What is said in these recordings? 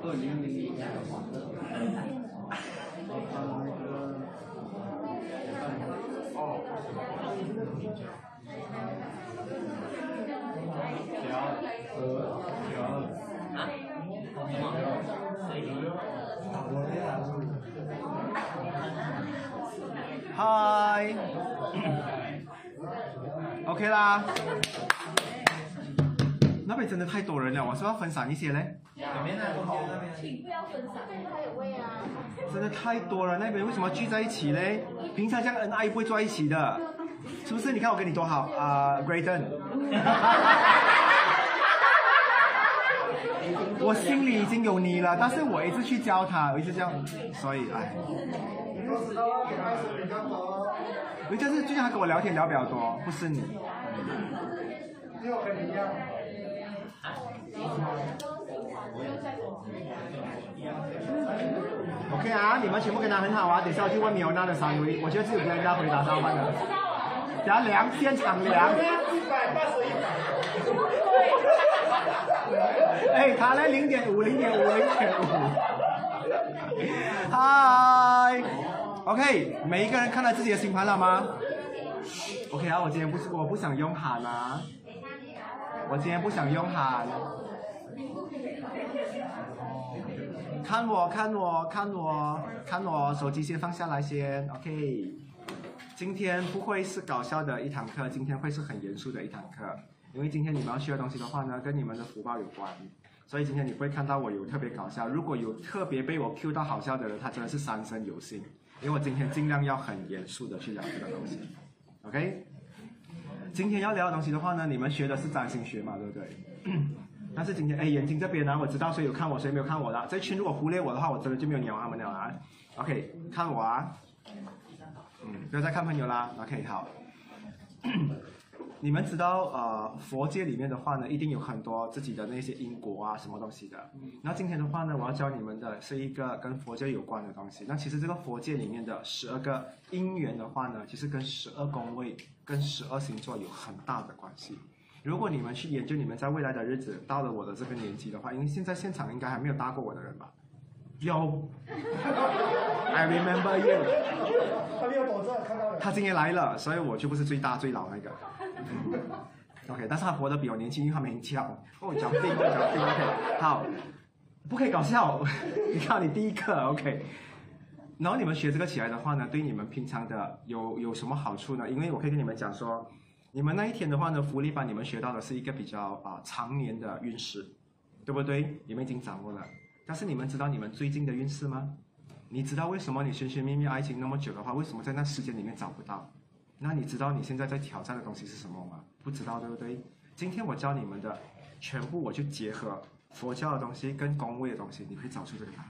二零零一年嗨，OK 啦。那边真的太多人了，我是要分散一些嘞？请不要分享，还有位啊。真的太多了，那边为什么聚在一起嘞？平常这样恩爱不会在一起的，是不是？你看我跟你多好啊、g r a y t o n 我心里已经有你了，但是我一直去教他，我一直这样，所以哎，人家是最近他跟我聊天聊比较多，不是你。OK 啊，你们全部跟他很好啊，等下我去问米欧娜的三维，我觉得只有跟人家回答上班的。等下量，现场量。哎，他嘞零点五，零点五，零点五。嗨，OK，每一个人看到自己的星盘了吗？OK 啊，我今天不是我不想用喊啊，我今天不想用喊。看我，看我，看我，看我，手机先放下来先，OK。今天不会是搞笑的一堂课，今天会是很严肃的一堂课，因为今天你们要学的东西的话呢，跟你们的福报有关，所以今天你不会看到我有特别搞笑。如果有特别被我 Q 到好笑的人，他真的是三生有幸，因为我今天尽量要很严肃的去聊这个东西，OK。今天要聊的东西的话呢，你们学的是占星学嘛，对不对？但是今天，哎，眼睛这边呢，我知道谁有看我，谁没有看我的。这群如果忽略我的话，我真的就没有鸟他们了。OK，看我啊，嗯，不要再看朋友啦。OK，好。你们知道，呃，佛界里面的话呢，一定有很多自己的那些因果啊，什么东西的。那今天的话呢，我要教你们的是一个跟佛界有关的东西。那其实这个佛界里面的十二个因缘的话呢，其实跟十二宫位、跟十二星座有很大的关系。如果你们去研究你们在未来的日子，到了我的这个年纪的话，因为现在现场应该还没有搭过我的人吧？有，I remember you。他没有躲着，看到了。他今天来了，所以我就不是最大最老那个。OK，但是他活得比我年轻，因为他没跳。哦，脚病，哦，脚病。OK，好，不可以搞笑。你看你第一课，OK。然后你们学这个起来的话呢，对你们平常的有有什么好处呢？因为我可以跟你们讲说，你们那一天的话呢，福利班你们学到的是一个比较啊、常年的运势，对不对？你们已经掌握了。但是你们知道你们最近的运势吗？你知道为什么你寻寻觅觅爱情那么久的话，为什么在那时间里面找不到？那你知道你现在在挑战的东西是什么吗？不知道，对不对？今天我教你们的全部，我就结合佛教的东西跟宫位的东西，你会找出这个答案。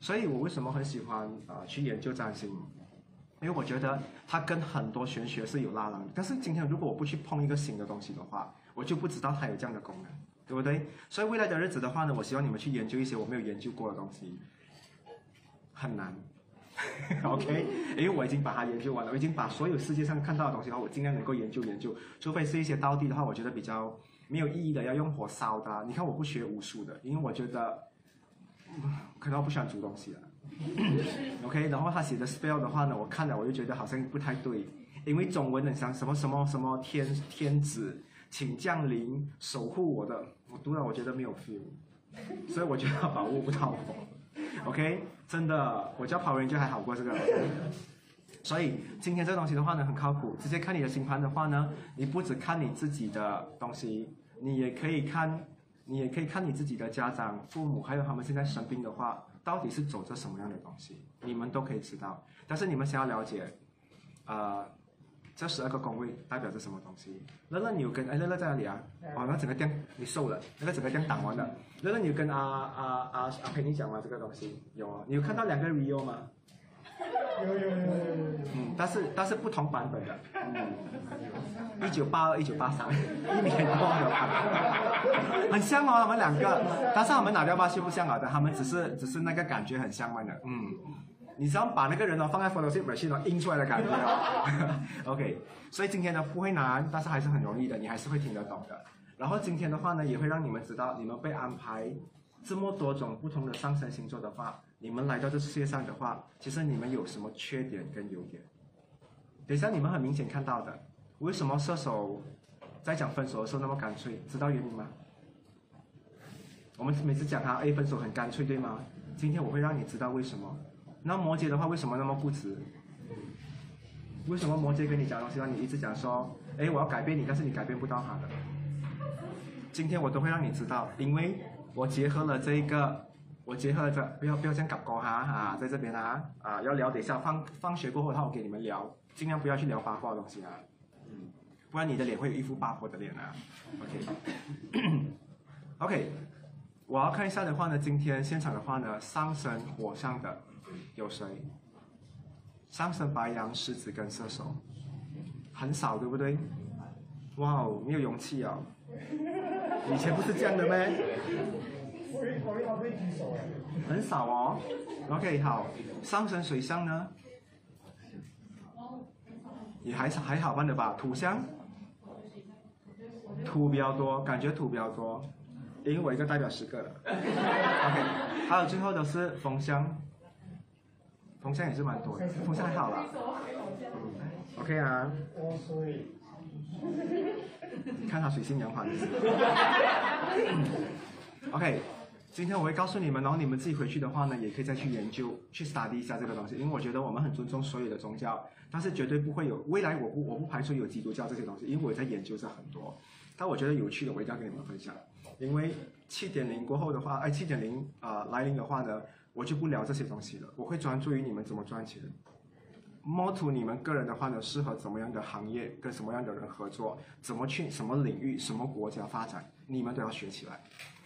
所以我为什么很喜欢啊、呃去研究占星？因为我觉得它跟很多玄学是有拉郎的。但是今天如果我不去碰一个新的东西的话，我就不知道它有这样的功能，对不对？所以未来的日子的话呢，我希望你们去研究一些我没有研究过的东西，很难。OK，因为我已经把它研究完了，我已经把所有世界上看到的东西的话，我尽量能够研究研究，除非是一些道地的话，我觉得比较没有意义的，要用火烧的啊。你看我不学武术的，因为我觉得、嗯可能我不喜欢煮东西了。OK，然后他写的 spell 的话呢，我看了我就觉得好像不太对，因为中文很像什么什么什么天天子，请降临守护我的，我读了我觉得没有 feel，所以我觉得把握不到我。OK，真的，我叫跑人就还好过这个。OK 所以今天这个东西的话呢，很靠谱。直接看你的星盘的话呢，你不只看你自己的东西，你也可以看，你也可以看你自己的家长、父母，还有他们现在生病的话，到底是走着什么样的东西，你们都可以知道。但是你们想要了解，呃，这十二个宫位代表着什么东西？乐乐，你有跟哎乐乐在哪里啊？哦，那整个店你瘦了，那个整个店挡完了。乐乐，你有跟阿阿阿阿佩妮讲吗？这个东西有啊？你有看到两个 Rio 吗？有有有有有有。嗯，但是但是不同版本的，嗯，一九八二、一九八三，一年多有，很像哦，他们两个，但是他们哪条巴西不像啊的，他们只是只是那个感觉很像嘛的，嗯你只要把那个人哦放在 Photoshop machine 哦印出来的感觉哦。OK，所以今天呢不会难，但是还是很容易的，你还是会听得懂的。然后今天的话呢，也会让你们知道，你们被安排这么多种不同的上升星座的话，你们来到这世界上的话，其实你们有什么缺点跟优点？等一下你们很明显看到的，为什么射手在讲分手的时候那么干脆？知道原因吗？我们每次讲他 A 分手很干脆，对吗？今天我会让你知道为什么。那摩羯的话为什么那么固执？为什么摩羯跟你讲东西，让你一直讲说，哎，我要改变你，但是你改变不到他的？今天我都会让你知道，因为我结合了这一个，我结合了这，不要不要这样搞过哈啊，在这边啊啊，要聊等一下放放学过后的话，我给你们聊，尽量不要去聊八卦的东西啊，嗯，不然你的脸会有一副八婆的脸啊，OK OK。我要看一下的话呢，今天现场的话呢，上升火象的有谁？上升白羊、狮子跟射手，很少对不对？哇哦，没有勇气哦！以前不是这样的吗？很少哦。OK，好，上升水象呢？也还是还好办的吧？土象，土比较多，感觉土比较多。因为我一个代表十个了，OK，还有最后的是风象，风扇也是蛮多的，风扇还好啦，OK 啊，看他水性杨花的，OK，今天我会告诉你们，然后你们自己回去的话呢，也可以再去研究，去 study 一下这个东西，因为我觉得我们很尊重所有的宗教，但是绝对不会有未来，我不我不排除有基督教这些东西，因为我在研究这很多，但我觉得有趣的，我一定要跟你们分享。因为七点零过后的话，哎，七点零啊来临的话呢，我就不聊这些东西了。我会专注于你们怎么赚钱，摸图你们个人的话呢，适合怎么样的行业，跟什么样的人合作，怎么去什么领域、什么国家发展，你们都要学起来。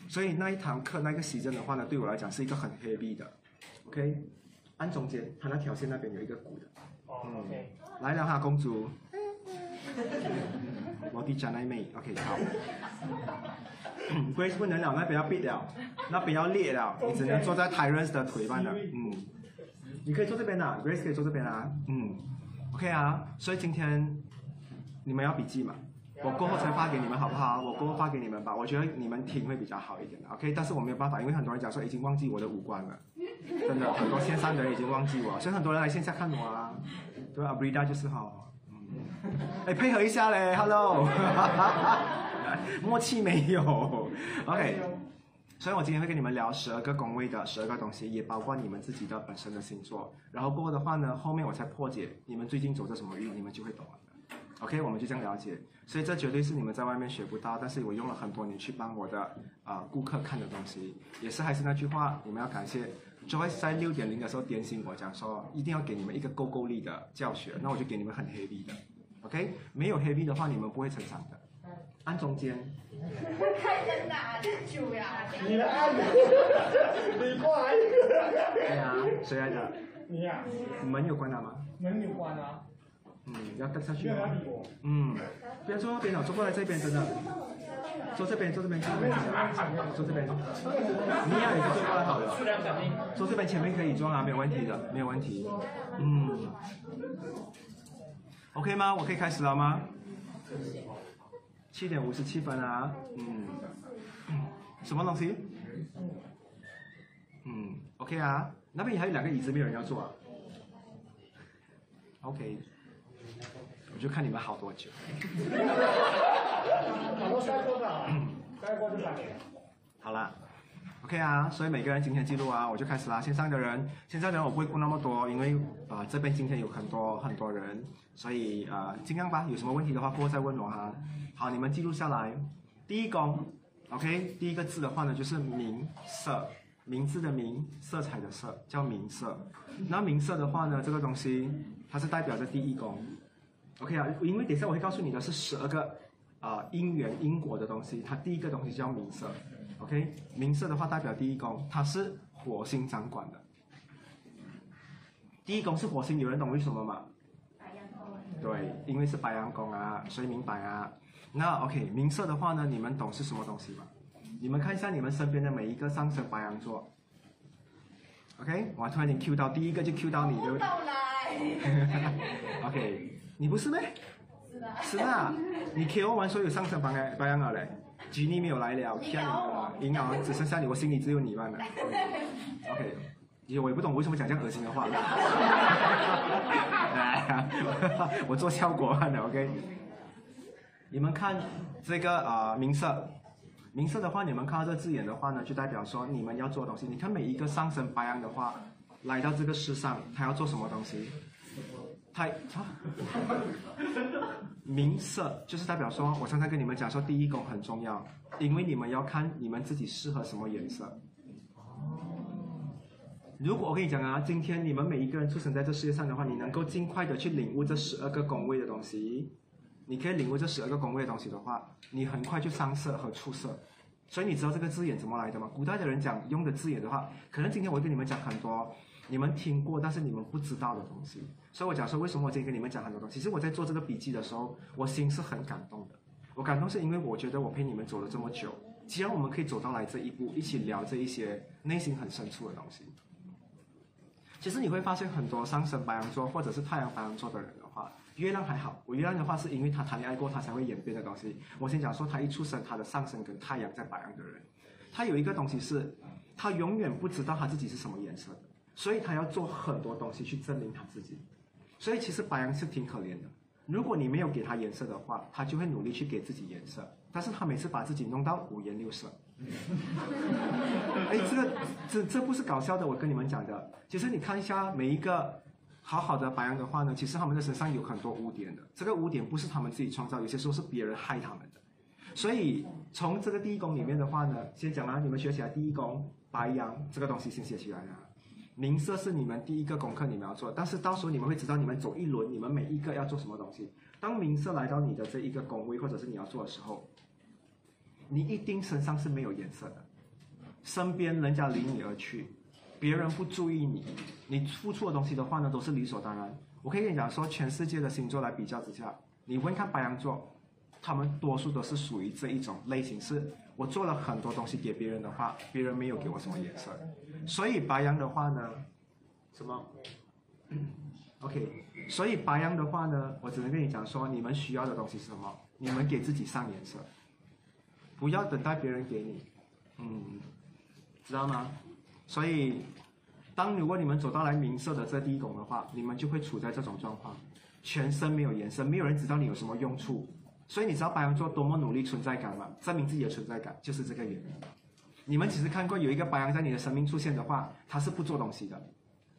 所以那一堂课那个时间的话呢，对我来讲是一个很 heavy 的。OK，按中间，它那条线那边有一个鼓的。嗯，来了哈，公主。我的家奶妹，OK，好。Grace 不能了，那边要闭了，那边要裂了，你只能坐在 Tyrants 的腿上了，嗯。你可以坐这边的，Grace 可以坐这边啊，嗯。OK 啊，所以今天你们要笔记嘛，我过后才发给你们好不好？我过后发给你们吧，我觉得你们听会比较好一点，OK。但是我没有办法，因为很多人讲说已经忘记我的五官了，真的，很多线上的人已经忘记我，所以很多人来线下看我啊，对啊，Brida 就是好。哎，配合一下嘞，Hello，默契没有，OK，所以我今天会跟你们聊十二个宫位的十二个东西，也包括你们自己的本身的星座。然后过后的话呢，后面我才破解你们最近走着什么运，你们就会懂了。OK，我们就这样了解。所以这绝对是你们在外面学不到，但是我用了很多年去帮我的啊顾客看的东西，也是还是那句话，你们要感谢 Joyce 在六点零的时候点醒我讲说，一定要给你们一个够够力的教学，那我就给你们很 heavy 的。OK，没有 heavy 的话，你们不会成长的。按中间。开灯哪久呀？你按，你快。对啊，谁来的？你呀。门有关了吗？门有关啊。嗯，要带下去吗？嗯，不要坐那边了，坐过来这边真的。坐这边，坐这边，坐这边，坐这边。你呀，也是坐过来好了。坐这边前面可以坐啊，没有问题的，没有问题。嗯。OK 吗？我可以开始了吗？七点五十七分啊，嗯，什么东西？嗯，OK 啊，那边还有两个椅子，没有人要坐啊。OK，就看你们好多久。好了。OK 啊，所以每个人今天记录啊，我就开始啦。线上的人，线上的人我不会顾那么多，因为啊这边今天有很多很多人，所以啊尽量吧。有什么问题的话，过后再问我哈。好，你们记录下来。第一宫，OK，第一个字的话呢就是名色，名字的名，色彩的色，叫名色。那名色的话呢，这个东西它是代表着第一宫。OK 啊，因为等下我会告诉你的是十二个啊因缘因果的东西，它第一个东西叫名色。OK，名色的话代表第一宫，它是火星掌管的。第一宫是火星，有人懂为什么吗？白羊宫。对，因为是白羊宫啊，所以明白啊。那 OK，名色的话呢，你们懂是什么东西吗？你们看一下你们身边的每一个上升白羊座。OK，我突然间 Q 到第一个就 Q 到你，对不对到来？OK，你不是咩？是的。是啊，你 KO 完所有上升白羊白羊了嘞，Jenny 没有来了你 k 没有咬我了，赢了，只剩下你，我心里只有你罢了。OK，我也不懂为什么讲这样恶心的话。我做效果的 OK。你们看这个啊、呃名色，名色的话，你们看到这字眼的话呢，就代表说你们要做的东西。你看每一个上升白羊的话，来到这个世上，他要做什么东西？他啊，名色就是代表说，我常常跟你们讲说，第一宫很重要，因为你们要看你们自己适合什么颜色。如果我跟你讲啊，今天你们每一个人出生在这世界上的话，你能够尽快的去领悟这十二个宫位的东西，你可以领悟这十二个宫位的东西的话，你很快就上色和出色。所以你知道这个字眼怎么来的吗？古代的人讲用的字眼的话，可能今天我跟你们讲很多你们听过但是你们不知道的东西。所以我讲说为什么我今天跟你们讲很多东西。其实我在做这个笔记的时候，我心是很感动的。我感动是因为我觉得我陪你们走了这么久，既然我们可以走到来这一步，一起聊这一些内心很深处的东西。其实你会发现很多上升白羊座或者是太阳白羊座的人的话，月亮还好。我月亮的话是因为他谈恋爱过，他才会演变的东西。我先讲说他一出生，他的上升跟太阳在白羊的人，他有一个东西是，他永远不知道他自己是什么颜色的，所以他要做很多东西去证明他自己。所以其实白羊是挺可怜的。如果你没有给他颜色的话，他就会努力去给自己颜色，但是他每次把自己弄到五颜六色。哎，这个这这不是搞笑的，我跟你们讲的。其实你看一下每一个好好的白羊的话呢，其实他们的身上有很多污点的。这个污点不是他们自己创造，有些时候是别人害他们的。所以从这个第一宫里面的话呢，先讲啊，你们学起来第一宫白羊这个东西先写起来啊。名色是你们第一个功课，你们要做，但是到时候你们会知道，你们走一轮，你们每一个要做什么东西。当名色来到你的这一个工位，或者是你要做的时候，你一定身上是没有颜色的，身边人家离你而去，别人不注意你，你付出的东西的话呢，都是理所当然。我可以跟你讲说，全世界的星座来比较之下，你问看白羊座，他们多数都是属于这一种类型，是我做了很多东西给别人的话，别人没有给我什么颜色，所以白羊的话呢，什么？OK，所以白羊的话呢，我只能跟你讲说，你们需要的东西是什么？你们给自己上颜色，不要等待别人给你，嗯，知道吗？所以，当如果你们走到来明色的这第一宫的话，你们就会处在这种状况，全身没有颜色，没有人知道你有什么用处。所以你知道白羊座多么努力存在感吗？证明自己的存在感就是这个原因。你们其实看过有一个白羊在你的生命出现的话，他是不做东西的。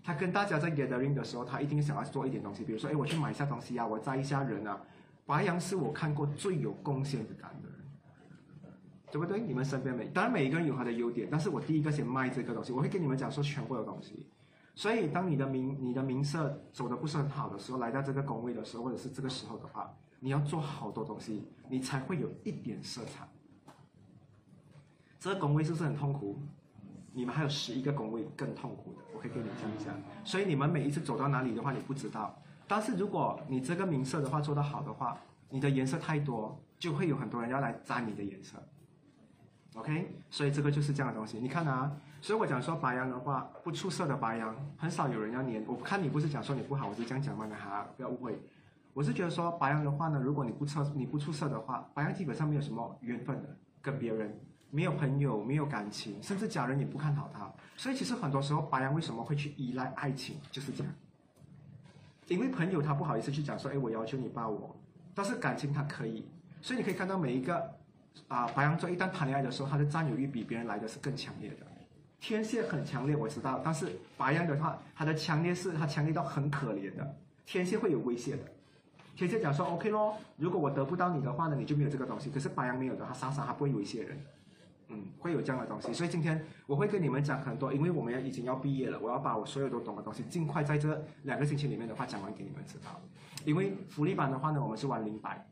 他跟大家在 gathering 的时候，他一定想要做一点东西，比如说，哎，我去买一下东西啊，我载一下人啊。白羊是我看过最有贡献感的人，对不对？你们身边每当然每一个人有他的优点，但是我第一个先卖这个东西，我会跟你们讲说全部的东西。所以当你的名你的名色走的不是很好的时候，来到这个宫位的时候，或者是这个时候的话，你要做好多东西，你才会有一点色彩。这个宫位是不是很痛苦？你们还有十一个宫位更痛苦的，我可以跟你讲一下。所以你们每一次走到哪里的话，你不知道。但是如果你这个名色的话做得好的话，你的颜色太多，就会有很多人要来沾你的颜色。OK，所以这个就是这样的东西。你看啊，所以我讲说白羊的话，不出色的白羊很少有人要粘。我看你不是讲说你不好，我就这样讲嘛，你哈，不要误会。我是觉得说白羊的话呢，如果你不测你不出色的话，白羊基本上没有什么缘分的，跟别人没有朋友，没有感情，甚至家人也不看好他。所以其实很多时候白羊为什么会去依赖爱情，就是这样。因为朋友他不好意思去讲说，哎，我要求你抱我，但是感情他可以。所以你可以看到每一个啊白羊座一旦谈恋爱的时候，他的占有欲比别人来的是更强烈的。天蝎很强烈，我知道，但是白羊的话，他的强烈是他强烈到很可怜的。天蝎会有威胁的，天蝎讲说 OK 咯，如果我得不到你的话呢，你就没有这个东西。可是白羊没有的，他傻傻他不会威胁人，嗯，会有这样的东西。所以今天我会跟你们讲很多，因为我们要已经要毕业了，我要把我所有都懂的东西尽快在这两个星期里面的话讲完给你们知道。因为福利版的话呢，我们是玩零百，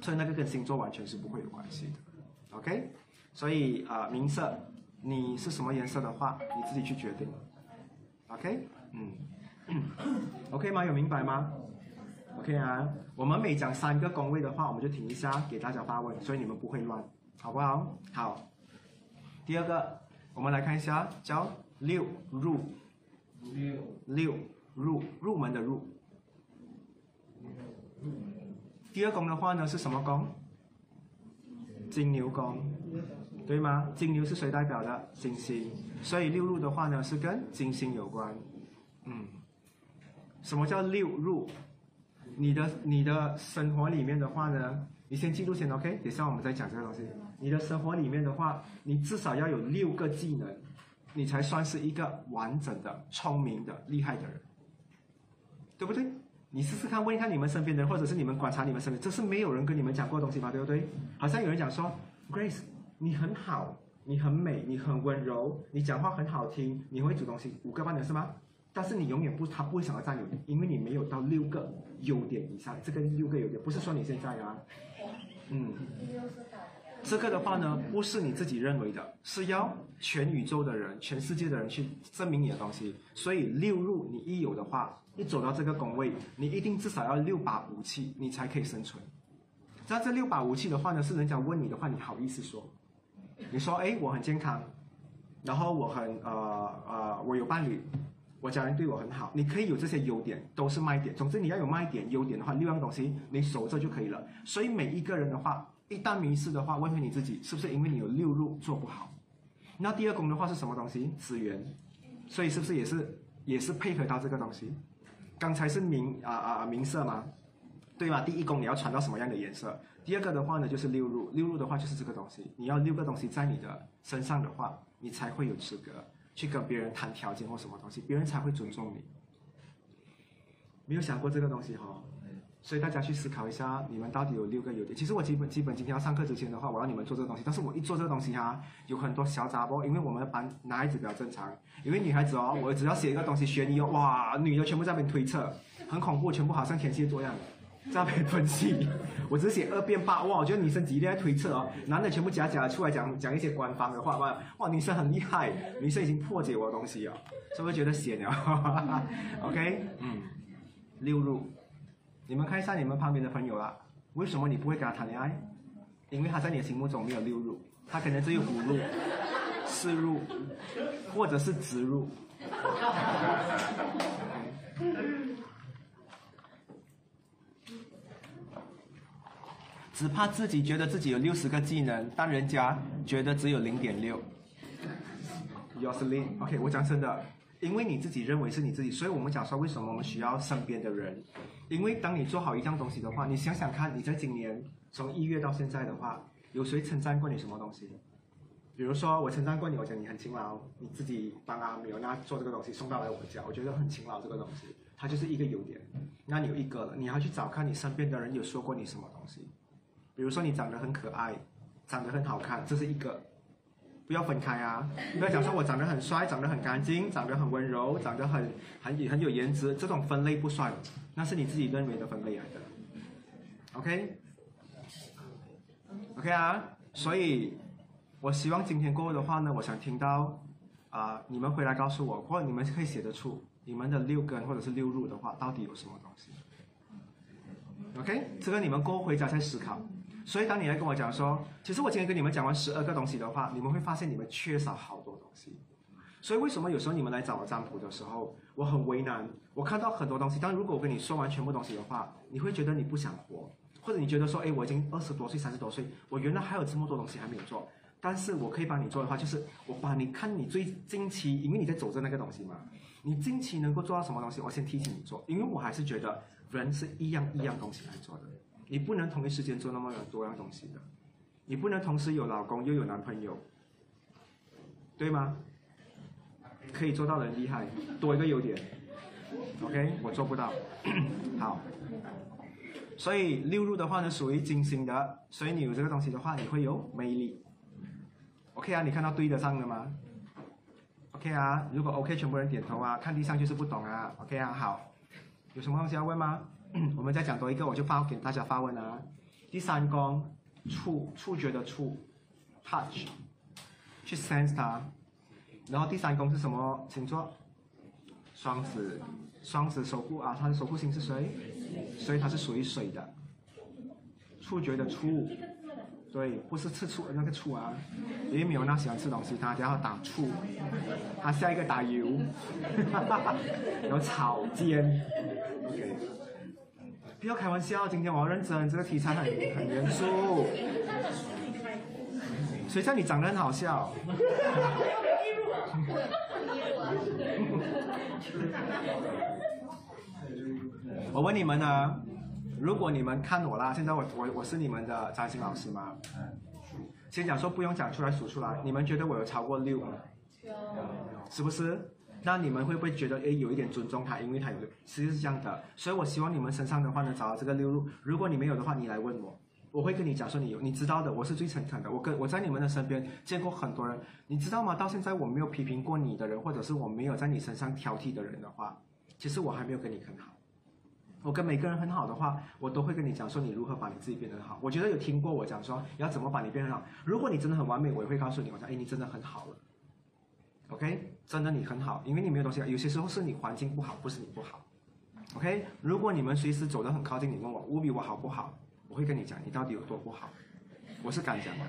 所以那个跟星座完全是不会有关系的。OK，所以啊、呃，名色，你是什么颜色的话，你自己去决定。OK，嗯。OK 吗？有明白吗？OK 啊，我们每讲三个宫位的话，我们就停一下，给大家发问，所以你们不会乱，好不好？好。第二个，我们来看一下，叫六入六六入入门的入。第二宫的话呢是什么宫？金牛宫，对吗？金牛是谁代表的？金星，所以六入的话呢是跟金星有关。嗯，什么叫六入？你的你的生活里面的话呢，你先记住先，OK？等下我们再讲这个东西。你的生活里面的话，你至少要有六个技能，你才算是一个完整的、聪明的、厉害的人，对不对？你试试看，问一下你们身边的人，或者是你们观察你们身边，这是没有人跟你们讲过东西吗？对不对？好像有人讲说，Grace，你很好，你很美，你很温柔，你讲话很好听，你会煮东西，五个半点是吗？但是你永远不，他不会想要占有你，因为你没有到六个优点以上。这个六个优点不是说你现在啊，嗯，这个的话呢，不是你自己认为的，是要全宇宙的人、全世界的人去证明你的东西。所以六入你一有的话，一走到这个宫位，你一定至少要六把武器，你才可以生存。那这六把武器的话呢，是人家问你的话，你好意思说？你说，哎，我很健康，然后我很呃呃，我有伴侣，我家人对我很好，你可以有这些优点，都是卖点。总之你要有卖点、优点的话，六样东西你守着就可以了。所以每一个人的话，一旦迷失的话，问问你自己，是不是因为你有六入做不好？那第二宫的话是什么东西？资源，所以是不是也是也是配合到这个东西？刚才是明啊啊明色吗？对吧？第一宫你要传到什么样的颜色？第二个的话呢，就是六入，六入的话就是这个东西，你要六个东西在你的身上的话，你才会有资格去跟别人谈条件或什么东西，别人才会尊重你。没有想过这个东西哈、所以大家去思考一下，你们到底有六个优点。其实我基本基本今天要上课之前的话，我让你们做这个东西，但是我一做这个东西哈、有很多小杂包，因为我们的班男孩子比较正常，因为女孩子哦，我只要写一个东西悬疑哦，哇，女的全部在那边推测，很恐怖，全部好像天蝎座一样的，诈骗分析。我只是写二变八，哇，我觉得女生极力在推测哦，男的全部假假的出来讲讲一些官方的话，哇哇，女生很厉害，女生已经破解我的东西了，是不是觉得险了？OK，嗯，六入。你们看一下你们旁边的朋友啦，为什么你不会跟他谈恋爱？因为他在你的心目中没有六入，他可能只有五入、四入，或者是直入。只怕自己觉得自己有六十个技能，但人家觉得只有零点六。Yoselin，OK，我讲真的，因为你自己认为是你自己，所以我们讲说为什么我们需要身边的人，因为当你做好一样东西的话，你想想看，你在今年从一月到现在的话，有谁称赞过你什么东西？比如说我称赞过你，我觉得你很勤劳，你自己帮阿米欧娜做这个东西送到来我们家，我觉得很勤劳这个东西，它就是一个优点。那你有一个了，你要去找看你身边的人有说过你什么东西，比如说你长得很可爱，长得很好看，这是一个。不要分开啊！不要讲说我长得很帅，长得很干净，长得很温柔，长得很很很有颜值，这种分类不算，那是你自己认为的分类来的。OK，OK、啊，所以我希望今天过后的话呢，我想听到啊、你们回来告诉我，或者你们可以写得出你们的六根或者是六入的话，到底有什么东西？OK，这个你们过后回家再思考。所以当你来跟我讲说，其实我今天跟你们讲完十二个东西的话，你们会发现你们缺少好多东西。所以为什么有时候你们来找我占卜的时候，我很为难，我看到很多东西，但如果我跟你说完全部东西的话，你会觉得你不想活，或者你觉得说，哎，我已经二十多岁、三十多岁，我原来还有这么多东西还没有做。但是我可以帮你做的话，就是我把你看你最近期，因为你在走着那个东西嘛，你近期能够做到什么东西，我先提醒你做，因为我还是觉得人是一样一样东西来做的。你不能同一时间做那么多样东西的，你不能同时有老公又有男朋友，对吗？可以做到的人厉害，多一个优点。OK，我做不到。好，所以六入的话呢，属于金星的，所以你有这个东西的话，你会有魅力。OK 啊，你看到对得上的吗？OK 啊，如果 OK，全部人点头啊，看地上就是不懂啊。OK 啊，好，有什么东西要问吗？我们再讲多一个，我就发给大家发问啊。第三宫，触触觉的触，touch，去 sense 它。然后第三宫是什么星座？双子，双子守护啊，它的守护星是谁？所以它是属于水的。触觉的触，对，不是吃醋那个醋啊，因为米欧娜喜欢吃东西，她然后打醋，她下一个打油，然后炒煎，OK。不要开玩笑，今天我要认真，这个题材很很严肃。谁叫你长得很好笑？我问你们呢，如果你们看我啦，现在我我我是你们的占星老师吗？先讲说不用讲出来数出来，你们觉得我有超过六吗？是不是？那你们会不会觉得诶有一点尊重他，因为他有其实是这样的，所以我希望你们身上的话呢找到这个六路，如果你没有的话，你来问我，我会跟你讲说你有，你知道的，我是最诚恳的，我跟我在你们的身边见过很多人，你知道吗？到现在我没有批评过你的人，或者是我没有在你身上挑剔的人的话，其实我还没有跟你很好。我跟每个人很好的话，我都会跟你讲说你如何把你自己变得好。我觉得有听过我讲说要怎么把你变得好。如果你真的很完美，我也会告诉你，我说哎你真的很好了。OK，真的你很好，因为你没有东西。有些时候是你环境不好，不是你不好。OK，如果你们随时走得很靠近，你问我乌比我好不好，我会跟你讲你到底有多不好。我是敢讲的，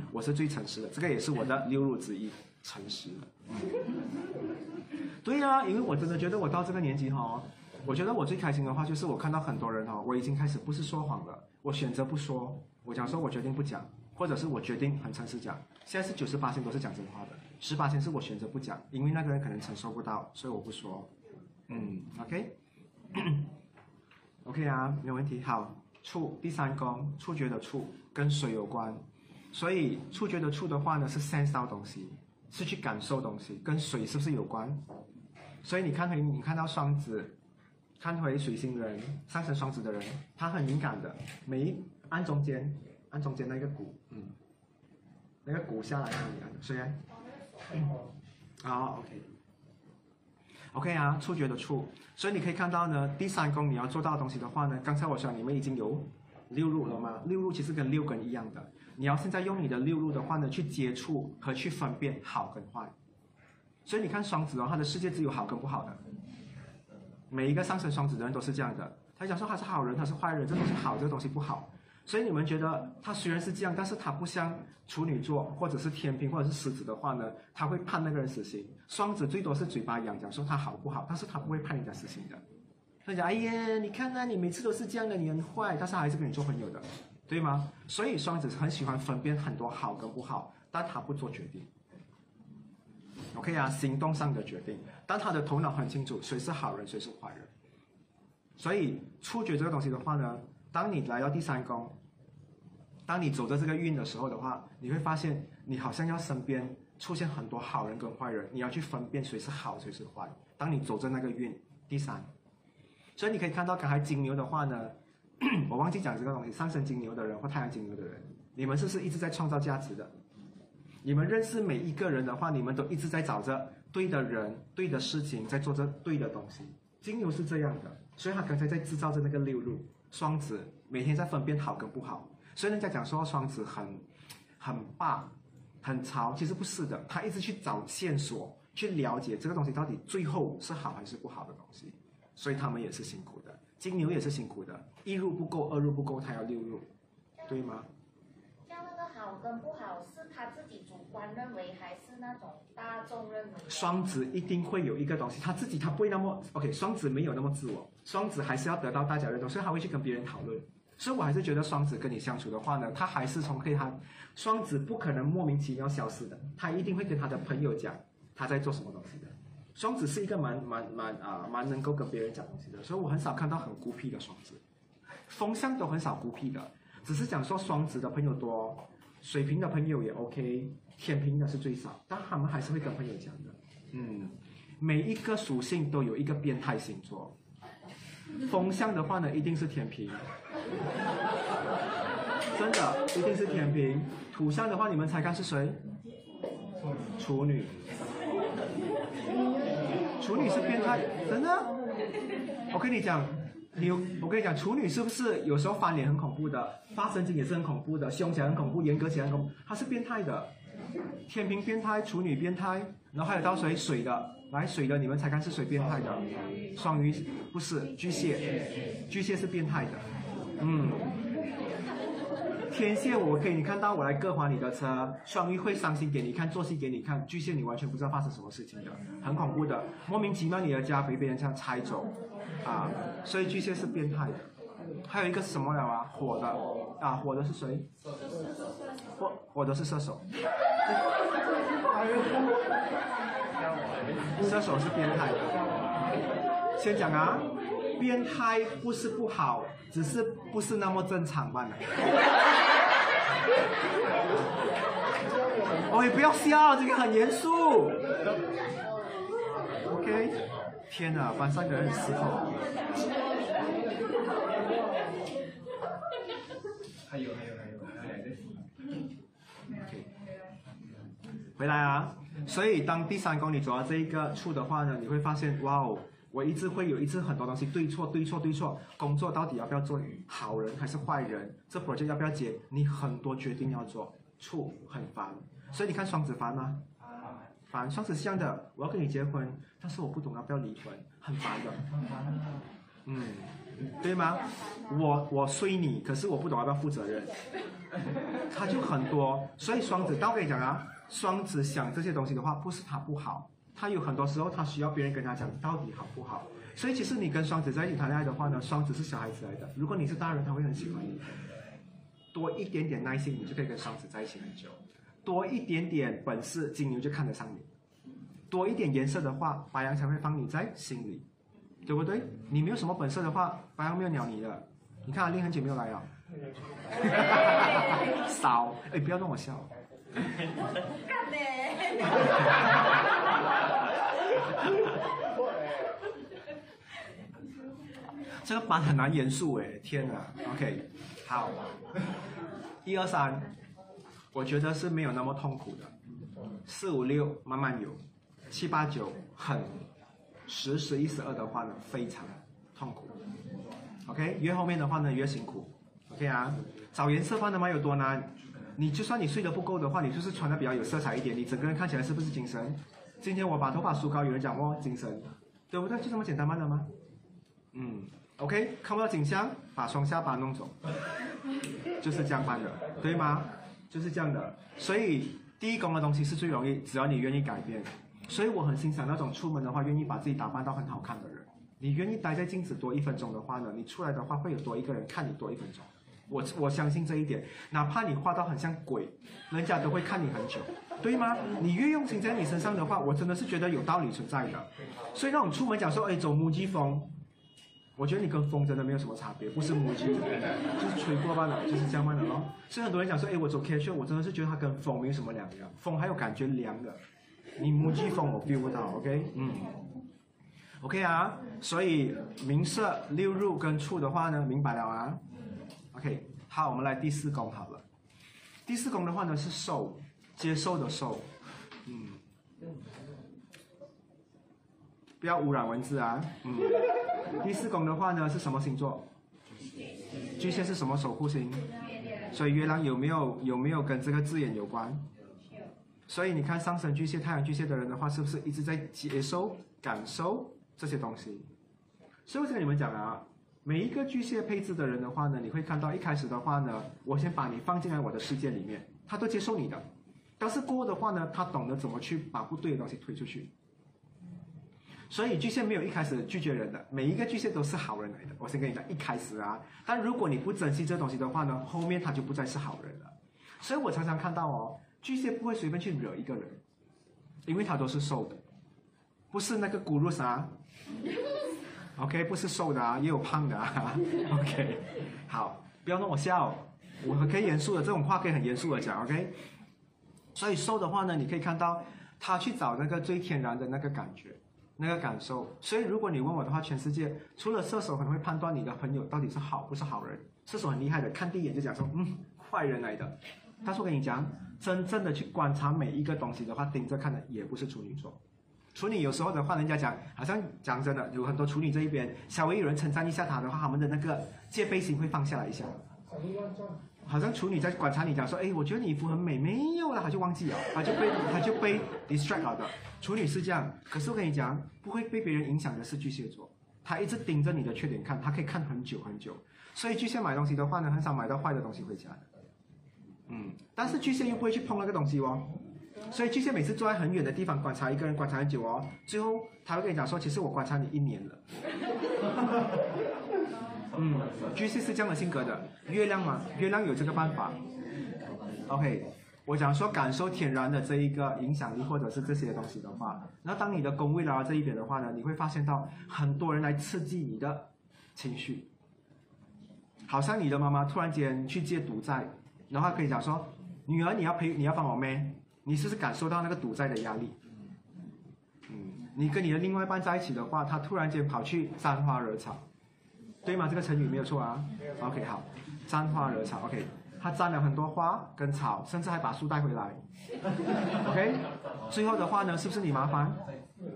我是最诚实的，这个也是我的六路之一，诚实。对呀、因为我真的觉得我到这个年纪哈，我觉得我最开心的话就是我看到很多人哈，我已经开始不是说谎了，我选择不说，我讲说我决定不讲，或者是我决定很诚实讲。现在是九十八都是讲真话的，十八是我选择不讲，因为那个人可能承受不到，所以我不说。嗯，OK，OK 啊，没有问题。好，触第三宫，触觉的触跟水有关，所以触觉的触的话呢是 sense 到东西，是去感受东西，跟水是不是有关？所以你看回你看到双子，看回水星人，上升双子的人，他很敏感的，每一按中间，按中间那个骨，嗯，那个骨下来很敏感的，虽然，好，OK。OK 啊，触觉的触，所以你可以看到呢，第三宫你要做到的东西的话呢，刚才我说你们已经有六路了吗？六路其实跟六根一样的，你要现在用你的六路的话呢，去接触和去分辨好跟坏。所以你看双子哦，他的世界只有好跟不好的，每一个上升双子的人都是这样的。他想说他是好人，他是坏人，这东西好，这个东西不好。所以你们觉得他虽然是这样，但是他不像处女座或者是天平或者是狮子的话呢，他会判那个人死刑。双子最多是嘴巴痒讲说他好不好，但是他不会判人家死刑的。他讲哎呀，你看啊，你每次都是这样的，你很坏，但是还是跟你做朋友的，对吗？所以双子很喜欢分辨很多好跟不好，但他不做决定。OK 啊，行动上的决定，但他的头脑很清楚谁是好人，谁是坏人。所以触觉这个东西的话呢，当你来到第三宫，当你走着这个运的时候的话，你会发现你好像要身边出现很多好人跟坏人，你要去分辨谁是好谁是坏。当你走着那个运，第三，所以你可以看到刚才金牛的话呢，我忘记讲这个东西，上升金牛的人或太阳金牛的人，你们是不是一直在创造价值的？你们认识每一个人的话，你们都一直在找着对的人、对的事情，在做着对的东西。金牛是这样的，所以他刚才在制造着那个六路。双子每天在分辨好跟不好，所以人家讲说双子很很霸、很潮，其实不是的，他一直去找线索，去了解这个东西到底最后是好还是不好的东西，所以他们也是辛苦的。金牛也是辛苦的，一入不够，二入不够，他要六入，对吗？像那个好跟不好，是他自己主观认为，还是那种大众认为？双子一定会有一个东西，他自己他不会那么 OK，双子没有那么自我，双子还是要得到大家认同，所以他会去跟别人讨论。所以我还是觉得双子跟你相处的话呢，他还是从可以他双子不可能莫名其妙消失的，他一定会跟他的朋友讲他在做什么东西的。双子是一个蛮蛮蛮啊蛮能够跟别人讲东西的，所以我很少看到很孤僻的双子，风向都很少孤僻的，只是讲说双子的朋友多，水瓶的朋友也 OK，天平的是最少，但他们还是会跟朋友讲的。嗯，每一个属性都有一个变态星座，风象的话呢，一定是天平，真的一定是天平。土象的话，你们猜看是谁？处女。处女是变态，真的。我跟你讲，你我跟你讲，处女是不是有时候翻脸很恐怖的，发神经也是很恐怖的，凶起来很恐怖，严格起来很恐怖，她是变态的。天平变态，处女变态，然后还有到水水的，来水的，你们才看是水变态的？双鱼不是，巨蟹，巨蟹是变态的，嗯。天蝎我可以你看到我来各还你的车，双鱼会伤心给你看，做戏给你看，巨蟹你完全不知道发生什么事情的，很恐怖的，莫名其妙你的家被别人这样拆走，啊，所以巨蟹是变态的。还有一个是什么了啊？火的啊，火的是谁？火火的是射手。射手是变态的。先讲啊，变态不是不好，只是不是那么正常罢了。哦，不要笑，这个很严肃。OK，天哪，班上的人很失控。还有还有还有还有两个。回来啊。所以当第三宫你走到这一个处的话呢，你会发现，哇哦，我一直会有一次很多东西对错对错对错，工作到底要不要做，好人还是坏人，这 project 要不要接，你很多决定要做，处很烦。所以你看双子烦吗？烦，双子像的，我要跟你结婚，但是我不懂要不要离婚，很烦的。嗯，对吗？我我衰你，可是我不懂要不要负责任，他就很多。所以双子，但我跟你讲啊，双子想这些东西的话，不是他不好，他有很多时候他需要别人跟他讲到底好不好。所以其实你跟双子在一起谈恋爱的话呢，双子是小孩子来的，如果你是大人，他会很喜欢你。多一点点耐心，你就可以跟双子在一起很久。多一点点本事，金牛就看得上你；多一点颜色的话，白羊才会放你在心里，对不对？你没有什么本事的话，白羊没有鸟你的。你看阿令很久没有来了，少哎，不要让我笑。干嘞！这个班很难严肃哎，天哪！OK，好，一二三，我觉得是没有那么痛苦的，四五六慢慢有，七八九很，十十一十二的话呢非常痛苦，OK，越后面的话呢越辛苦，OK 啊，找颜色换的嘛有多难？你就算你睡得不够的话，你就是穿的比较有色彩一点，你整个人看起来是不是精神？今天我把头发梳高，有人讲哦精神，对不对？就这么简单吗？的吗？嗯。，OK，看不到景象，把双下巴弄走，就是这样办的，对吗？就是这样的。所以第一宫的东西是最容易，只要你愿意改变。所以我很欣赏那种出门的话愿意把自己打扮到很好看的人。你愿意待在镜子多一分钟的话呢，你出来的话会有多一个人看你多一分钟。我我相信这一点，哪怕你画到很像鬼，人家都会看你很久，对吗？你越用心在你身上的话，我真的是觉得有道理存在的。所以那种出门讲说，哎，走母鸡风，我觉得你跟风真的没有什么差别，不是母鸡，就是吹过罢了，就是这样罢了咯。所以很多人讲说，哎，我走 K 圈我真的是觉得它跟风没有什么两样，风还有感觉凉的，你母鸡风我 feel 不到，OK，嗯，OK 啊，所以明色六入跟处的话呢，明白了啊？OK，好，我们来第四宫好了。第四宫的话呢是受，接受的受，嗯，不要污染文字啊，嗯。第四宫的话呢是什么星座？巨蟹是什么守护星？所以月亮有没有有没有跟这个字眼有关？所以你看上升巨蟹、太阳巨蟹的人的话，是不是一直在接受、感受这些东西？所以我跟你们讲啊，每一个巨蟹配置的人的话呢，你会看到一开始的话呢，我先把你放进来我的世界里面，他都接受你的。但是过的话呢，他懂得怎么去把不对的东西推出去。所以巨蟹没有一开始拒绝人的，每一个巨蟹都是好人来的。我先跟你讲，一开始啊，但如果你不珍惜这东西的话呢，后面他就不再是好人了。所以我常常看到哦，巨蟹不会随便去惹一个人，因为他都是瘦的，不是那个骨碌啥，OK，不是瘦的啊，也有胖的啊，OK，好，不要弄我笑，我可以严肃的，这种话可以很严肃的讲，OK。所以瘦的话呢，你可以看到他去找那个最天然的那个感觉。那个感受，所以如果你问我的话，全世界除了射手可能会判断你的朋友到底是好不是好人，射手很厉害的，看第一眼就讲说，嗯，坏人来的。但是我跟你讲，真正的去观察每一个东西的话，盯着看的也不是处女座。处女有时候的话，人家讲，好像讲真的，有很多处女这一边，稍微有人称赞一下他的话，他们的那个戒备心会放下来一下。好像处女在观察你，讲说，哎，我觉得你衣服很美，没有了，他就忘记了，他就被他就被 distract 了的。处女是这样，可是我跟你讲，不会被别人影响的是巨蟹座，他一直盯着你的缺点看，他可以看很久很久。所以巨蟹买东西的话呢，很少买到坏的东西回家，嗯，但是巨蟹又不会去碰那个东西哦，所以巨蟹每次坐在很远的地方观察一个人，观察很久哦，最后他会跟你讲说，其实我观察你一年了。嗯，巨蟹是这样的性格的，月亮嘛，月亮有这个办法。OK，我讲说感受天然的这一个影响力或者是这些东西的话，那当你的宫位来到这一边的话呢，你会发现到很多人来刺激你的情绪，好像你的妈妈突然间去借赌债，然后可以讲说，女儿你要陪你要帮我咩？你是不是感受到那个赌债的压力？嗯，你跟你的另外一半在一起的话，他突然间跑去沾花惹草，对吗？这个成语没有错啊。OK，好，沾花惹草。OK，他沾了很多花跟草，甚至还把树带回来。OK，最后的话呢，是不是你麻烦？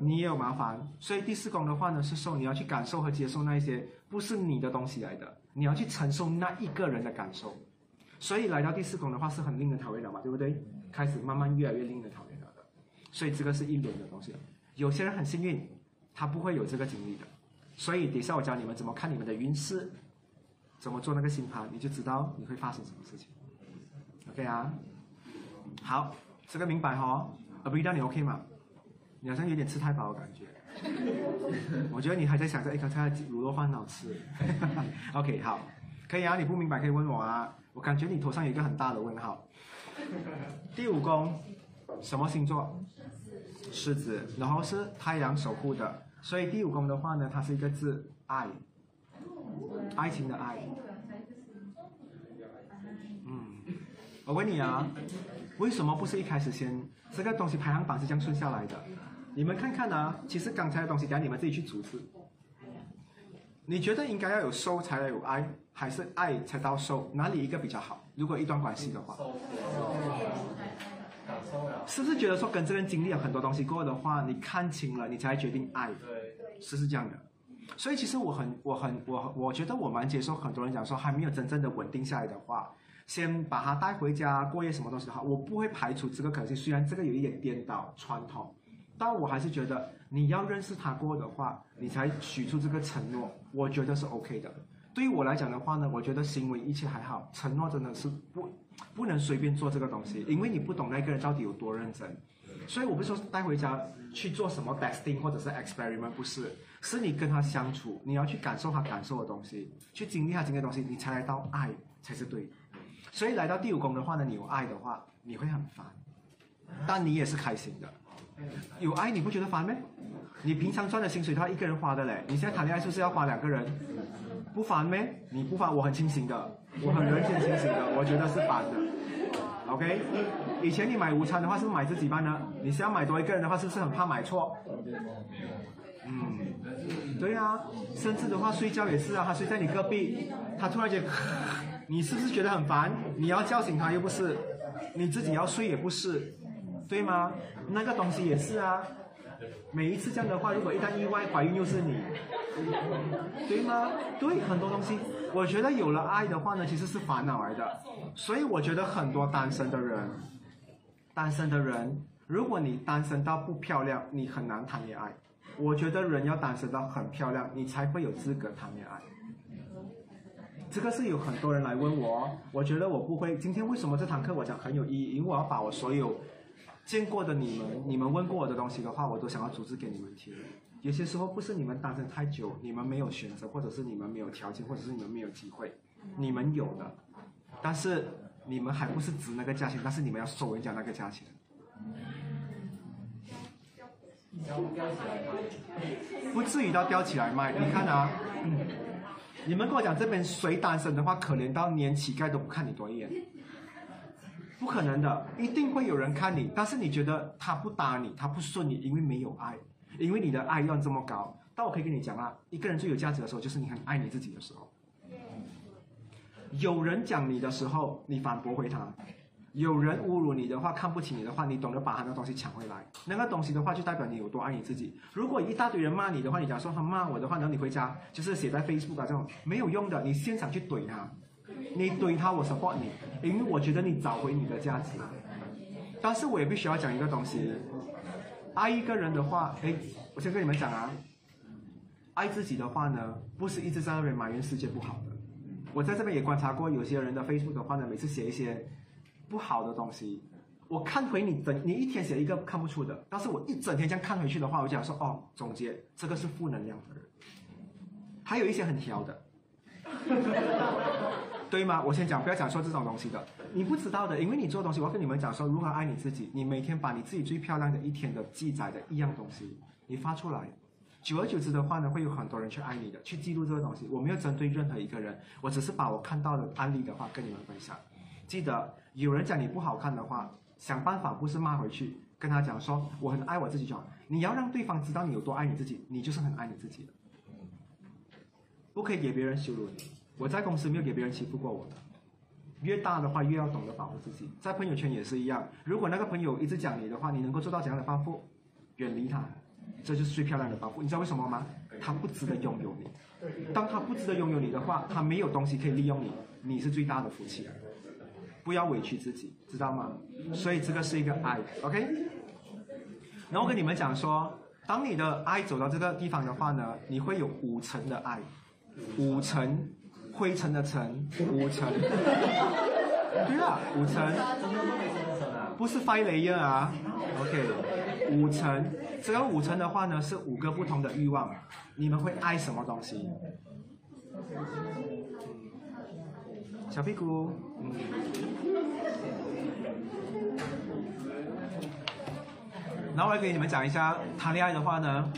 你也有麻烦。所以第四宫的话呢，是受你要去感受和接受那一些不是你的东西来的，你要去承受那一个人的感受。所以来到第四宫的话是很令人讨厌的嘛，对不对？开始慢慢越来越令人讨厌了的。所以这个是一连的东西。有些人很幸运，他不会有这个经历的。所以等一下我教你们怎么看你们的运势，怎么做那个星盘，你就知道你会发生什么事情。OK 啊？好，这个明白哈、哦？呃，不知道你 OK 吗？你好像有点吃太饱的感觉。我觉得你还在想着，哎，刚才卤肉饭好吃。OK，好，可以啊，你不明白可以问我啊。我感觉你头上有一个很大的问号。第五宫，什么星座？狮子，然后是太阳守护的，所以第五宫的话呢，它是一个字爱，爱情的爱。嗯，我问你啊，为什么不是一开始先这个东西排行榜是这样顺下来的？你们看看啊，其实刚才的东西，等下你们自己去组织。你觉得应该要有收才有爱，还是爱才到收？哪里一个比较好？如果一段关系的话，是不是觉得说跟这个人经历了很多东西过的话，你看清了，你才决定爱？对，是是这样的。所以其实我很我很我我觉得我蛮接受很多人讲说还没有真正的稳定下来的话，先把他带回家过夜什么东西的话，我不会排除这个可能性。虽然这个有一点颠倒传统，但我还是觉得你要认识他过的话，你才许出这个承诺，我觉得是 OK 的。对于我来讲的话呢，我觉得行为一切还好，承诺真的是不不能随便做这个东西，因为你不懂那个人到底有多认真。所以我不是说带回家去做什么 testing 或者是 experiment，不是，是你跟他相处，你要去感受他感受的东西，去经历他经历的东西，你才来到爱才是对的。所以来到第五宫的话呢，你有爱的话，你会很烦，但你也是开心的。有爱你不觉得烦吗？你平常赚的薪水他，一个人花的嘞，你现在谈恋爱是不是要花两个人？不烦吗？你不烦，我很清醒的，我很人间清醒的，我觉得是烦的。OK，以前你买午餐的话是不是买自己班呢？你是要买多一个人的话，是不是很怕买错？嗯，对啊，甚至的话睡觉也是啊，他睡在你隔壁，他突然间，你是不是觉得很烦？你要叫醒他又不是，你自己要睡也不是，对吗？那个东西也是啊。每一次这样的话，如果一旦意外怀孕又是你，对吗？对，很多东西，我觉得有了爱的话呢，其实是烦恼来的。所以我觉得很多单身的人，单身的人，如果你单身到不漂亮，你很难谈恋爱。我觉得人要单身到很漂亮，你才会有资格谈恋爱。这个是有很多人来问我，我觉得我不会。今天为什么这堂课我讲很有意义？因为我要把我所有见过的你们、你们问过我的东西的话，我都想要组织给你们听。有些时候不是你们单身太久，你们没有选择，或者是你们没有条件，或者是你们没有机会，你们有的，但是你们还不是值那个价钱，但是你们要收人家那个价钱。不至于到吊起来卖。你看啊，嗯你们跟我讲这边谁单身的话，可怜到连乞丐都不看你多一眼，不可能的，一定会有人看你，但是你觉得他不搭你，他不顺你，因为没有爱，因为你的爱要这么高。但我可以跟你讲啊，一个人最有价值的时候，就是你很爱你自己的时候。有人讲你的时候，你反驳回他；有人侮辱你的话，看不起你的话，你懂得把他的东西抢回来。那个东西的话，就代表你有多爱你自己。如果一大堆人骂你的话，你假如说他骂我的话，然后你回家就是写在 Facebook 啊这种没有用的，你现场去怼他，你怼他我 support 你，因为我觉得你找回你的价值。但是我也必须要讲一个东西，爱一个人的话，哎，我先跟你们讲啊，爱自己的话呢，不是一直在那边埋怨世界不好的。我在这边也观察过，有些人的 Facebook 的话呢，每次写一些不好的东西，我看回你整你一天写一个看不出的，但是我一整天这样看回去的话，我就想说哦，总结这个是负能量的人，还有一些很挑的。对吗？我先讲，不要讲说这种东西的，你不知道的，因为你做东西，我跟你们讲说如何爱你自己。你每天把你自己最漂亮的一天的记载的一样东西，你发出来，久而久之的话呢，会有很多人去爱你的，去记录这个东西。我没有针对任何一个人，我只是把我看到的案例的话跟你们分享。记得有人讲你不好看的话，想办法不是骂回去，跟他讲说我很爱我自己就好。你要让对方知道你有多爱你自己，你就是很爱你自己的，不可以给别人羞辱你。我在公司没有给别人欺负过我的。越大的话，越要懂得保护自己。在朋友圈也是一样，如果那个朋友一直讲你的话，你能够做到怎样的报复？远离他，这就是最漂亮的报复。你知道为什么吗？他不值得拥有你。当他不值得拥有你的话，他没有东西可以利用你，你是最大的福气。不要委屈自己，知道吗？所以这个是一个爱，OK。然后跟你们讲说，当你的爱走到这个地方的话呢，你会有五层的爱，五层。灰尘的尘，五层，对啊，五层，不是 five layer 啊，OK，五层，这个五层的话呢是五个不同的欲望，你们会爱什么东西？小屁股，嗯，然后我来给你们讲一下，谈恋爱的话呢，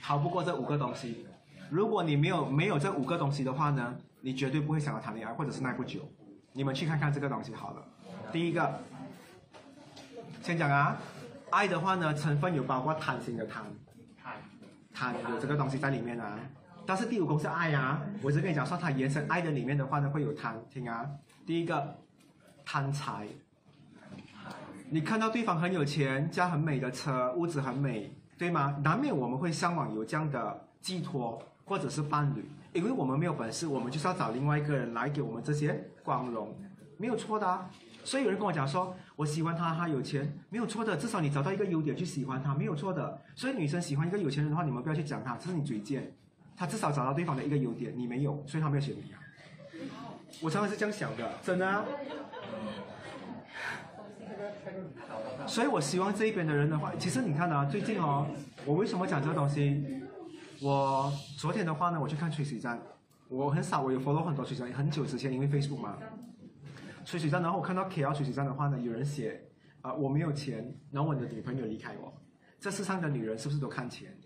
逃不过这五个东西。如果你没有没有这五个东西的话呢？你绝对不会想要谈恋爱，或者是耐不久。你们去看看这个东西好了。第一个，先讲啊，爱的话呢，成分有包括贪心的贪，贪有这个东西在里面啊。但是第五宫是爱啊，我是跟你讲说，它延伸爱的里面的话呢，会有贪。听啊，第一个，贪财。你看到对方很有钱，家很美的车，屋子很美，对吗？难免我们会向往有这样的寄托，或者是伴侣。因为我们没有本事，我们就是要找另外一个人来给我们这些光荣，没有错的啊。所以有人跟我讲说，我喜欢他，他有钱，没有错的。至少你找到一个优点去喜欢他，没有错的。所以女生喜欢一个有钱人的话，你们不要去讲他，这是你嘴贱。他至少找到对方的一个优点，你没有，所以他没有选你啊。我常常是这样想的，真的。所以我希望这一边的人的话，其实你看啊，最近哦，我为什么讲这个东西？我昨天的话呢，我去看吹水站，我很少，我有 follow 很多吹水站，很久之前因为 Facebook 嘛，吹水站，然后我看到 KL 吹水站的话呢，有人写，啊我没有钱，然后我的女朋友离开我，这世上的女人是不是都看钱？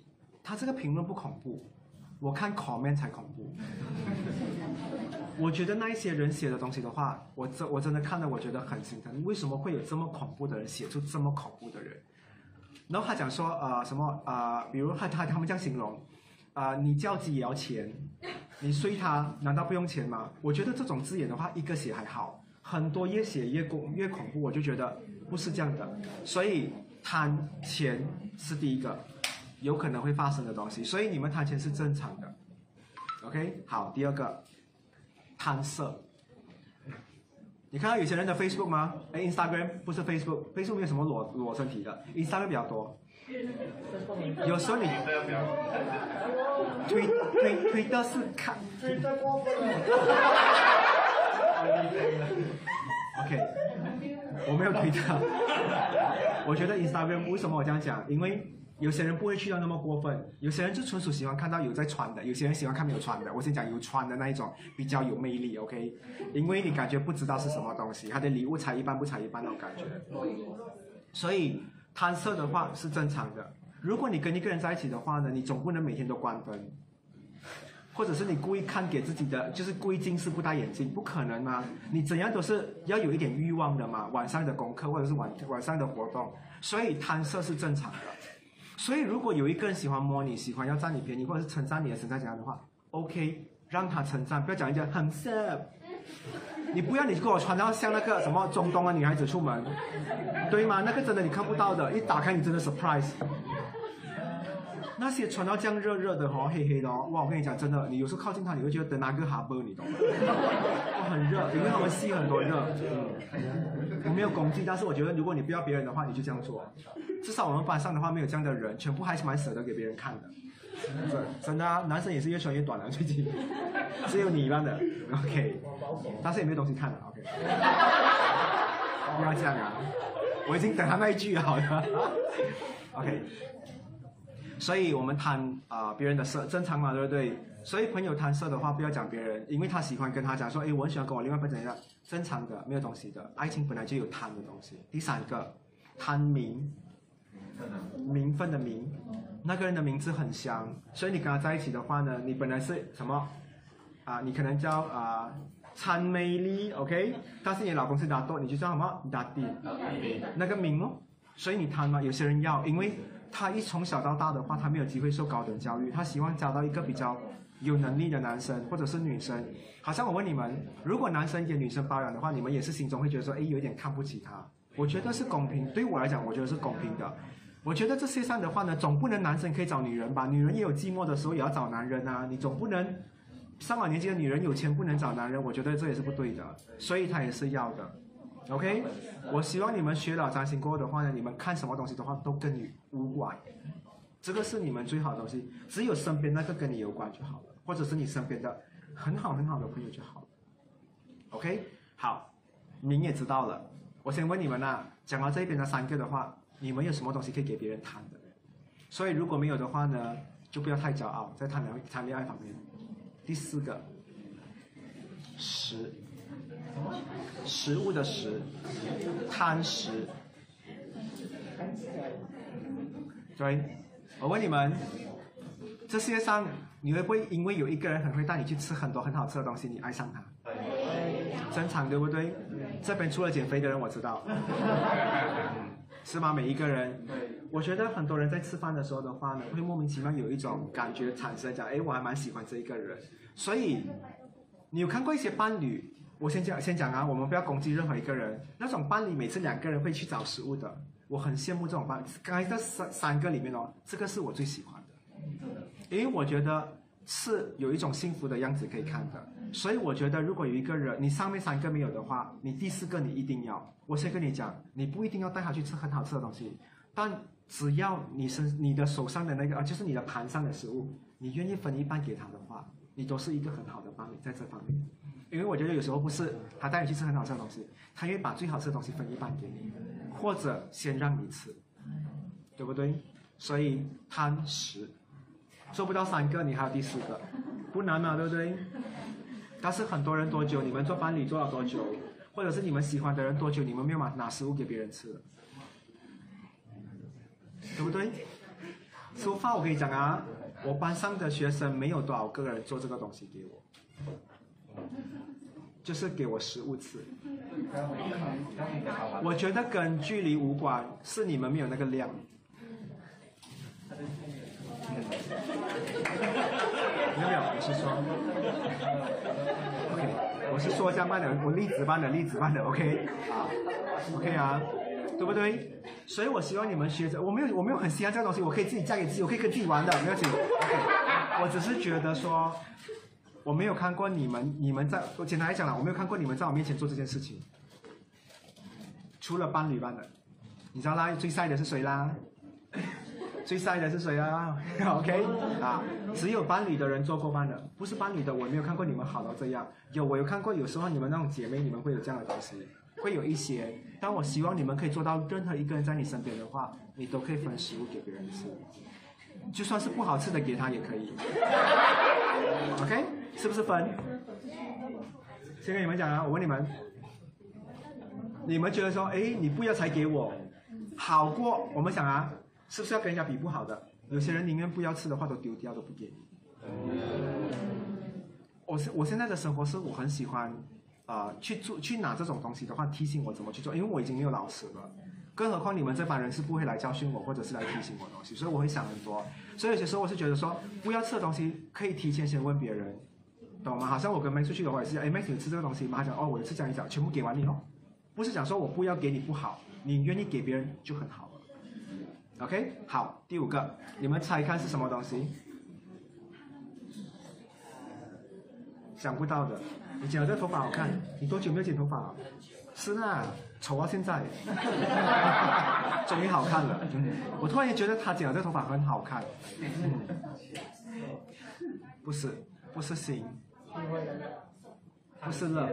他这个评论不恐怖，我看 comment 才恐怖。我觉得那一些人写的东西的话，我真我真的看了，我觉得很心疼。为什么会有这么恐怖的人写出这么恐怖的人？然后他讲说，呃什么呃，比如他他他们这样形容。啊，你叫鸡也要钱，你睡它难道不用钱吗？我觉得这种字眼的话，一个写还好，很多越写越恐越恐怖，我就觉得不是这样的。所以贪钱是第一个有可能会发生的东西，所以你们贪钱是正常的。OK，好，第二个贪色。你看到有些人的 Facebook 吗？哎，Instagram 不是 Facebook，Facebook 没有什么裸裸身体的，Instagram 比较多。有时候你推推推的是看，推的过分了。OK，我没有推的。我觉得 Instagram 为什么我这样讲？因为有些人不会去到那么过分，有些人就纯属喜欢看到有在穿的，有些人喜欢看没有穿的。我先讲有穿的那一种比较有魅力，OK？因为你感觉不知道是什么东西，他的礼物才一般不才一般那种感觉，所以。贪色的话是正常的。如果你跟一个人在一起的话呢，你总不能每天都关灯，或者是你故意看给自己的，就是故意近视不戴眼镜，不可能啊！你怎样都是要有一点欲望的嘛。晚上的功课或者是晚晚上的活动，所以贪色是正常的。所以如果有一个人喜欢摸你，喜欢要占你便宜，或者是称赞你的身材怎样的话，OK，让他称赞，不要讲一句很色。你不要你给我穿到像那个什么中东的女孩子出门，对吗？那个真的你看不到的，一打开你真的 surprise。那些穿到这样热热的哦，黑黑的哦，哇！我跟你讲，真的，你有时候靠近他，你会觉得等哪个哈波，你懂吗？哇，很热，因为他们吸很多热。我没有攻击，但是我觉得如果你不要别人的话，你就这样做。至少我们班上的话没有这样的人，全部还是蛮舍得给别人看的。真真的啊，男生也是越穿越短了，最近 只有你一般的，OK，但是也没有东西看了，OK。不要这样啊！我已经等他那一句好了。OK，所以我们贪啊、别人的色正常嘛，对不对？所以朋友贪色的话，不要讲别人，因为他喜欢跟他讲说，哎，我很喜欢跟我另外一半怎样，正常的，没有东西的。爱情本来就有贪的东西。第三个，贪名，名分的名，那个人的名字很香，所以你跟他在一起的话呢，你本来是什么啊？你可能叫啊。参美丽，OK，但是你老公是达多，你就叫什么达弟，那个名哦。所以你贪吗？有些人要，因为他一从小到大的话，他没有机会受高等教育，他希望找到一个比较有能力的男生或者是女生。好像我问你们，如果男生给女生包养的话，你们也是心中会觉得说，哎，有点看不起他。我觉得是公平，对我来讲，我觉得是公平的。我觉得这世上的话呢，总不能男生可以找女人吧？女人也有寂寞的时候，也要找男人啊。你总不能上了年纪的女人有钱不能找男人，我觉得这也是不对的。所以他也是要的。OK，我希望你们学了占星过后的话呢，你们看什么东西的话都跟你无关，这个是你们最好的东西，只有身边那个跟你有关就好了，或者是你身边的很好很好的朋友就好了。OK，好，您也知道了。我先问你们啦，讲到这边的三个的话，你们有什么东西可以给别人谈的？所以如果没有的话呢，就不要太骄傲，在谈恋谈恋爱方面。第四个，食，食物的食，贪食。对，我问你们，这世界上你会不会因为有一个人很会带你去吃很多很好吃的东西，你爱上他？正常对不对？这边除了减肥的人我知道，是吗？每一个人，我觉得很多人在吃饭的时候的话呢，会莫名其妙有一种感觉产生，讲，哎，我还蛮喜欢这一个人。所以，你有看过一些伴侣？我先讲，先讲啊，我们不要攻击任何一个人。那种伴侣每次两个人会去找食物的，我很羡慕这种伴。刚才这三三个里面哦，这个是我最喜欢的，因为我觉得是有一种幸福的样子可以看的。所以我觉得，如果有一个人，你上面三个没有的话，你第四个你一定要。我先跟你讲，你不一定要带他去吃很好吃的东西，但只要你身你的手上的那个啊，就是你的盘上的食物，你愿意分一半给他的话，你都是一个很好的伴侣在这方面。因为我觉得有时候不是他带你去吃很好吃的东西，他愿意把最好吃的东西分一半给你，或者先让你吃，对不对？所以贪食，做不到三个，你还有第四个，不难嘛，对不对？但是很多人多久？你们做伴侣做了多久？或者是你们喜欢的人多久？你们没有拿拿食物给别人吃，对不对？吃饭我跟你讲啊，我班上的学生没有多少个人做这个东西给我，就是给我食物吃。我觉得跟距离无关，是你们没有那个量。没有没有，我是说，OK，我是说这样办的，我粒子班的粒子班的，OK，啊，OK 啊，对不对？所以我希望你们学着，我没有我没有很稀罕这个东西，我可以自己嫁给自己，我可以跟自己玩的，没有紧。OK，我只是觉得说，我没有看过你们，你们在，我简单来讲了，我没有看过你们在我面前做这件事情，除了班里班的，你知道啦，最晒的是谁啦？最帅的是谁啊？OK 啊，只有伴侣的人做过伴的，不是伴侣的，我没有看过你们好到这样。有，我有看过，有时候你们那种姐妹，你们会有这样的东西，会有一些。但我希望你们可以做到，任何一个人在你身边的话，你都可以分食物给别人吃，就算是不好吃的给他也可以。OK，是不是分？先跟你们讲啊，我问你们，你们觉得说，哎，你不要才给我，好过我们想啊。是不是要跟人家比不好的？有些人宁愿不要吃的话都丢掉，都不给你。我现我现在的生活是我很喜欢，啊、去做去拿这种东西的话，提醒我怎么去做，因为我已经没有老师了。更何况你们这帮人是不会来教训我，或者是来提醒我东西，所以我会想很多。所以有些时候我是觉得说，不要吃的东西可以提前先问别人，懂吗？好像我跟 Max 出去的话也是，哎，Max 你吃这个东西吗？他讲哦，我吃讲一讲，全部给完你哦。不是讲说我不要给你不好，你愿意给别人就很好。OK，好，第五个，你们猜看是什么东西？想不到的，你剪了这头发好看，你多久没有剪头发了？是啊，丑到现在，终于好看了。我突然也觉得他剪了这头发很好看。不是，不是心，不是乐，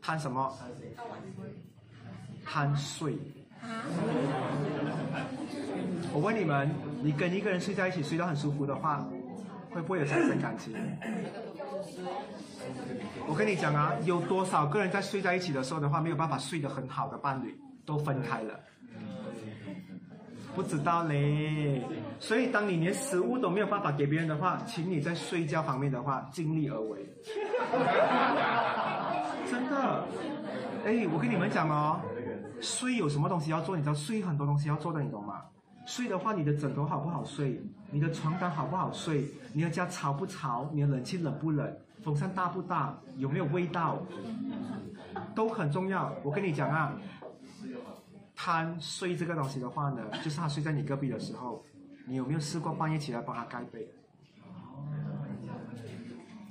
贪什么？贪睡。我问你们，你跟一个人睡在一起，睡得很舒服的话，会不会有产生感情？我跟你讲啊，有多少个人在睡在一起的时候的话，没有办法睡得很好的伴侣，都分开了。不知道嘞，所以当你连食物都没有办法给别人的话，请你在睡觉方面的话尽力而为。真的，哎，我跟你们讲哦，睡有什么东西要做？你知道睡很多东西要做的，你懂吗？睡的话，你的枕头好不好睡？你的床单好不好睡？你的家潮不潮？你的冷气冷不冷？风扇大不大？有没有味道？都很重要。我跟你讲啊，贪睡这个东西的话呢，就是他睡在你隔壁的时候，你有没有试过半夜起来帮他盖被？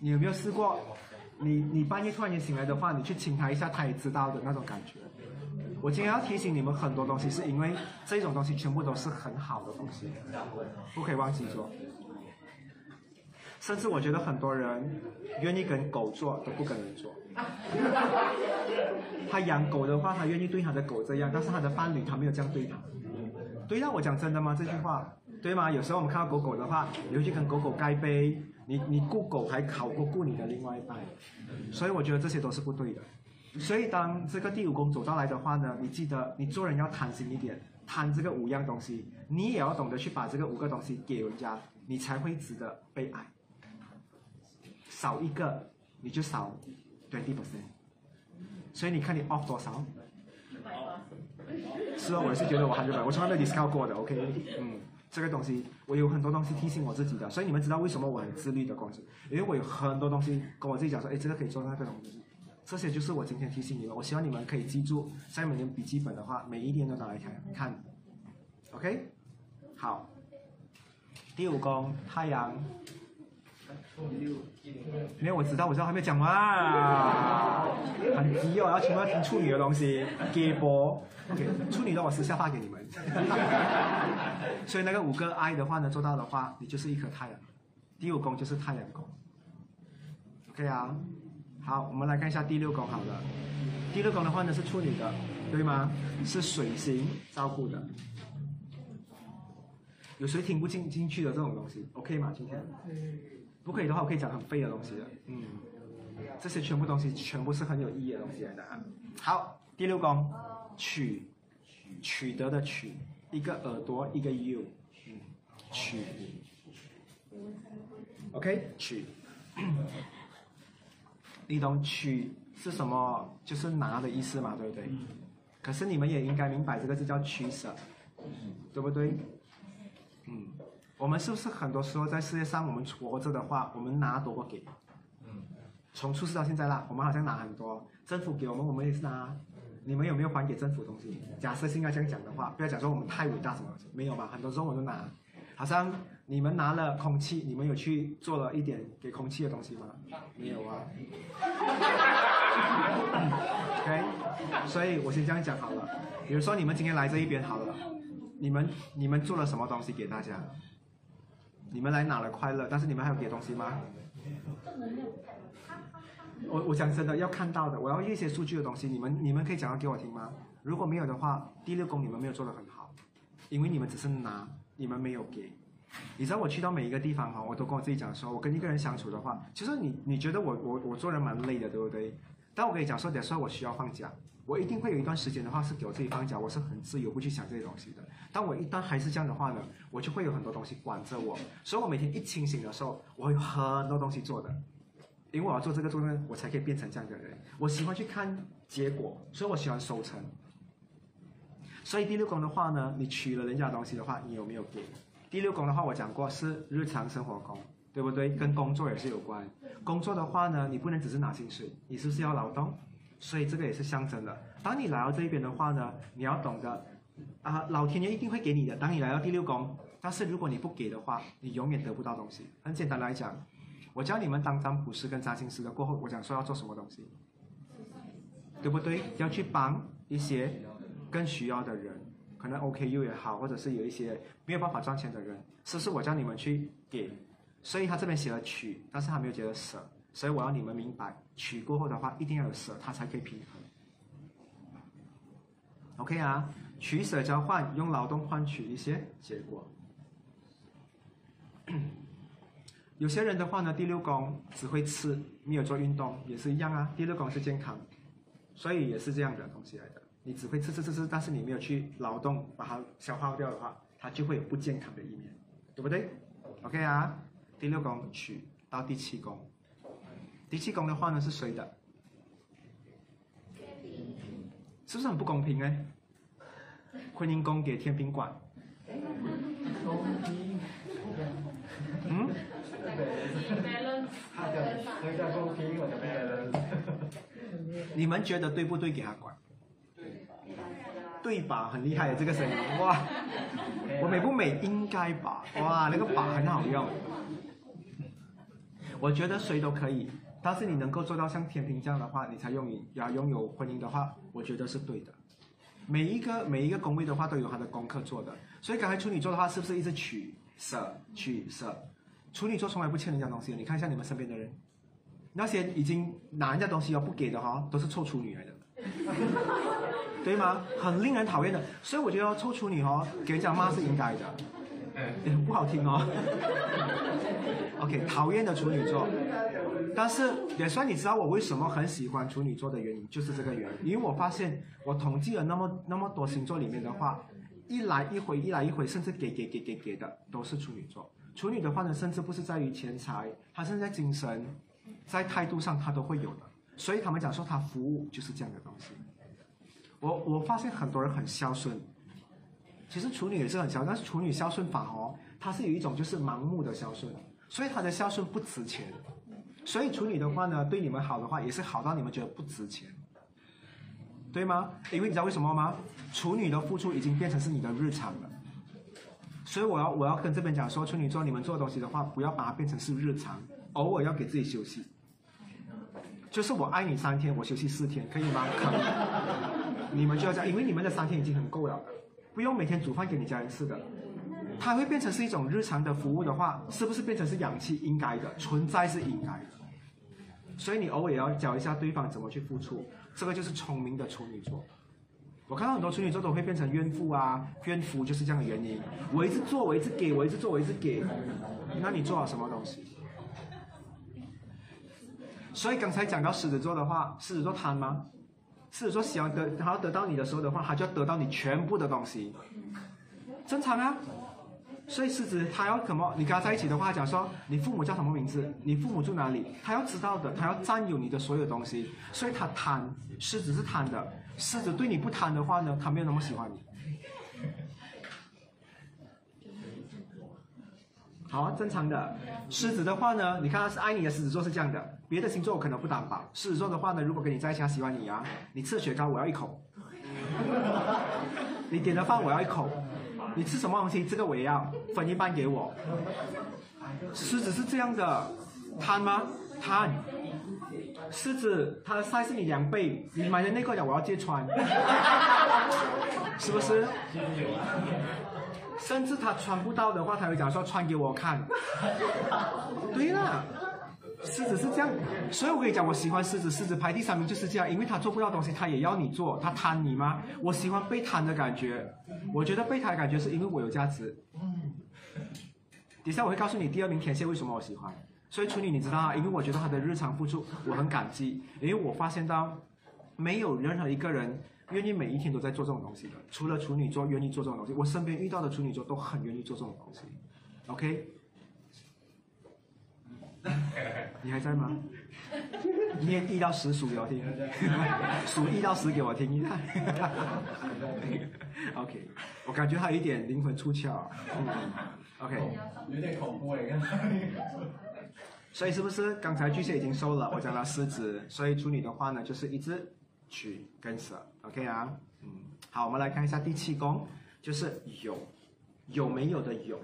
你有没有试过？你你半夜突然间醒来的话，你去亲他一下，他也知道的那种感觉。我今天要提醒你们很多东西，是因为这种东西全部都是很好的东西，不可以忘记做。甚至我觉得很多人愿意跟狗做，都不跟人做。他养狗的话，他愿意对他的狗这样，但是他的伴侣他没有这样对他。对呀，我讲真的吗？这句话对吗？有时候我们看到狗狗的话，你会去跟狗狗盖杯，你你顾狗还好过顾你的另外一半，所以我觉得这些都是不对的。所以当这个第五宫走到来的话呢，你记得你做人要贪心一点，贪这个五样东西，你也要懂得去把这个五个东西给人家，你才会值得被爱。少一个你就少 twenty percent，所以你看你 off 多少？是啊，我也是觉得我还是百，我从来没有 discount 过的，OK，嗯，这个东西我有很多东西提醒我自己的，所以你们知道为什么我很自律的公司，因为我有很多东西跟我自己讲说，哎，这个可以做，那个东西，这些就是我今天提醒你们，我希望你们可以记住，在你们笔记本的话，每一天都拿来看看，OK，好，第五宫太阳。没有，我知道，我知道，还没讲完，很急哦，要全部要听处女的东西，给播，OK，处女的我私下发给你们。所以那个五个 I 的话呢，做到的话，你就是一颗太阳，第五宫就是太阳宫，OK 啊，好，我们来看一下第六宫好了，第六宫的话呢是处女的，对吗？是水星照顾的，有谁听不进进去的这种东西？OK 吗？今天？不可以的话，我可以讲很废的东西的。嗯，这些全部东西全部是很有意义的东西来的啊。好，第六宫，取，取得的取，一个耳朵，一个 u，嗯，取，OK，取，你懂取是什么？就是拿的意思嘛，对不对？可是你们也应该明白，这个字叫取舍，对不对？嗯。我们是不是很多时候在世界上，我们活着的话，我们拿多过给？嗯从出世到现在啦，我们好像拿很多，政府给我们，我们也是拿。你们有没有还给政府东西？假设现在这样讲的话，不要讲说我们太伟大什么，没有吧？很多时候我都拿。好像你们拿了空气，你们有去做了一点给空气的东西吗？没有啊。OK，所以我先这样讲好了。比如说你们今天来这一边好了，你们你们做了什么东西给大家？你们来拿了快乐，但是你们还有别的东西吗？我我讲真的，要看到的，我要一些数据的东西，你们你们可以讲到给我听吗？如果没有的话，第六宫你们没有做的很好，因为你们只是拿，你们没有给。你知道我去到每一个地方哈，我都跟我自己讲说，我跟一个人相处的话，其实你你觉得我我我做人蛮累的，对不对？但我跟你讲说，有时候我需要放假，我一定会有一段时间的话是给我自己放假，我是很自由，不去想这些东西的。当我一旦还是这样的话呢，我就会有很多东西管着我，所以我每天一清醒的时候，我会有很多东西做的，因为我要做这个做那个，我才可以变成这样的人。我喜欢去看结果，所以我喜欢收成。所以第六宫的话呢，你取了人家东西的话，你有没有给？第六宫的话，我讲过是日常生活宫，对不对？跟工作也是有关。工作的话呢，你不能只是拿薪水，你是不是要劳动？所以这个也是象征的。当你来到这一边的话呢，你要懂得。啊，老天爷一定会给你的。当你来到第六宫，但是如果你不给的话，你永远得不到东西。很简单来讲，我教你们当占卜师跟占星师的过后，我讲说要做什么东西，对不对？要去帮一些更需要的人，可能 OKU 也好，或者是有一些没有办法赚钱的人，是不是我叫你们去给？所以他这边写了取，但是他没有写了舍，所以我要你们明白，取过后的话，一定要有舍，他才可以平衡。OK 啊，取舍交换，用劳动换取一些结果。有些人的话呢，第六宫只会吃，没有做运动，也是一样啊。第六宫是健康，所以也是这样的东西来的。你只会吃吃吃吃，但是你没有去劳动把它消耗掉的话，它就会有不健康的一面，对不对？OK 啊，第六宫取到第七宫，第七宫的话呢是谁的？是不是很不公平呢？婚姻宫给天平管，嗯。你们觉得对不对？给他管，对吧？很厉害，这个声音 哇！我美不美？应该吧？哇，那个把很好用。我觉得谁都可以，但是你能够做到像天平这样的话，你才拥有要拥有婚姻的话，我觉得是对的。每一个每一个宫位的话都有他的功课做的，所以刚才处女座的话是不是一直取舍取舍？处女座从来不欠人家东西的，你看一下你们身边的人，那些已经拿人家东西又不给的哈，都是臭处女来的，对吗？很令人讨厌的，所以我觉得臭处女哦，给人家骂是应该的，也不好听哦。OK，讨厌的处女座，但是也算你知道我为什么很喜欢处女座的原因，就是这个原因，因为我发现我统计了那么那么多星座里面的话，一来一回，一来一回，甚至给给给给给的都是处女座。处女的话呢，甚至不是在于钱财，他甚至在精神，在态度上，他都会有的。所以他们讲说，他服务就是这样的东西。我我发现很多人很孝顺，其实处女也是很孝，但是处女孝顺法哦，它是有一种就是盲目的孝顺，所以他的孝顺不值钱。所以处女的话呢，对你们好的话，也是好到你们觉得不值钱，对吗？因为你知道为什么吗？处女的付出已经变成是你的日常了。所以我要我要跟这边讲说，处女座你们做东西的话，不要把它变成是日常，偶尔要给自己休息。就是我爱你三天，我休息四天，可以吗？可以。你们就要这样，因为你们的三天已经很够了，不用每天煮饭给你家人吃的。它会变成是一种日常的服务的话，是不是变成是氧气？应该的，存在是应该的。所以你偶尔也要教一下对方怎么去付出，这个就是聪明的处女座。我看到很多处女座都会变成怨妇啊，怨妇就是这样的原因。我一直做，我一直给，我一直做，我一直给，那你做了什么东西？所以刚才讲到狮子座的话，狮子座贪吗？狮子座喜欢得，他要得到你的时候的话，他就要得到你全部的东西，正常啊。所以狮子他要什么？你跟他在一起的话，假如说你父母叫什么名字，你父母住哪里，他要知道的，他要占有你的所有东西，所以他贪。狮子是贪的，狮子对你不贪的话呢，他没有那么喜欢你。好、正常的。狮子的话呢，你看他是爱你的狮子座是这样的，别的星座我可能不担保。狮子座的话呢，如果跟你在一起，他喜欢你啊，你吃雪糕我要一口，你点的饭我要一口，你吃什么东西这个我也要分一半给我。狮子是这样的，贪吗？贪。狮子它的晒是你两倍，你买的内裤讲我要借穿，是不是？甚至他穿不到的话，他会讲说穿给我看。对了，狮子是这样，所以我跟你讲，我喜欢狮子，狮子排第三名就是这样，因为他做不到东西，他也要你做，他贪你吗？我喜欢被贪的感觉，我觉得被贪的感觉是因为我有价值。嗯等下我会告诉你第二名天蝎为什么我喜欢。所以处女你知道啊，因为我觉得他的日常付出我很感激，因为我发现到没有任何一个人愿意每一天都在做这种东西的，除了处女座愿意做这种东西，我身边遇到的处女座都很愿意做这种东西。OK，你还在吗？念一到十数给我听，数一到十给我听一下。OK，我感觉他有一点灵魂出窍。嗯 OK。有点恐怖哎，所以是不是刚才巨蟹已经收了？我讲了狮子，所以处女的话呢，就是一只取跟舍，OK 啊？嗯，好，我们来看一下第七宫，就是有，有没有的有。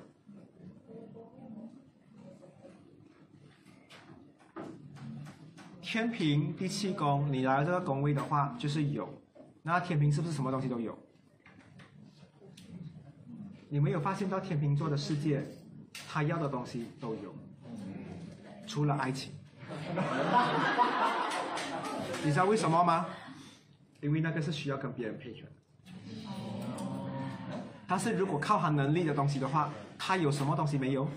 天平第七宫，你来这个宫位的话，就是有。那天平是不是什么东西都有？你没有发现到天平座的世界，他要的东西都有，除了爱情。你知道为什么吗？因为那个是需要跟别人配合的。但是如果靠他能力的东西的话，他有什么东西没有？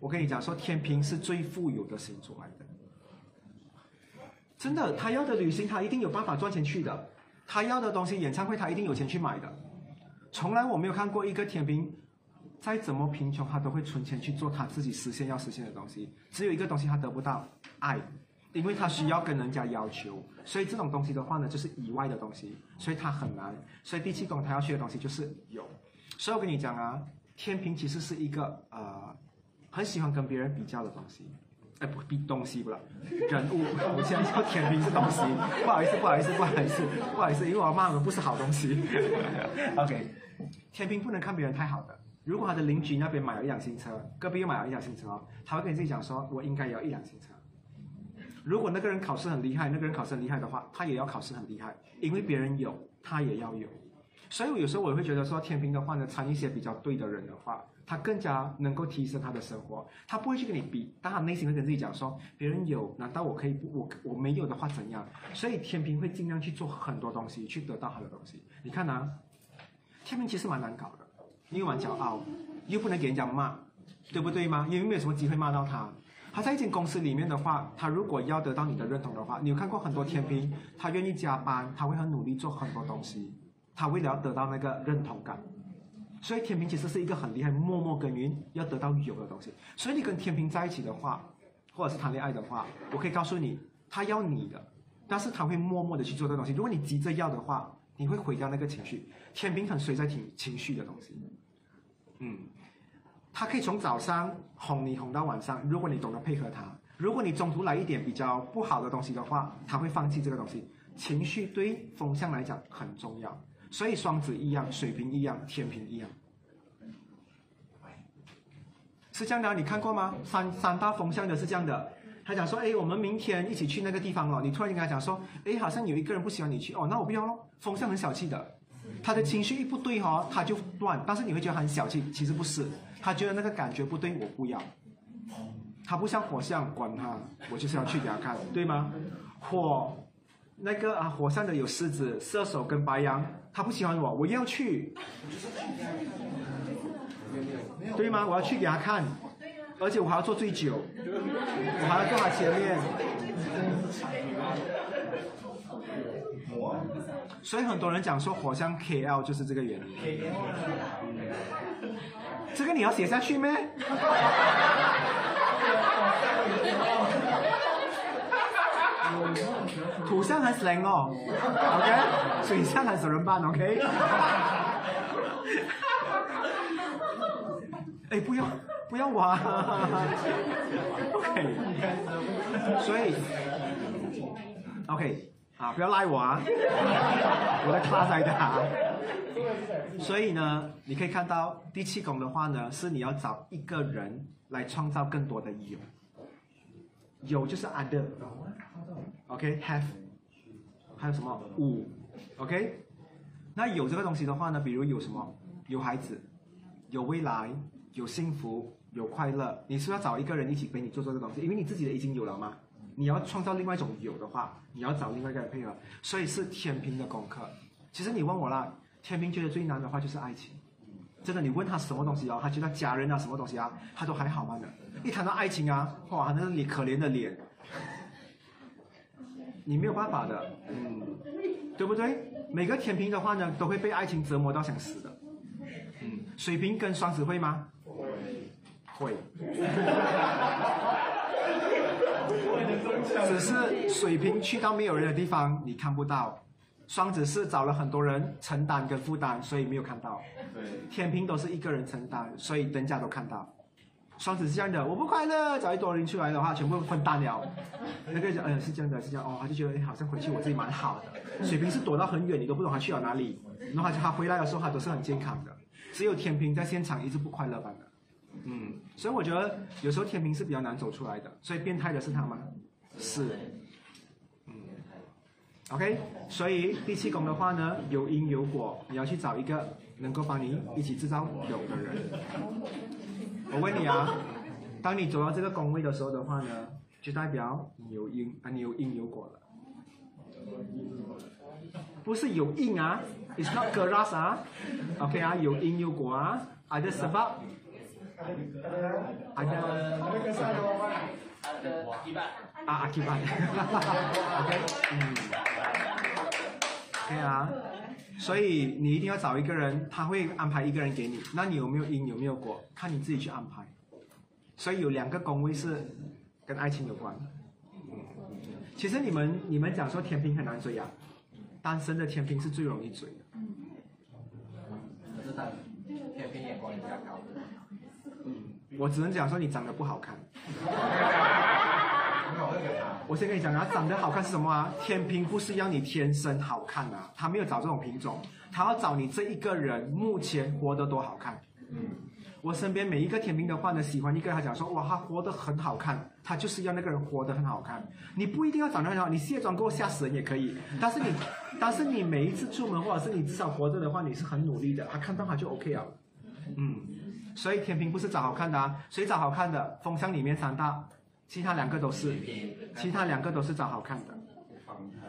我跟你讲说，天平是最富有的星座来的。真的，他要的旅行，他一定有办法赚钱去的；他要的东西，演唱会，他一定有钱去买的。从来我没有看过一个天平，再怎么贫穷，他都会存钱去做他自己实现要实现的东西。只有一个东西他得不到，爱，因为他需要跟人家要求，所以这种东西的话呢，就是以外的东西，所以他很难。所以第七宫他要学的东西就是有。所以我跟你讲啊，天平其实是一个呃，很喜欢跟别人比较的东西。哎，不比东西不了，人物。我现在说天平是东西，不好意思，不好意思，不好意思，不好意思，因为我要骂他们不是好东西。OK，天平不能看别人太好的。如果他的邻居那边买了一辆新车，隔壁又买了一辆新车，他会跟自己讲说，我应该也要一辆新车。如果那个人考试很厉害，那个人考试很厉害的话，他也要考试很厉害，因为别人有，他也要有。所以有时候我会觉得说，天平的话呢，参一些比较对的人的话，他更加能够提升他的生活。他不会去跟你比，但他内心会跟自己讲说，别人有，难道我可以不？我我没有的话怎样？所以天平会尽量去做很多东西，去得到他的东西。你看啊，天平其实蛮难搞的，因为蛮骄傲，又不能给人家骂，对不对吗？因为没有什么机会骂到他。他在一间公司里面的话，他如果要得到你的认同的话，你有看过很多天平，他愿意加班，他会很努力做很多东西。他为了要得到那个认同感，所以天平其实是一个很厉害、默默耕耘要得到有的东西。所以你跟天平在一起的话，或者是谈恋爱的话，我可以告诉你，他要你的，但是他会默默的去做这个东西。如果你急着要的话，你会毁掉那个情绪。天平很随在情情绪的东西，嗯，他可以从早上哄你哄到晚上，如果你懂得配合他。如果你中途来一点比较不好的东西的话，他会放弃这个东西。情绪对风象来讲很重要。所以双子一样，水瓶一样，天平一样，是这样的。你看过吗？三三大风向的是这样的。他讲说：“哎，我们明天一起去那个地方哦。”你突然跟他讲说：“哎，好像有一个人不喜欢你去哦，那我不要咯。”风向很小气的，他的情绪一不对哈，他就乱。但是你会觉得很小气，其实不是，他觉得那个感觉不对，我不要。他不像火象，管他，我就是要去给他看，对吗？火，那个啊，火象的有狮子、射手跟白羊。他不喜欢我，我要去，对吗？我要去给他看，而且我还要坐最久，我还要坐他前面。所以很多人讲说火象 KL 就是这个原因。这个你要写下去咩？土象很 slang 哦，OK，水象很少人办，OK。哎，不要不要玩，OK。所以，OK，啊，不要赖我啊，我在 class 在的。所以呢，你可以看到第七宫的话呢，是你要找一个人来创造更多的有，有就是 other，OK，have。还有什么五，OK？那有这个东西的话呢，比如有什么？有孩子，有未来，有幸福，有快乐。你是要找一个人一起陪你做这个东西，因为你自己的已经有了吗？你要创造另外一种有的话，你要找另外一个人配合。所以是天平的功课。其实你问我啦，天平觉得最难的话就是爱情。真的，你问他什么东西哦，他觉得家人啊，什么东西啊，他都还好嘛的。一谈到爱情啊，哇，那是你可怜的脸。你没有办法的，嗯，对不对？每个天平的话呢，都会被爱情折磨到想死的，嗯。水瓶跟双子会吗？会。只是水瓶去到没有人的地方，你看不到；双子是找了很多人承担跟负担，所以没有看到。对天平都是一个人承担，所以人家都看到。双子是这样的，我不快乐，找一堆人出来的话，全部分担了。那个讲，嗯，是这样的，是这样哦，他就觉得，哎，好像回去我自己蛮好的。水瓶是躲到很远，你都不懂他去了哪里。然后他回来的时候，他都是很健康的。只有天平在现场一直不快乐般的。嗯，所以我觉得有时候天平是比较难走出来的。所以变态的是他吗？是。嗯。OK，所以第七宫的话呢，有因有果，你要去找一个能够帮你一起制造有的人。我问你啊，当你走到这个宫位的时候的话呢，就代表你有因啊，你有因有果了。不是有因啊，it's not keras 啊，OK 啊，有因有果啊，ada sebab ada Ada kesan jawapan. ah akibat OK 嗯，OK 啊，所以你一定要找一个人，他会安排一个人给你，那你有没有因有没有果，看你自己去安排。所以有两个宫位是跟爱情有关。其实你们你们讲说天平很难追啊，单身的天平是最容易追的。可是但天平眼光比较高。我只能讲说你长得不好看。我先跟你讲啊，长得好看是什么啊？天平不是要你天生好看啊，他没有找这种品种，他要找你这一个人目前活得多好看。嗯我身边每一个天平的话呢，喜欢一个人，他讲说哇，他活得很好看，他就是要那个人活得很好看。你不一定要长得很好，你卸妆给我吓死人也可以，但是你，但是你每一次出门或者是你至少活着的话，你是很努力的，他看到他就 OK 了。嗯，所以天平不是找好看的啊，谁找好看的？风箱里面三大，其他两个都是，其他两个都是找好看的。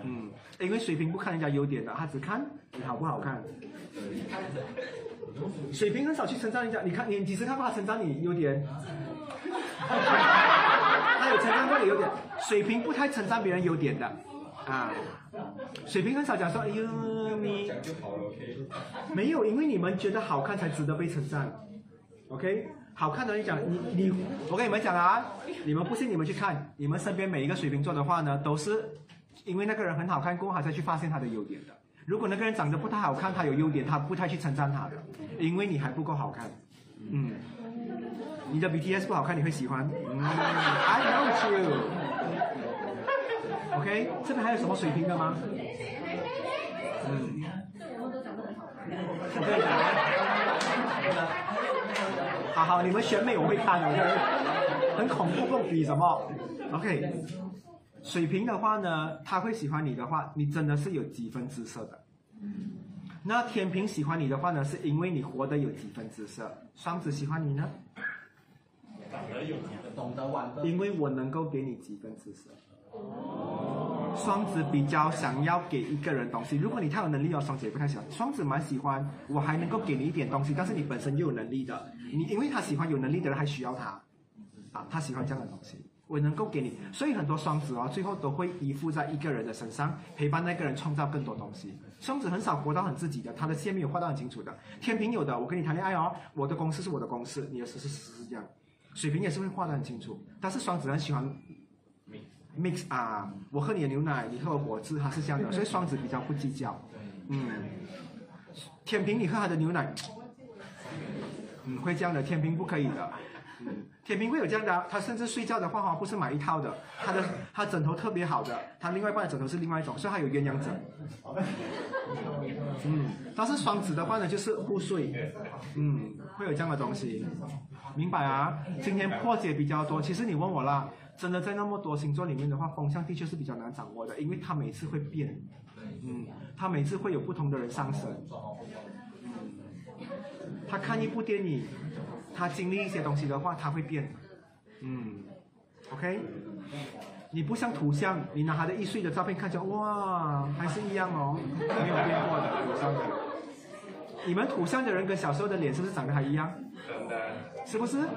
嗯，因为水瓶不看人家优点的，他只看你好不好看。水瓶很少去称赞人家，你看你几时看过他称赞你优点？他有称赞过你优点，水瓶不太称赞别人优点的啊。水瓶很少讲说，哎呦你讲就好了，OK。没有，因为你们觉得好看才值得被称赞。OK，好看的人讲你你，我跟你们讲啊，你们不信你们去看，你们身边每一个水瓶座的话呢，都是因为那个人很好看过后，他才去发现他的优点的。如果那个人长得不太好看，他有优点，他不太去称赞他的，因为你还不够好看。嗯，你的 BTS 不好看，你会喜欢？嗯，I know you。OK，这边还有什么水瓶的吗？嗯。我可以讲。好好，你们选美我会看的，很恐怖，不比什么？OK，水瓶的话呢，他会喜欢你的话，你真的是有几分姿色的。那天平喜欢你的话呢，是因为你活得有几分姿色。双子喜欢你呢，懂得玩的。因为我能够给你几分姿色。双子比较想要给一个人东西，如果你太有能力哦，双子也不太喜欢。双子蛮喜欢，我还能够给你一点东西，但是你本身又有能力的，你因为他喜欢有能力的人，还需要他，啊，他喜欢这样的东西，我能够给你，所以很多双子哦，最后都会依附在一个人的身上，陪伴那个人创造更多东西。双子很少活到很自己的，他的线没有画到很清楚的。天平有的，我跟你谈恋爱哦，我的公式是我的公式，你的事是是这样。水瓶也是会画得很清楚，但是双子很喜欢 mix 啊，我喝你的牛奶，你喝我果汁，它是这样的，所以双子比较不计较。嗯，天平你喝他的牛奶，嗯，会这样的，天平不可以的。嗯，天平会有这样的啊，他甚至睡觉的话哈，不是买一套的，他的他枕头特别好的，他另外一半的枕头是另外一种，所以他有鸳鸯枕。嗯，但是双子的话呢，就是互睡，嗯，会有这样的东西，明白啊？今天破解比较多，其实你问我啦，真的在那么多星座里面的话，风象的确是比较难掌握的，因为它每次会变，嗯，它每次会有不同的人上升，他看一部电影，他经历一些东西的话，他会变，嗯，OK。你不像图像，你拿他的一岁的照片看起来，哇，还是一样哦，没有变过的土像的。你们土像的人跟小时候的脸是不是长得还一样？真的是不是？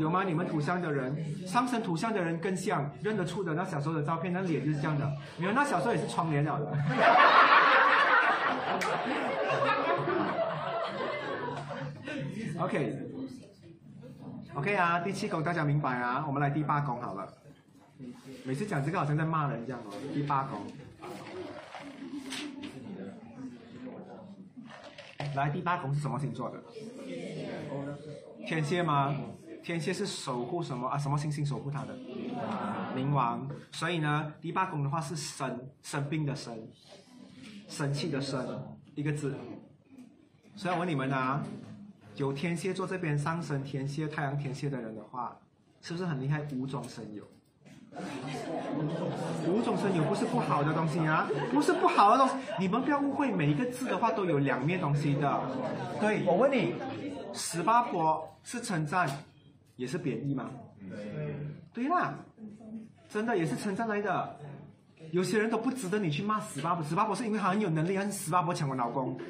有吗？你们土像的人，上升土像的人更像，认得出的那小时候的照片，那脸就是这样的。没有，那小时候也是窗帘了的。OK，OK 啊，第七宫大家明白啊，我们来第八宫好了。每次讲这个好像在骂人这样哦。第八宫，来第八宫是什么星座的？天蝎吗？天蝎是守护什么啊？什么星星守护它的？冥王。所以呢，第八宫的话是生生病的生，生气的生，一个字。所以我问你们啊，有天蝎座这边上升天蝎、太阳天蝎的人的话，是不是很厉害？无中生有。无中生有不是不好的东西啊，不是不好的东西。你们不要误会，每一个字的话都有两面东西的。对，我问你，十八婆是称赞，也是贬义吗？对啦，真的也是称赞来的。有些人都不值得你去骂死八婆，死八婆是因为他很有能力，但是死八婆抢我老公，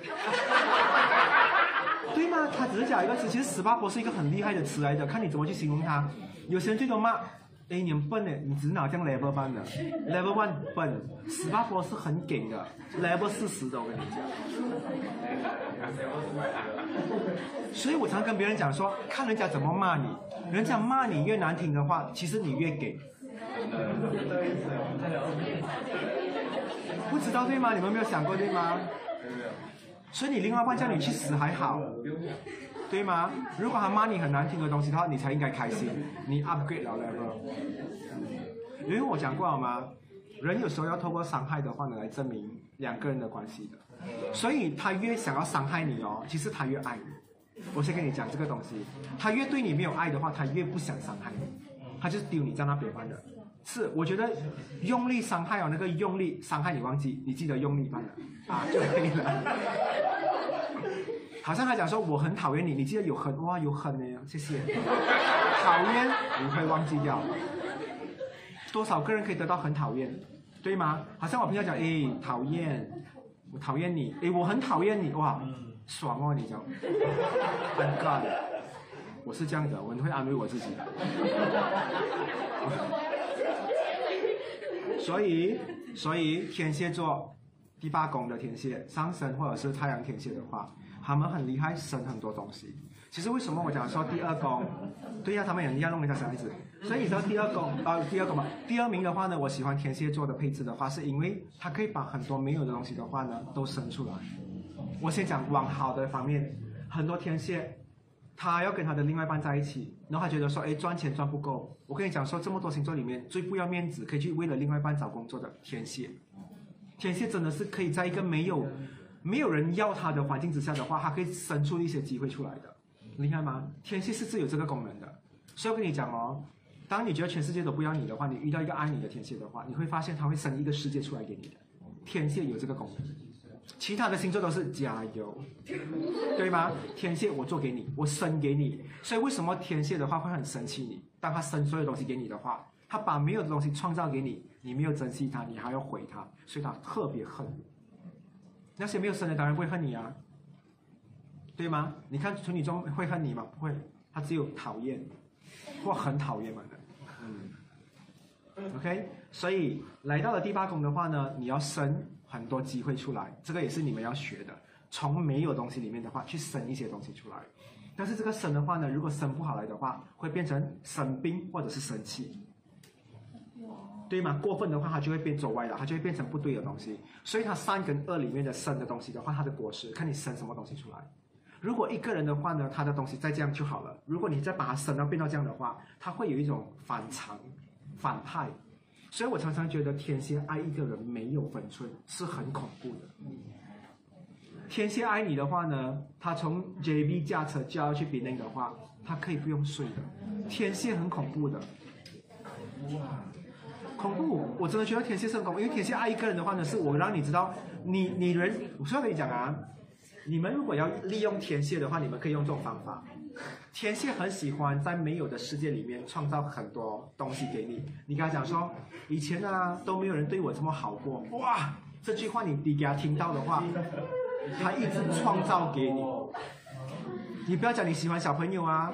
对吗？他只是讲一个词，其实死八婆是一个很厉害的词来的，看你怎么去形容他。有些人最多骂，哎，你们笨呢，你只是拿这样 level 班的，level one 笨，十八婆是很给的，level 四十的，我跟你讲。所以我常跟别人讲说，看人家怎么骂你，人家骂你越难听的话，其实你越给。不知道对吗？你们没有想过对吗？所以你另外一半叫你去死还好，对吗？如果他骂你很难听的东西的话，你才应该开心，你 upgrade 了 level。因为我讲过了吗？人有时候要透过伤害的话呢，来证明两个人的关系的。所以他越想要伤害你哦，其实他越爱你。我先跟你讲这个东西，他越对你没有爱的话，他越不想伤害你，他就是丢你在那边般的。是，我觉得用力伤害哦，那个用力伤害你忘记，你记得用力般的啊就可以了。好像他讲说我很讨厌你，你记得有很哇有很呢，谢谢。讨厌你会忘记掉，多少个人可以得到很讨厌，对吗？好像我平常讲，哎，讨厌，我讨厌你，哎，我很讨厌你，哇，爽哦，你讲，很干，我是这样的，我会安慰我自己的。所以，所以天蝎座第八宫的天蝎上升或者是太阳天蝎的话，他们很厉害，生很多东西。其实为什么我讲说第二宫？对呀、他们也一样弄人家小孩子。所以你知道第二宫啊、第二宫嘛？第二名的话呢，我喜欢天蝎座的配置的话，是因为它可以把很多没有的东西的话呢，都生出来。我先讲往好的方面，很多天蝎，他要跟他的另外一半在一起，然后他觉得说，哎，赚钱赚不够。我跟你讲说，这么多星座里面最不要面子，可以去为了另外一半找工作的天蝎。天蝎真的是可以在一个没有没有人要他的环境之下的话，他可以生出一些机会出来的，厉害吗？天蝎是是有这个功能的，所以我跟你讲哦，当你觉得全世界都不要你的话，你遇到一个爱你的天蝎的话，你会发现他会生一个世界出来给你的。天蝎有这个功能，其他的星座都是加油，对吗？天蝎我做给你，我生给你，所以为什么天蝎的话会很生气你？当他生所有东西给你的话，他把没有的东西创造给你，你没有珍惜他，你还要毁他，所以他特别恨。那些没有生的当然会恨你啊，对吗？你看处女座会恨你吗？不会，他只有讨厌或很讨厌嘛的。嗯，OK，所以来到了第八宫的话呢，你要生很多机会出来，这个也是你们要学的。从没有东西里面的话，去生一些东西出来。但是这个生的话呢，如果生不好来的话，会变成生病或者是生气。对吗？过分的话，它就会变走歪了，它就会变成不对的东西。所以它三跟二里面的生的东西的话，它的果实看你生什么东西出来。如果一个人的话呢，他的东西再这样就好了。如果你再把它生到变到这样的话，他会有一种反常、反派。所以我常常觉得天蝎爱一个人没有分寸是很恐怖的。天蝎爱你的话呢，他从 JB 驾车就要去别人的话，他可以不用睡的。天蝎很恐怖的。恐怖，我真的觉得天蝎是很恐怖，因为天蝎爱一个人的话呢，是我让你知道，你你人，我是要跟你讲啊，你们如果要利用天蝎的话，你们可以用这种方法。天蝎很喜欢在没有的世界里面创造很多东西给你。你跟他讲说，以前啊都没有人对我这么好过，哇，这句话你你给他听到的话，他一直创造给你。你不要讲你喜欢小朋友啊，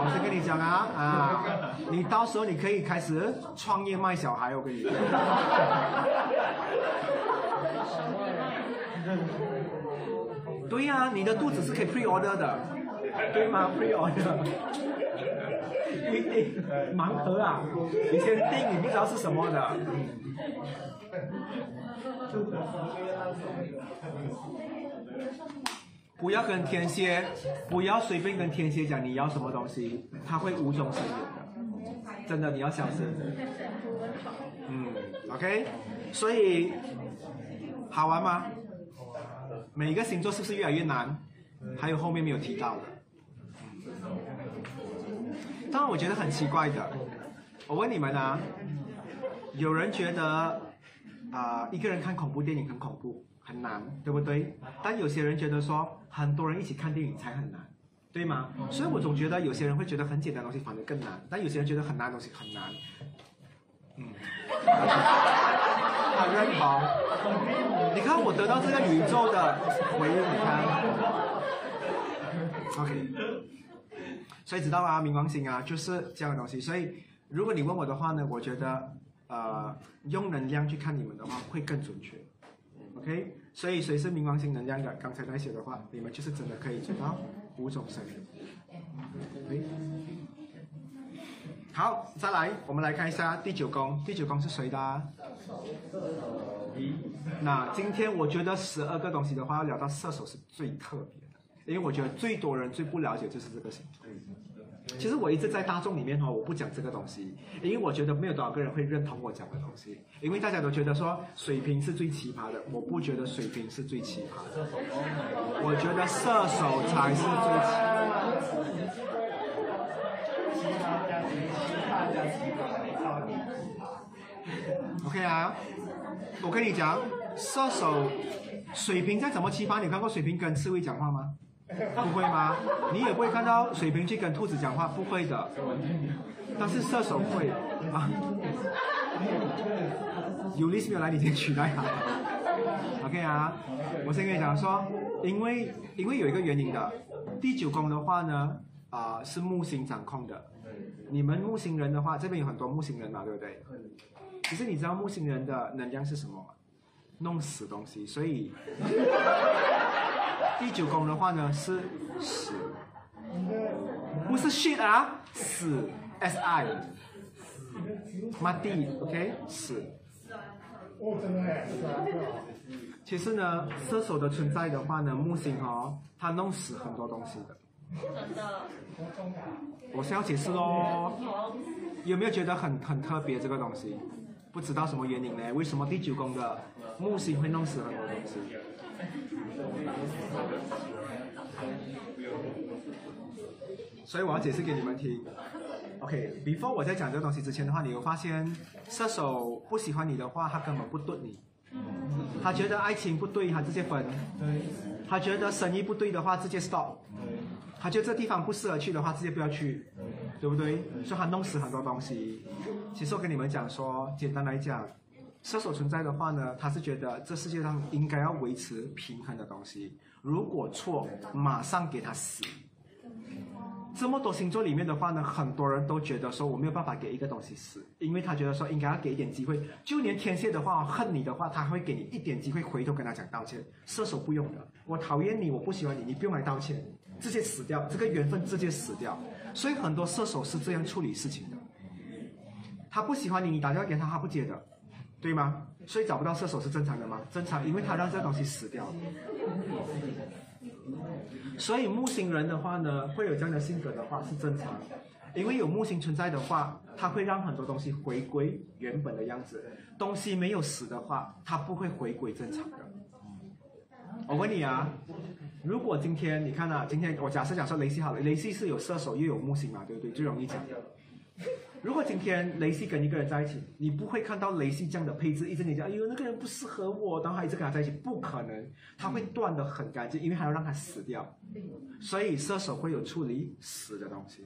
啊，我先跟你讲啊啊，你到时候你可以开始创业卖小孩，我跟你讲。对呀、你的肚子是可以 pre order 的，对吗？pre order。你你盲盒啊，你先定，你不知道是什么的。不要跟天蝎，不要随便跟天蝎讲你要什么东西，他会无中生有的，真的你要小心。嗯，OK，所以好玩吗？每个星座是不是越来越难？还有后面没有提到的。当然，我觉得很奇怪的。我问你们啊，有人觉得啊、一个人看恐怖电影很恐怖，很难，对不对？但有些人觉得说，很多人一起看电影才很难，对吗？所以我总觉得有些人会觉得很简单的东西反而更难，但有些人觉得很难的东西很难。嗯，他认同。你看我得到这个宇宙的回应，你看，OK。所以知道啊，冥王星啊，就是这样的东西。所以如果你问我的话呢，我觉得呃，用能量去看你们的话会更准确。OK，所以谁是冥王星能量的？刚才那些的话，你们就是真的可以做到五种生命。OK，好，再来，我们来看一下第九宫。第九宫是谁的啊？那今天我觉得十二个东西的话，要聊到射手是最特别的，因为我觉得最多人最不了解就是这个星座。其实我一直在大众里面哈，我不讲这个东西，因为我觉得没有多少个人会认同我讲的东西，因为大家都觉得说水瓶是最奇葩的，我不觉得水瓶是最奇葩的，我觉得射手才是最奇葩。OK 啊，我跟你讲，射手、水瓶再怎么奇葩，你看过水瓶跟刺猬讲话吗？不会吗？你也不会看到水瓶去跟兔子讲话，不会的。但是射手会啊。有历史没有来，你先取代他。OK 啊，我先跟你讲说，因为因为有一个原因的，第九宫的话呢，啊、是木星掌控的。你们木星人的话，这边有很多木星人嘛，对不对？其实你知道木星人的能量是什么吗？弄死东西，所以 第九宫的话呢是死，不是 shit 啊，死 s i，妈地，OK，死。哦，真的是啊。其实呢，射手的存在的话呢，木星哦，它弄死很多东西的。真的，我是要解释喽，有没有觉得很很特别这个东西？不知道什么原因呢？为什么第九宫的木星会弄死很多东西？所以我要解释给你们听。OK，before、我在讲这个东西之前的话，你有发现射手不喜欢你的话，他根本不对你。他觉得爱情不对，他直接分；他觉得生意不对的话，直接 stop；他觉得这地方不适合去的话，直接不要去，对不对？所以他弄死很多东西。其实我跟你们讲说，简单来讲，射手存在的话呢，他是觉得这世界上应该要维持平衡的东西，如果错，马上给他死。这么多星座里面的话呢，很多人都觉得说我没有办法给一个东西死，因为他觉得说应该要给一点机会。就连天蝎的话，恨你的话，他会给你一点机会，回头跟他讲道歉。射手不用的，我讨厌你，我不喜欢你，你不用来道歉，直接死掉，这个缘分直接死掉。所以很多射手是这样处理事情的。他不喜欢你，你打电话给他，他不接的，对吗？所以找不到射手是正常的吗？正常，因为他让这个东西死掉了。所以木星人的话呢，会有这样的性格的话是正常的，因为有木星存在的话，它会让很多东西回归原本的样子。东西没有死的话，它不会回归正常的。我问你啊，如果今天你看啊，今天我假设讲说雷西好了，雷西是有射手又有木星嘛，对不对？最容易讲的。如果今天雷西跟一个人在一起，你不会看到雷西这样的配置，一直你讲，哎呦那个人不适合我，然后他一直跟他在一起，不可能，他会断得很干净，因为还要让他死掉，所以射手会有处理死的东西，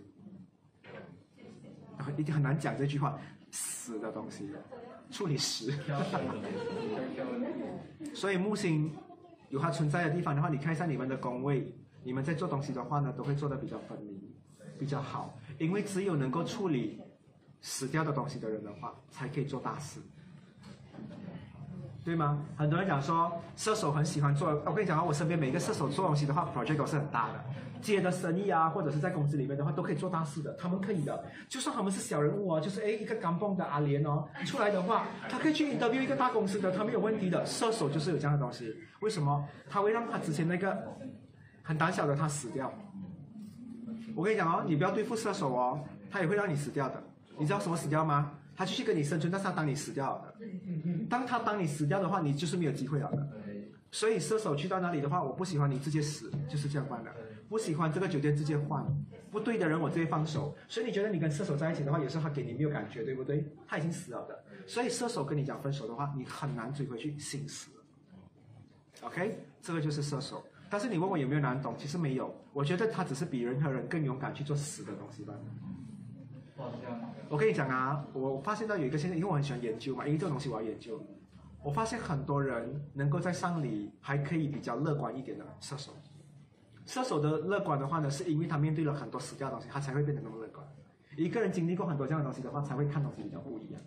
一定很难讲这句话，死的东西，处理死，所以木星有它存在的地方的话，你看一下你们的工位，你们在做东西的话呢，都会做的比较分明，比较好，因为只有能够处理。死掉的东西的人的话，才可以做大事，对吗？很多人讲说射手很喜欢做，我跟你讲啊，我身边每个射手做东西的话，project 都是很大的，接的生意啊，或者是在公司里面的话，都可以做大事的，他们可以的。就算他们是小人物啊，就是哎一个刚蹦的阿莲哦，出来的话，他可以去 interview 一个大公司的，他没有问题的。射手就是有这样的东西，为什么？他会让他之前那个很胆小的他死掉。我跟你讲哦，你不要对付射手哦，他也会让你死掉的。你知道什么死掉吗？他继续跟你生存，但是他当你死掉了的。当他当你死掉的话，你就是没有机会了的。所以射手去到那里的话，我不喜欢你直接死，就是这样办的。不喜欢这个酒店直接换，不对的人我直接放手。所以你觉得你跟射手在一起的话，有时候他给你没有感觉，对不对？他已经死了的。所以射手跟你讲分手的话，你很难追回去，心死。OK，这个就是射手。但是你问我有没有难懂，其实没有。我觉得他只是比人和人更勇敢去做死的东西吧。我跟你讲啊，我发现到有一个现象，因为我很喜欢研究嘛，因为这个东西我要研究。我发现很多人能够在丧礼还可以比较乐观一点的射手。射手的乐观的话呢，是因为他面对了很多死掉的东西，他才会变得那么乐观。一个人经历过很多这样的东西的话，才会看东西比较不一样。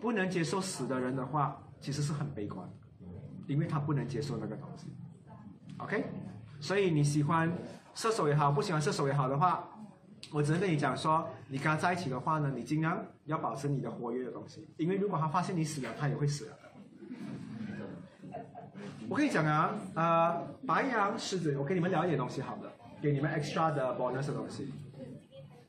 不能接受死的人的话，其实是很悲观，因为他不能接受那个东西。OK，所以你喜欢射手也好，不喜欢射手也好的话，我只能跟你讲说，你跟他在一起的话呢，你尽量要保持你的活跃的东西，因为如果他发现你死了，他也会死了的。我跟你讲啊，呃，白羊、狮子，我跟你们聊一点东西好的，给你们 extra 的 bonus 的东西。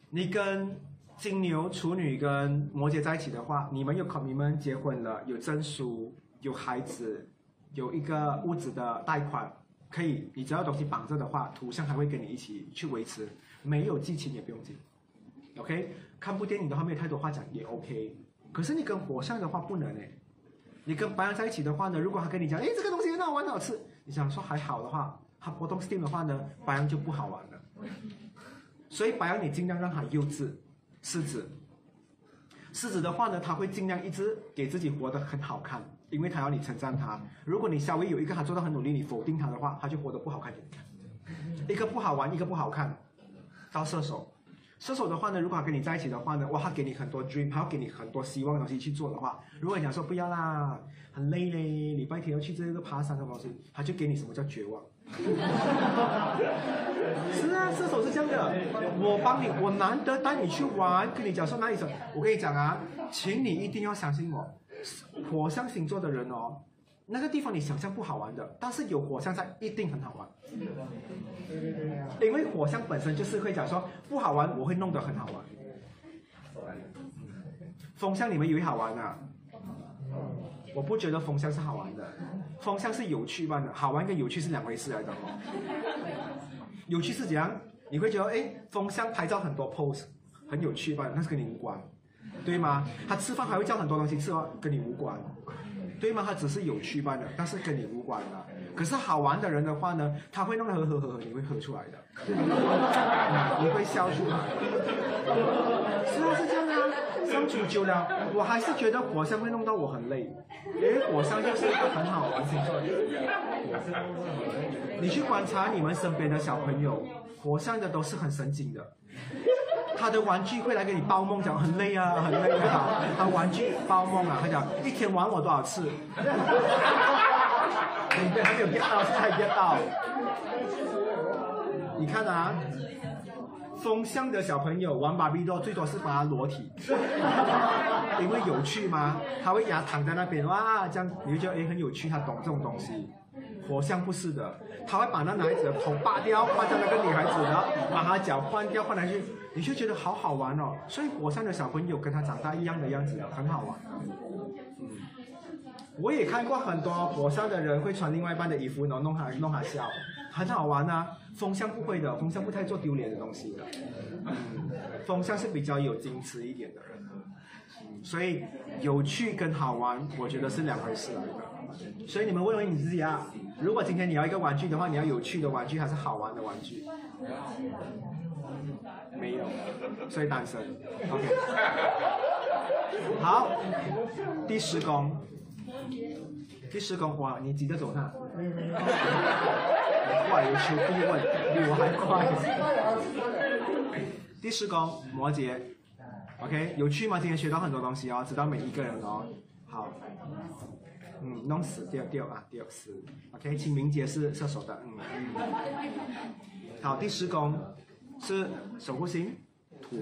你跟金牛、处女跟摩羯在一起的话，你们有考，你们结婚了，有证书，有孩子，有一个屋子的贷款，可以，你只要东西绑着的话，土象还会跟你一起去维持，没有激情也不用紧。OK，看部电影的话没有太多话讲也 OK，可是你跟火象的话不能诶。你跟白羊在一起的话呢，如果他跟你讲，哎，这个东西很好玩，很好吃，你想说还好的话，他波动 Steam 的话呢，白羊就不好玩了。所以白羊你尽量让他幼稚，狮子，狮子的话呢，他会尽量一直给自己活得很好看，因为他要你称赞他。如果你稍微有一个他做到很努力，你否定他的话，他就活得不好看给你看。一个不好玩，一个不好看，到射手。射手的话呢，如果他跟你在一起的话呢，哇，他给你很多 dream，他要给你很多希望的东西去做的话，如果你讲说不要啦，很累嘞，礼拜天要去这个爬山的东西，他就给你什么叫绝望。是啊，射手是这样的，我帮你，我难得带你去玩，跟你讲说哪里走，我跟你讲啊，请你一定要相信我，火象星座的人哦，那个地方你想象不好玩的，但是有火象在，一定很好玩。因为火象本身就是会讲说不好玩，我会弄得很好玩。风象你们以为好玩啊？我不觉得风象是好玩的，风象是有趣般的，好玩跟有趣是两回事来的哦。有趣是怎样？你会觉得哎，风象拍照很多 pose，很有趣吧？那是跟你无关，对吗？他吃饭还会叫很多东西吃哦，跟你无关，对吗？他只是有趣般的，但是跟你无关的。可是好玩的人的话呢，他会弄喝喝喝，你会喝出来的，你会笑出来。是啊，是这样啊。相处久了，我还是觉得火象会弄到我很累，因为火象就是一个很好玩星座。你去观察你们身边的小朋友，火象的都是很神经的。他的玩具会来给你包梦，讲很累啊，很累啊。他玩具包梦啊，他讲一天玩我多少次？你还没有 get 到，现在 get 到。你看啊，风象的小朋友玩芭比多，最多是把它裸体，因为有趣吗？他会牙躺在那边，哇，这样你就觉得哎很有趣，他懂这种东西。火象不是的，他会把那男孩子的头拔掉，换成那个女孩子的，把他脚换掉，换来去，你就觉得好好玩哦。所以火象的小朋友跟他长大一样的样子，很好玩。嗯，我也看过很多火象的人会穿另外一半的衣服，然后弄他弄他笑，很好玩啊。风象不会的，风象不太做丢脸的东西的。嗯，风象是比较有矜持一点的人，所以有趣跟好玩，我觉得是两回事来的。所以你们问问你自己啊，如果今天你要一个玩具的话，你要有趣的玩具还是好玩的玩具？没有，所以单身。OK。好，第十宫，第十宫哇，你急着走呢？快，有求必问，比我还快。第十宫摩羯，OK，有趣吗？今天学到很多东西哦，知道每一个人哦。好。嗯，弄死掉掉啊，掉死。OK，清明节是射手的，嗯嗯。好，第十宫是守护星土，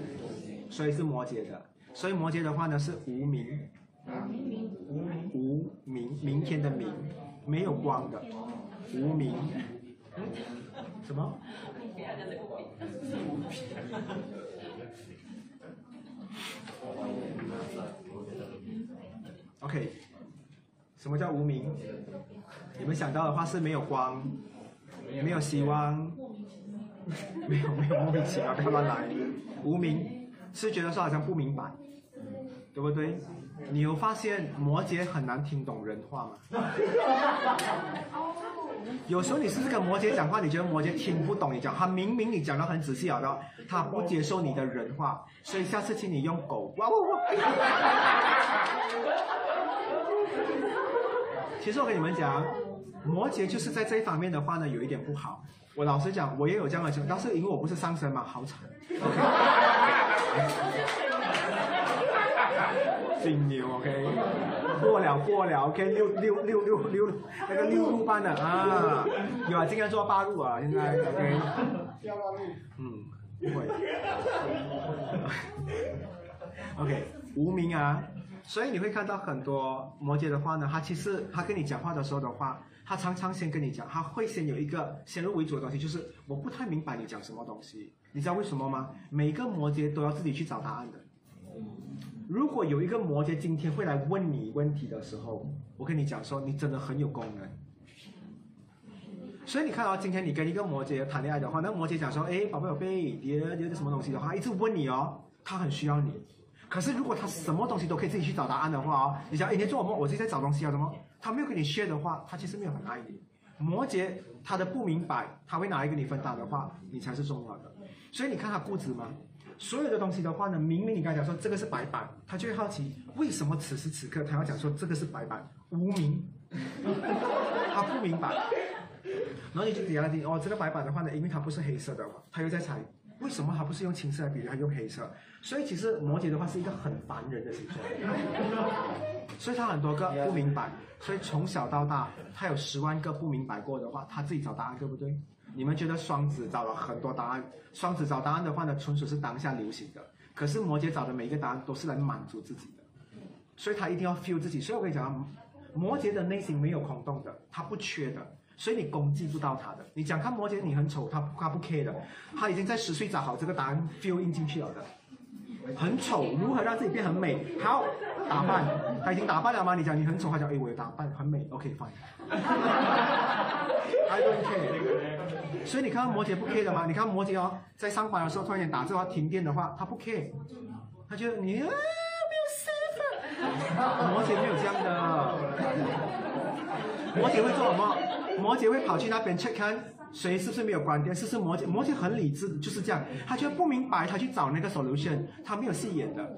所以是摩羯的。所以摩羯的话呢是无名，无无名，明天的明，没有光的，无名。什么？OK。什么叫无名？你们想到的话是没有光，没有希望，没有没有莫名其妙不要乱来。无名是觉得说好像不明白，对不对？你有发现摩羯很难听懂人话吗？有时候你试试跟摩羯讲话，你觉得摩羯听不懂你讲，他明明你讲的很仔细好的，他不接受你的人话，所以下次请你用狗哇哇哇。其实我跟你们讲，摩羯就是在这一方面的话呢，有一点不好。我老实讲，我也有这样的情况，但是因为我不是上升嘛，好惨。金牛，OK，过了过了，OK，六六六六六那个六路班的啊，有啊，今天做八路啊，现在 OK，嗯，不会，OK，无名啊，所以你会看到很多摩羯的话呢，他其实他跟你讲话的时候的话，他常常先跟你讲，他会先有一个先入为主的东西，就是我不太明白你讲什么东西，你知道为什么吗？每个摩羯都要自己去找答案的。如果有一个摩羯今天会来问你问题的时候，我跟你讲说，你真的很有功能。所以你看到今天你跟一个摩羯谈恋爱的话，那摩羯讲说，哎，宝贝宝贝，爹爹的什么东西的话，一直问你哦，他很需要你。可是如果他什么东西都可以自己去找答案的话哦，你想，哎，你做什么？我自己在找东西啊，什么？他没有跟你 share 的话，他其实没有很爱你。摩羯他的不明白，他会拿来跟你分担的话，你才是重要的。所以你看他固执吗？所有的东西的话呢，明明你刚才讲说这个是白板，他就会好奇为什么此时此刻他要讲说这个是白板，无名，他不明白。然后你就底下听哦，这个白板的话呢，因为它不是黑色的嘛，他又在猜为什么他不是用青色来比喻，他用黑色。所以其实摩羯的话是一个很烦人的星座，所以他很多个不明白，所以从小到大他有十万个不明白过的话，他自己找答案，对不对？你们觉得双子找了很多答案，双子找答案的话呢，纯属是当下流行的。可是摩羯找的每一个答案都是来满足自己的，所以他一定要 feel 自己。所以我跟你讲，摩羯的内心没有空洞的，他不缺的，所以你攻击不到他的。你讲看摩羯你很丑，他他不 care 的，他已经在十岁找好这个答案 feel 印进去了的。很丑，如何让自己变很美？好，打扮，他已经打扮了吗？你讲你很丑，他讲哎我有打扮，很美，OK fine。I don't care。所以你看到摩羯不 care 的吗？你看摩羯哦，在上班的时候突然间打字话停电的话，他不 care，他觉得你啊没有 safe。摩羯没有这样的，摩羯会做什么？摩羯会跑去那边 check 看谁是不是没有关电，是不是摩羯？摩羯很理智，就是这样，他觉得不明白，他去找那个 solution，他没有戏演的。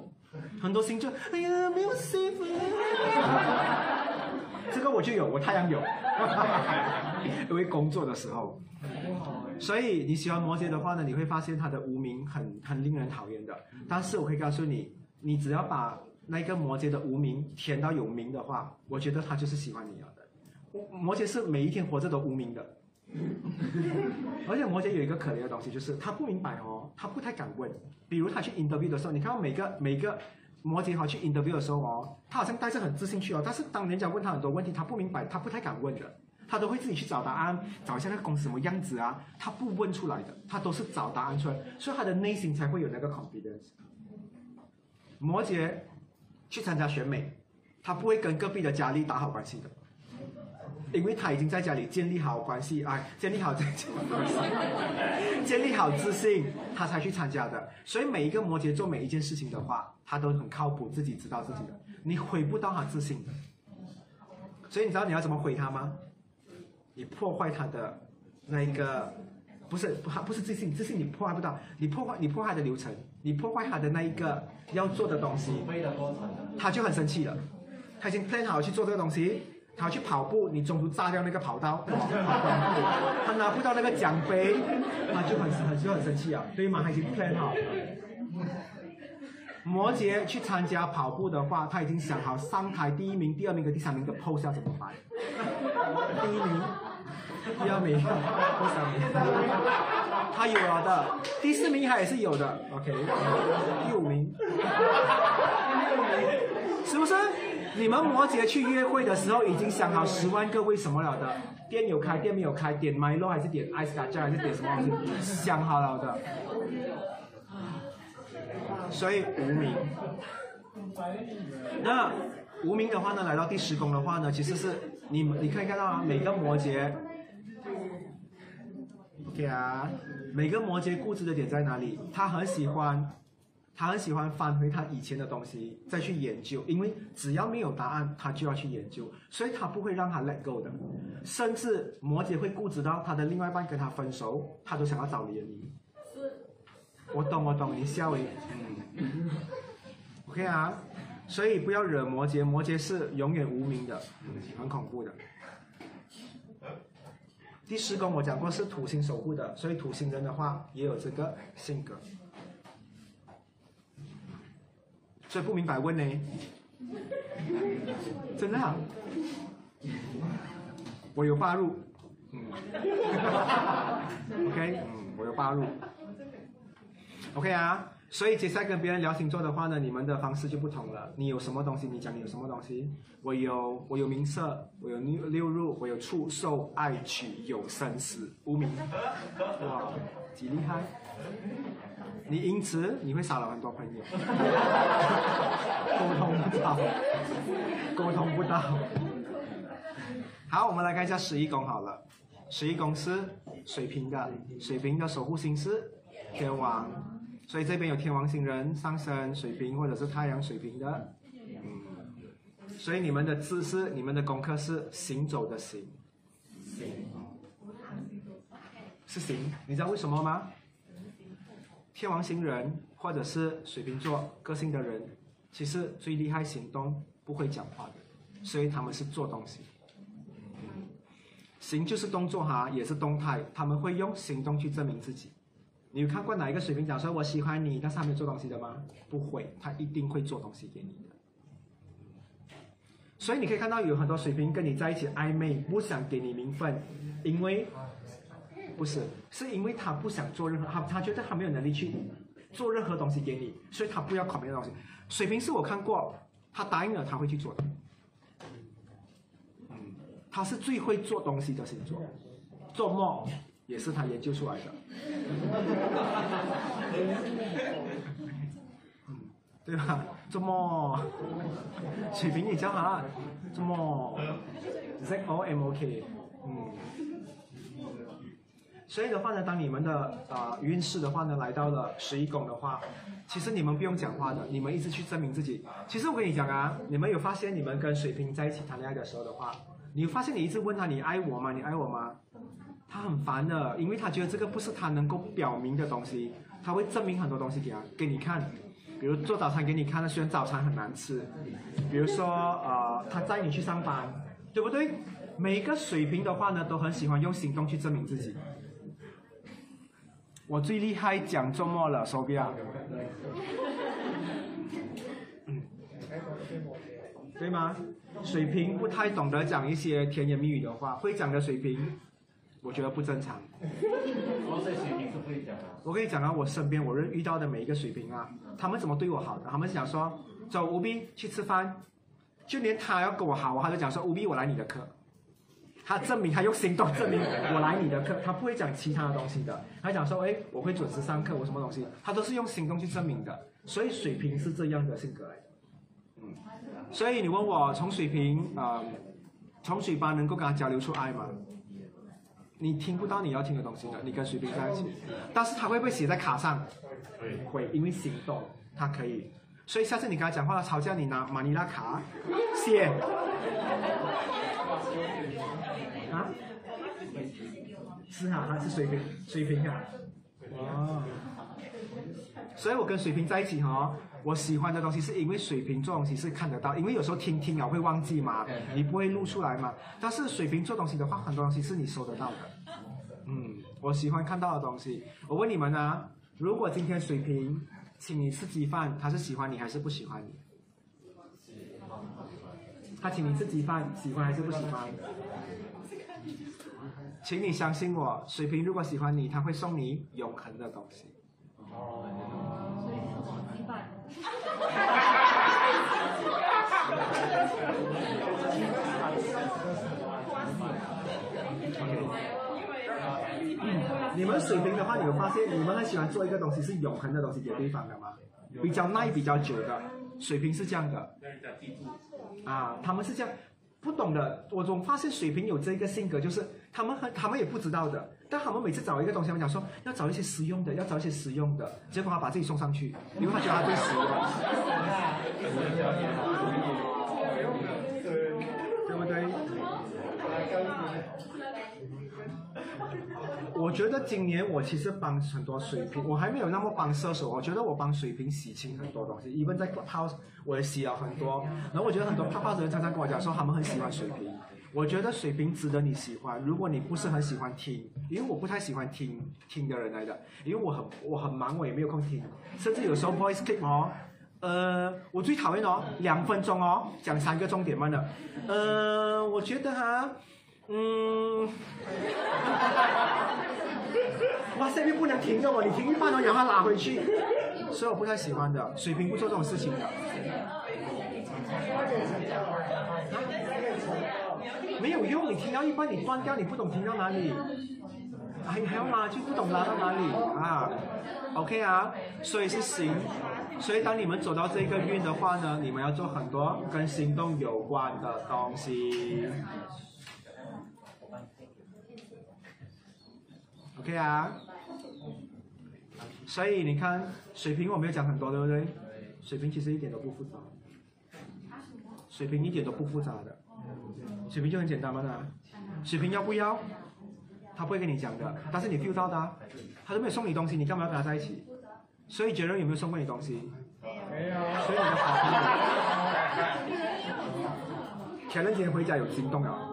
很多星座，哎呀没有 s a f。这个我就有，我太阳有，因为工作的时候。所以你喜欢摩羯的话呢，你会发现他的无名很很令人讨厌的。但是我可以告诉你，你只要把那个摩羯的无名填到有名的话，我觉得他就是喜欢你了的。摩羯是每一天活着都无名的，而且摩羯有一个可怜的东西，就是他不明白哦，他不太敢问。比如他去 interview 的时候，你看到每个每个。摩羯好去 interview 的时候哦，他好像带着很自信去哦，但是当人家问他很多问题，他不明白，他不太敢问的，他都会自己去找答案，找一下那个公司什么样子啊，他不问出来的，他都是找答案出来，所以他的内心才会有那个 confidence。摩羯去参加选美，他不会跟隔壁的佳丽打好关系的，因为他已经在家里建立好关系，哎，建立好这关系，建立好自信，他才去参加的。所以每一个摩羯做每一件事情的话，他都很靠谱，自己知道自己的，你毁不到他自信的。所以你知道你要怎么毁他吗？你破坏他的那一个，不是不不是自信，自信你破坏不到，你破坏你破坏的流程，你破坏他的那一个要做的东西，他就很生气了。他已经 plan 好去做这个东西，他去跑步，你中途炸掉那个跑道，他拿不到那个奖杯，他就很很就很生气啊，对吗？他已经 plan 好。摩羯去参加跑步的话，他已经想好上台第一名、第二名和第三名的 pose 要怎么摆。第一名、第二名、第三名，他有了的。第四名他也是有的，OK。第五名，是不是？你们摩羯去约会的时候，已经想好十万个为什么了的。店有开，店没有开，点 Milo 还是点 Ice c a p 还是点什么？想好了的。所以无名，那无名的话呢，来到第十宫的话呢，其实是你你可以看到啊，每个摩羯，OK 啊，每个摩羯固执的点在哪里？他很喜欢他很喜欢翻回他以前的东西再去研究，因为只要没有答案，他就要去研究，所以他不会让他 let go 的。甚至摩羯会固执到他的另外一半跟他分手，他都想要找联谊。我懂，我懂，你笑诶，嗯，OK 啊，所以不要惹摩羯，摩羯是永远无名的，很恐怖的。第十宫我讲过是土星守护的，所以土星人的话也有这个性格。所以不明白问呢？真的、啊？我有八入，嗯，OK，嗯，我有八入，OK 啊。所以接下来跟别人聊星座的话呢，你们的方式就不同了。你有什么东西，你讲你有什么东西。我有我有名色，我有六六入，我有畜兽爱取，有生死无名。哇，几厉害！你因此你会少了很多朋友，沟通不到，沟通不到。好，我们来看一下十一宫好了。十一宫是水瓶的，水瓶的守护星是天王，所以这边有天王星人上升水瓶或者是太阳水瓶的，嗯，所以你们的知识、你们的功课是行走的行，是行，你知道为什么吗？天王星人或者是水瓶座个性的人，其实最厉害行动，不会讲话的，所以他们是做东西。行就是动作哈，也是动态，他们会用行动去证明自己。你有看过哪一个水瓶讲说我喜欢你，但是他没做东西的吗？不会，他一定会做东西给你的。所以你可以看到有很多水瓶跟你在一起暧昧，不想给你名分，因为不是，是因为他不想做任何，他他觉得他没有能力去做任何东西给你，所以他不要考别的东西。水瓶是我看过，他答应了他会去做的。嗯，他是最会做东西的星座，做梦也是他研究出来的。嗯，对吧？做梦，水瓶你叫他做梦，Z O M O K，嗯。所以的话呢，当你们的啊、呃运势的话呢来到了十一宫的话，其实你们不用讲话的，你们一直去证明自己。其实我跟你讲啊，你们有发现你们跟水瓶在一起谈恋爱的时候的话，你发现你一直问他你爱我吗？你爱我吗？他很烦的，因为他觉得这个不是他能够表明的东西，他会证明很多东西给他给你看，比如做早餐给你看，虽然早餐很难吃，比如说呃他载你去上班，对不对？每个水平的话呢，都很喜欢用行动去证明自己。我最厉害讲周末了，手表。嗯，对吗？水平不太懂得讲一些甜言蜜语的话，会讲的水平，我觉得不正常。我这水平是不会讲的。我跟你讲啊，我身边我认遇到的每一个水平啊，他们怎么对我好的？他们想说走吴斌去吃饭，就连他要跟我好，他就讲说吴斌我来你的课。他证明他用行动证明我来你的课，他不会讲其他的东西的。他讲说，哎，我会准时上课，我什么东西，他都是用行动去证明的。所以水瓶是这样的性格来的，嗯。所以你问我从水瓶啊、呃从嘴巴能够跟他交流出爱吗？你听不到你要听的东西的，你跟水瓶在一起，但是他会不会写在卡上？会，因为行动他可以。所以下次你跟他讲话吵架，你拿马尼拉卡写。啊？是啊，他是水瓶，水瓶啊。哦。所以我跟水瓶在一起哈、哦，我喜欢的东西是因为水瓶做东西是看得到，因为有时候听听了会忘记嘛，你不会录出来嘛。但是水瓶做东西的话，很多东西是你收得到的。嗯，我喜欢看到的东西。我问你们啊，如果今天水瓶请你吃鸡饭，他是喜欢你还是不喜欢你？他请你吃鸡饭，喜欢还是不喜欢？请你相信我，水瓶如果喜欢你，他会送你永恒的东西。你们水瓶的话，你有发现你们很喜欢做一个东西是永恒的东西给对方的吗？比较耐、比较久的，水瓶是这样的。啊，他们是这样，不懂的。我总发现水瓶有这个性格，就是他们很，他们也不知道的。但他们每次找一个东西，他们讲说要找一些实用的，要找一些实用的，结果他把自己送上去，因为他觉得他最实用，对不对？我觉得今年我其实帮很多水瓶，我还没有那么帮射手，我觉得我帮水瓶洗清很多东西因为在 Clubhouse 我也洗了很多，然后我觉得很多 Clubhouse 的人常常跟我讲说他们很喜欢水瓶，我觉得水瓶值得你喜欢，如果你不是很喜欢听，因为我不太喜欢听听的人来的，因为我很我很忙，我也没有空听，甚至有时候 voice clip 哦。呃，我最讨厌哦，两分钟哦，讲三个重点慢的。呃，我觉得哈，嗯，哇，这边不能停的哦，你停一半哦，然后拉回去，所以我不太喜欢的。水瓶不做这种事情的。没有用，你停到一半你断掉，你不懂停到哪里，还还要拉就不懂拉到哪里啊？OK 啊，所以是行。所以当你们走到这个运的话呢，你们要做很多跟行动有关的东西。OK 啊，所以你看水瓶我没有讲很多，对不对？水瓶其实一点都不复杂，水瓶一点都不复杂的，水瓶就很简单嘛呢。水瓶要不要？他不会跟你讲的，但是你 feel 到的啊，他都没有送你东西，你干嘛要跟他在一起？所以杰伦有没有送过你东西？没有。所以你的好朋友，前两天回家有心动了，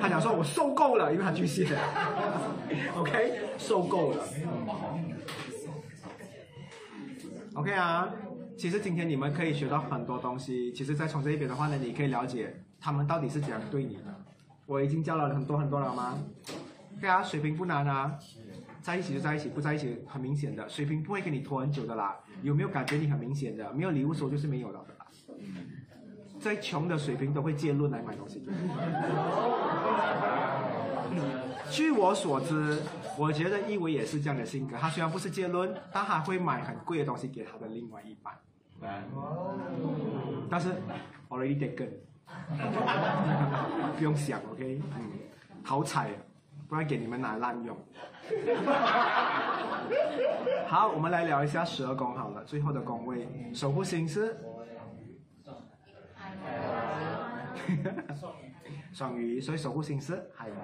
他讲说我受够了，因为他巨蟹，OK，受够了，OK 啊。其实今天你们可以学到很多东西。其实，在从这一边的话呢，你可以了解他们到底是怎样对你的。我已经教了很多很多了吗？OK 啊，水平不难啊。在一起就在一起，不在一起很明显的，水平不会跟你拖很久的啦。有没有感觉你很明显的？没有礼物收就是没有了的啦。再穷的水平都会借论来买东西。据我所知，我觉得一维也是这样的性格。他虽然不是借论，但他会买很贵的东西给他的另外一半。但是 already taken，不用想，OK，嗯，好彩。不然给你们拿滥用。好，我们来聊一下十二宫好了，最后的宫位，守护星是 双鱼，所以守护星是海王，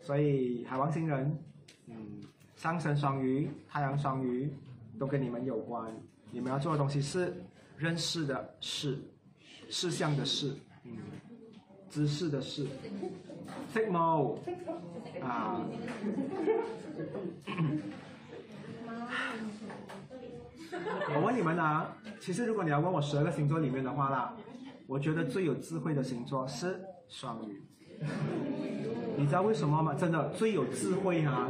所以海王星人，嗯，上升双鱼，太阳双鱼，都跟你们有关。你们要做的东西是认识的事，事项的事，嗯，知识的事。t a k e more 啊！我问你们啊，其实如果你要问我十二个星座里面的话啦，我觉得最有智慧的星座是双鱼。你知道为什么吗？真的最有智慧哈！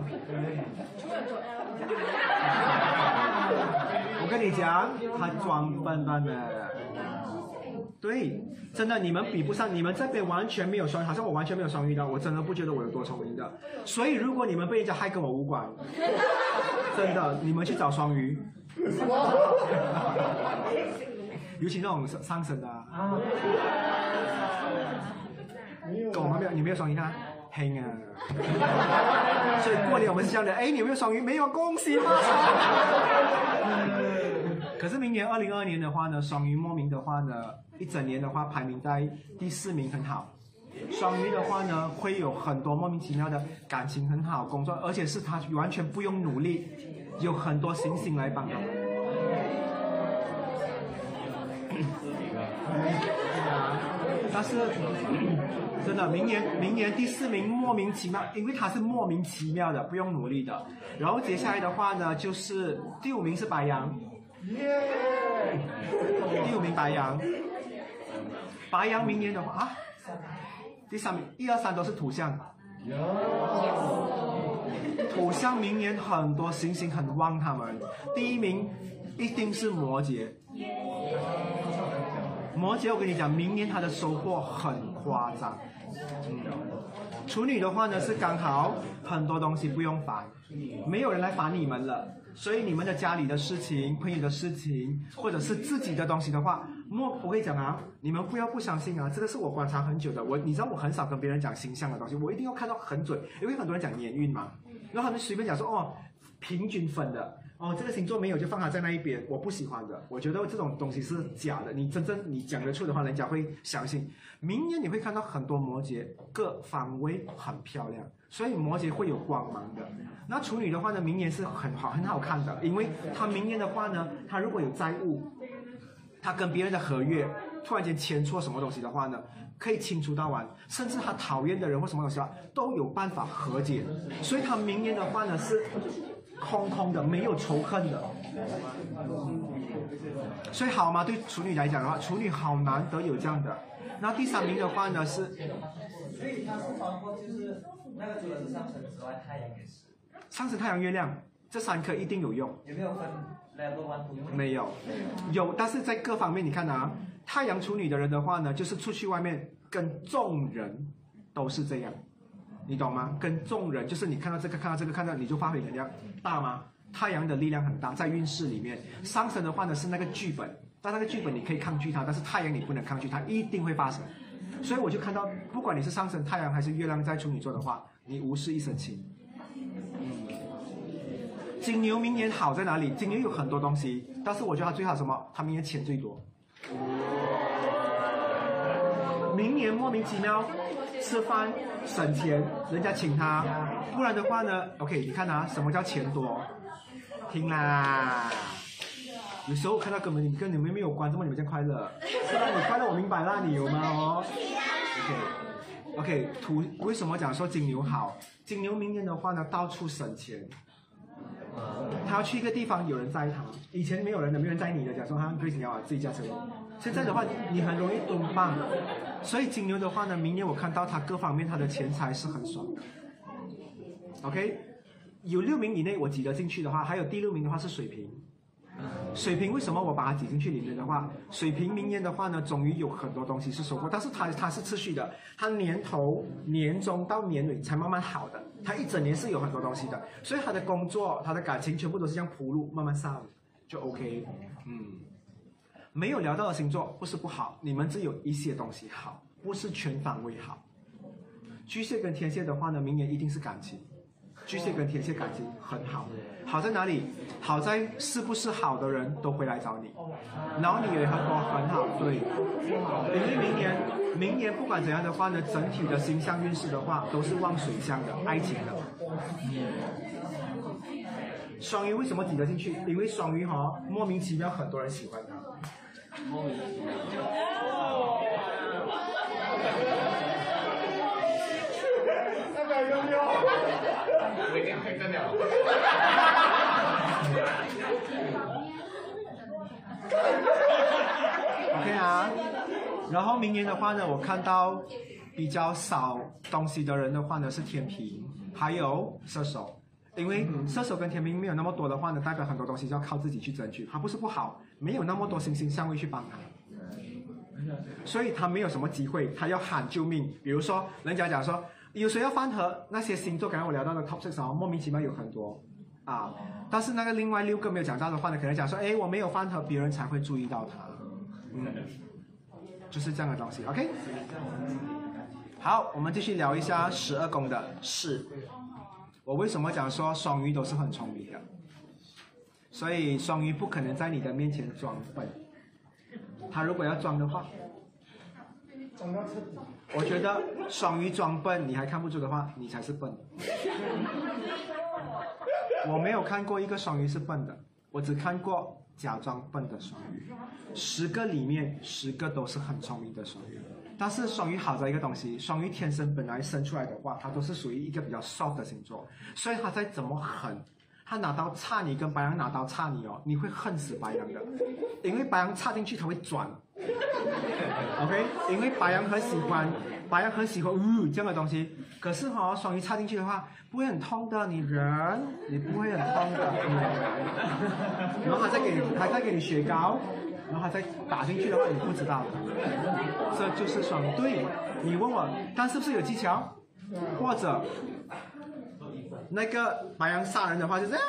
我跟你讲，他装笨蛋的。对，真的，你们比不上，你们这边完全没有双，好像我完全没有双鱼的，我真的不觉得我有多聪明的。所以如果你们被人家害，跟我无关，真的，你们去找双鱼，尤其那种上上升的。狗没有，你没有双鱼啊？黑啊！所以过年我们是这样的，哎，你有没有双鱼？没有，恭喜发财。可是明年二零二二年的话呢，双鱼莫名的话呢，一整年的话排名在第四名，很好。双鱼的话呢，会有很多莫名其妙的感情很好，工作，而且是他完全不用努力，有很多星星来帮他但是真的，明年明年第四名莫名其妙，因为他是莫名其妙的，不用努力的。然后接下来的话呢，就是第五名是白羊。耶！第五名白羊，白羊明年的话啊，第三名一二三都是土象，土象明年很多星星很旺，他们第一名一定是摩羯，摩羯我跟你讲，明年他的收获很夸张，嗯，处女的话呢是刚好很多东西不用烦，没有人来烦你们了，所以你们的家里的事情、朋友的事情，或者是自己的东西的话，莫我跟你讲啊，你们不要不相信啊，这个是我观察很久的。我你知道我很少跟别人讲星象的东西，我一定要看到很准，因为很多人讲年运嘛，然后他们随便讲说哦平均分的。哦，这个星座没有就放它在那一边，我不喜欢的。我觉得这种东西是假的。你真正你讲得出的话，人家会相信。明年你会看到很多摩羯各方位很漂亮，所以摩羯会有光芒的。那处女的话呢，明年是很好很好看的，因为他明年的话呢，他如果有债务，他跟别人的合约突然间签错什么东西的话呢，可以清除到完，甚至他讨厌的人或什么东西啊，都有办法和解。所以他明年的话呢是。空空的，没有仇恨的，所以好吗？对处女来讲的话，处女好难得有这样的。那第三名的话呢是，所以它是包括就是那个除了是上升之外，太阳也是。上升、太阳、月亮这三颗一定有用。有没有分 level one to？没有，有，但是在各方面你看啊，太阳处女的人的话呢，就是出去外面跟众人都是这样。你懂吗？跟众人就是你看到这个，看到这个，看到你就发挥能量大吗？太阳的力量很大，在运势里面，上升的话呢是那个剧本，但那个剧本你可以抗拒它，但是太阳你不能抗拒，它一定会发生。所以我就看到，不管你是上升太阳还是月亮在处女座的话，你无事一身轻。嗯金牛明年好在哪里？金牛有很多东西，但是我觉得它最好什么？它明年钱最多。明年莫名其妙吃饭。省钱，人家请他，不然的话呢？OK，你看啊，什么叫钱多？听啦，有时候看到根本你跟你们没有关，怎么你们这样快乐？是吧？你快乐，我明白啦，你有吗？哦，OK，OK，土为什么讲说金牛好？金牛明年的话呢，到处省钱。他要去一个地方，有人载他。以前没有人的，没有人载你的，讲说他最紧要啊，自己驾车。现在的话，你很容易蹲棒，所以金牛的话呢，明年我看到他各方面他的钱财是很爽的。OK，有六名以内我挤得进去的话，还有第六名的话是水瓶。水瓶为什么我把它挤进去里面的话？水瓶明年的话呢，终于有很多东西是收获，但是它它是持续的，它年头、年中到年尾才慢慢好的，它一整年是有很多东西的，所以他的工作、他的感情全部都是这样铺路，慢慢上就 OK。嗯。没有聊到的星座不是不好，你们只有一些东西好，不是全方位好。巨蟹跟天蝎的话呢，明年一定是感情。巨蟹跟天蝎感情很好，好在哪里？好在是不是好的人都会来找你，然后你也很多很好，对。因为明年，明年不管怎样的话呢，整体的星象运势的话都是旺水象的，爱情的。双鱼为什么挤得进去？因为双鱼哈，莫名其妙很多人喜欢他。莫名其妙。三百六六。我已经很真了。OK 啊，然后明年的话呢，我看到比较少东西的人的话呢是天平，还有射手。因为射手跟天平没有那么多的话呢，代表很多东西就要靠自己去争取。他不是不好，没有那么多星星相位去帮他，所以他没有什么机会，他要喊救命。比如说，人家讲说有谁要翻盒，那些星座刚刚我聊到的 top six 哦，莫名其妙有很多啊。但是那个另外六个没有讲到的话呢，可能讲说，哎，我没有翻盒，别人才会注意到他。嗯，就是这样的东西。OK，好，我们继续聊一下十二宫的事。我为什么讲说双鱼都是很聪明的？所以双鱼不可能在你的面前装笨。他如果要装的话，我觉得双鱼装笨你还看不出的话，你才是笨。我没有看过一个双鱼是笨的，我只看过假装笨的双鱼。十个里面十个都是很聪明的双鱼。但是双鱼好在一个东西，双鱼天生本来生出来的话，它都是属于一个比较 soft 的星座，所以它再怎么狠，他拿刀插你跟白羊拿刀插你哦，你会恨死白羊的，因为白羊插进去它会转，OK，因为白羊很喜欢，白羊很喜欢呜这样的东西，可是哈双鱼插进去的话不会很痛的，你人你不会很痛的，然后他再给你，他再给你雪糕。然后再打进去的话，你不知道，这就是双对。你问我，但是不是有技巧？或者那个白羊杀人的话就是啊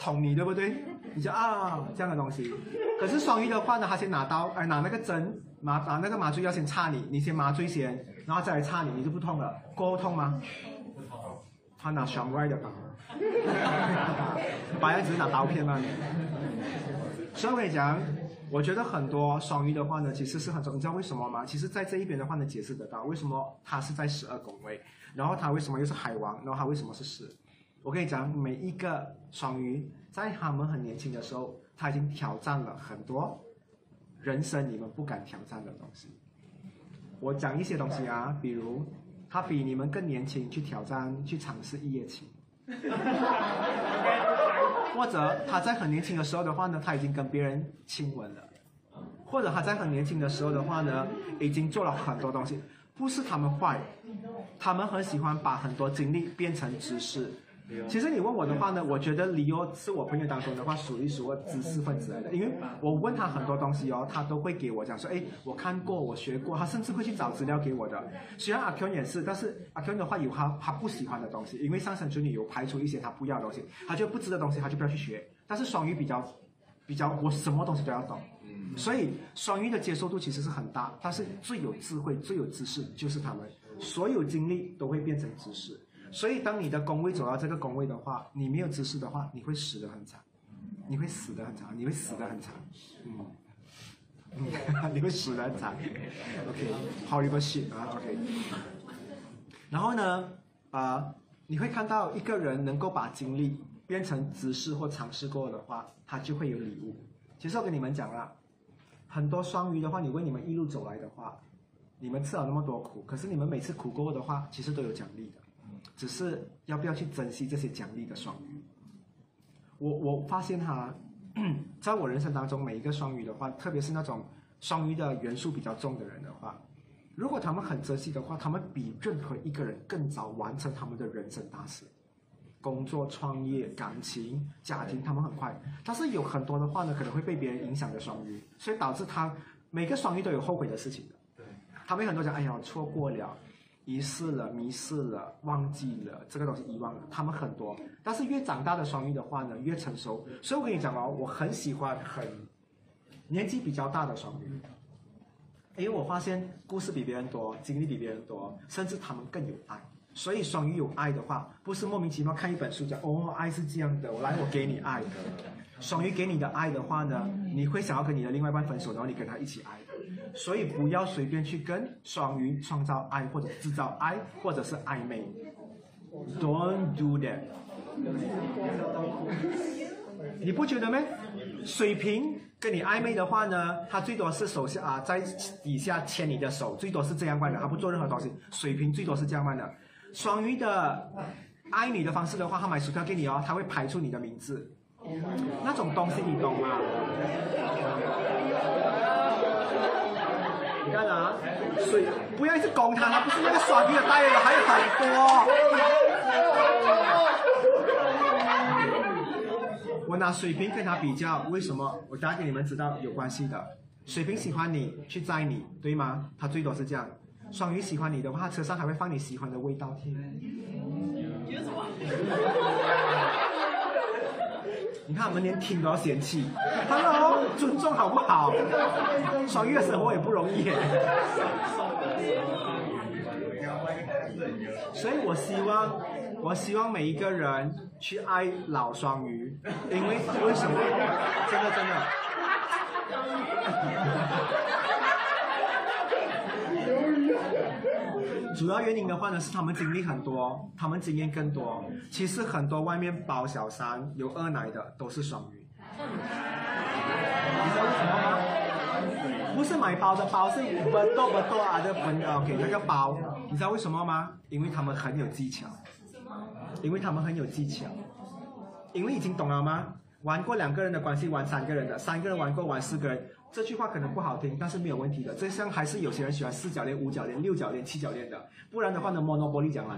捅你，对不对？你就啊这样的东西。可是双鱼的话呢，他先拿刀，哎拿那个针，麻拿那个麻醉药先插你，你先麻醉先，然后再来插你，你就不痛了。过后痛吗？他拿双歪的吧，白羊只是拿刀片嘛。所以我跟你讲，我觉得很多双鱼的话呢，其实是很重，你知道为什么吗？其实，在这一边的话呢，解释得到为什么他是在十二宫位，然后他为什么又是海王，然后他为什么是十。我跟你讲，每一个双鱼在他们很年轻的时候，他已经挑战了很多人生你们不敢挑战的东西。我讲一些东西啊，比如他比你们更年轻，去挑战去尝试一夜情。或者他在很年轻的时候的话呢，他已经跟别人亲吻了，或者他在很年轻的时候的话呢，已经做了很多东西。不是他们坏，他们很喜欢把很多精力变成知识。其实你问我的话呢，我觉得李优是我朋友当中的话数一数二知识分子来的，因为我问他很多东西哦，他都会给我讲说，哎，我看过，我学过，他甚至会去找资料给我的。虽然阿 Q 也是，但是阿 Q 的话有他他不喜欢的东西，因为上升处女有排除一些他不要的东西，他就不知的东西他就不要去学。但是双鱼比较比较，我什么东西都要懂，所以双鱼的接受度其实是很大，但是最有智慧、最有知识就是他们，所有精力都会变成知识。所以，当你的宫位走到这个宫位的话，你没有知识的话，你会死得很惨，你会死得很惨，你会死得很惨，嗯，你会死得很惨，OK，horrible shit 啊，OK。然后呢，啊、你会看到一个人能够把精力变成知识或尝试过的话，他就会有礼物。其实我跟你们讲了，很多双鱼的话，你问你们一路走来的话，你们吃了那么多苦，可是你们每次苦过的话，其实都有奖励的。只是要不要去珍惜这些奖励的双鱼。我我发现哈，在我人生当中，每一个双鱼的话，特别是那种双鱼的元素比较重的人的话，如果他们很珍惜的话，他们比任何一个人更早完成他们的人生大事。工作、创业、感情、家庭，他们很快。但是有很多的话呢，可能会被别人影响的双鱼，所以导致他每个双鱼都有后悔的事情的。他们很多讲，哎呀，我错过了。遗失了、迷失了、忘记了，这个东西遗忘了。他们很多，但是越长大的双鱼的话呢，越成熟。所以我跟你讲哦，我很喜欢很年纪比较大的双鱼，因为我发现故事比别人多，经历比别人多，甚至他们更有爱。所以双鱼有爱的话，不是莫名其妙看一本书讲哦，爱是这样的，我来我给你爱的。双鱼给你的爱的话呢，你会想要跟你的另外一半分手，然后你跟他一起爱。所以不要随便去跟双鱼创造爱或者制造爱或者是暧昧，Don't do that。你不觉得吗？水瓶跟你暧昧的话呢，他最多是手下啊，在底下牵你的手，最多是这样办的，他不做任何东西。水瓶最多是这样办的。双鱼的爱你的方式的话，他买薯条给你哦，他会排出你的名字，那种东西你懂吗？你看啊，水不要一直攻他，他不是那个双鱼的代言人，还有很多。我拿水瓶跟他比较，为什么？我答给你们知道有关系的。水瓶喜欢你，去载你，对吗？他最多是这样。双鱼喜欢你的话，车上还会放你喜欢的味道添。你看，我们连听都要嫌弃，Hello，尊重好不好？双鱼的生活也不容易耶。所以我希望，我希望每一个人去爱老双鱼，因为为什么？真的真的。主要原因的话呢，是他们经历很多，他们经验更多。其实很多外面包小三有二奶的都是双鱼，你知道为什么吗？不是买包的包，是不多不多啊的分 OK 那个包，你知道为什么吗？因为他们很有技巧，因为他们很有技巧，因为已经懂了吗？玩过两个人的关系，玩三个人的，三个人玩过玩四个人。这句话可能不好听，但是没有问题的。这像还是有些人喜欢四角恋、五角恋、六角恋、七角恋的，不然的话呢，Monopoly 讲来，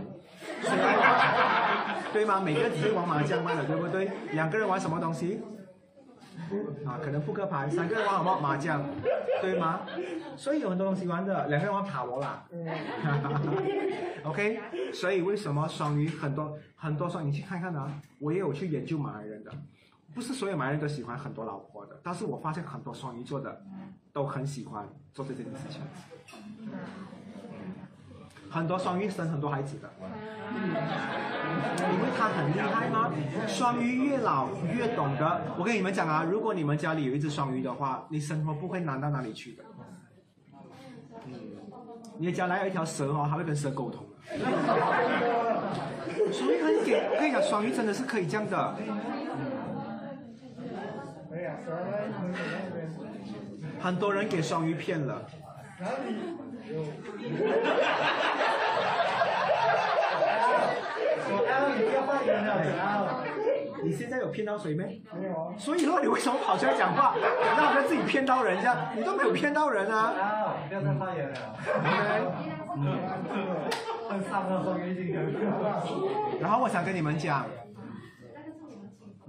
对吗？每个只会玩麻将嘛的，对不对？两个人玩什么东西？啊，可能扑克牌，三个人玩什么麻将，对吗？所以有很多东西玩的，两个人玩塔罗啦。OK，所以为什么双鱼很多很多双，鱼去看看啊，我也有去研究马来人的，不是所有男人都喜欢很多老婆的，但是我发现很多双鱼座的都很喜欢做这件事情。很多双鱼生很多孩子的，因为他很厉害吗？双鱼越老越懂得。我跟你们讲啊，如果你们家里有一只双鱼的话，你生活不会难到哪里去的。嗯，你的家来有一条蛇哦，还会跟蛇沟通的。双鱼很给，我跟你讲，双鱼真的是可以这样的。很多人给双鱼骗了。哪里？我刚你不要发言了，你现在有骗到谁没？没有啊。所以说你为什么跑出来讲话，让好像自己骗到人一样？你都没有骗到人啊。后不要再发言了，OK。然后我想跟你们讲，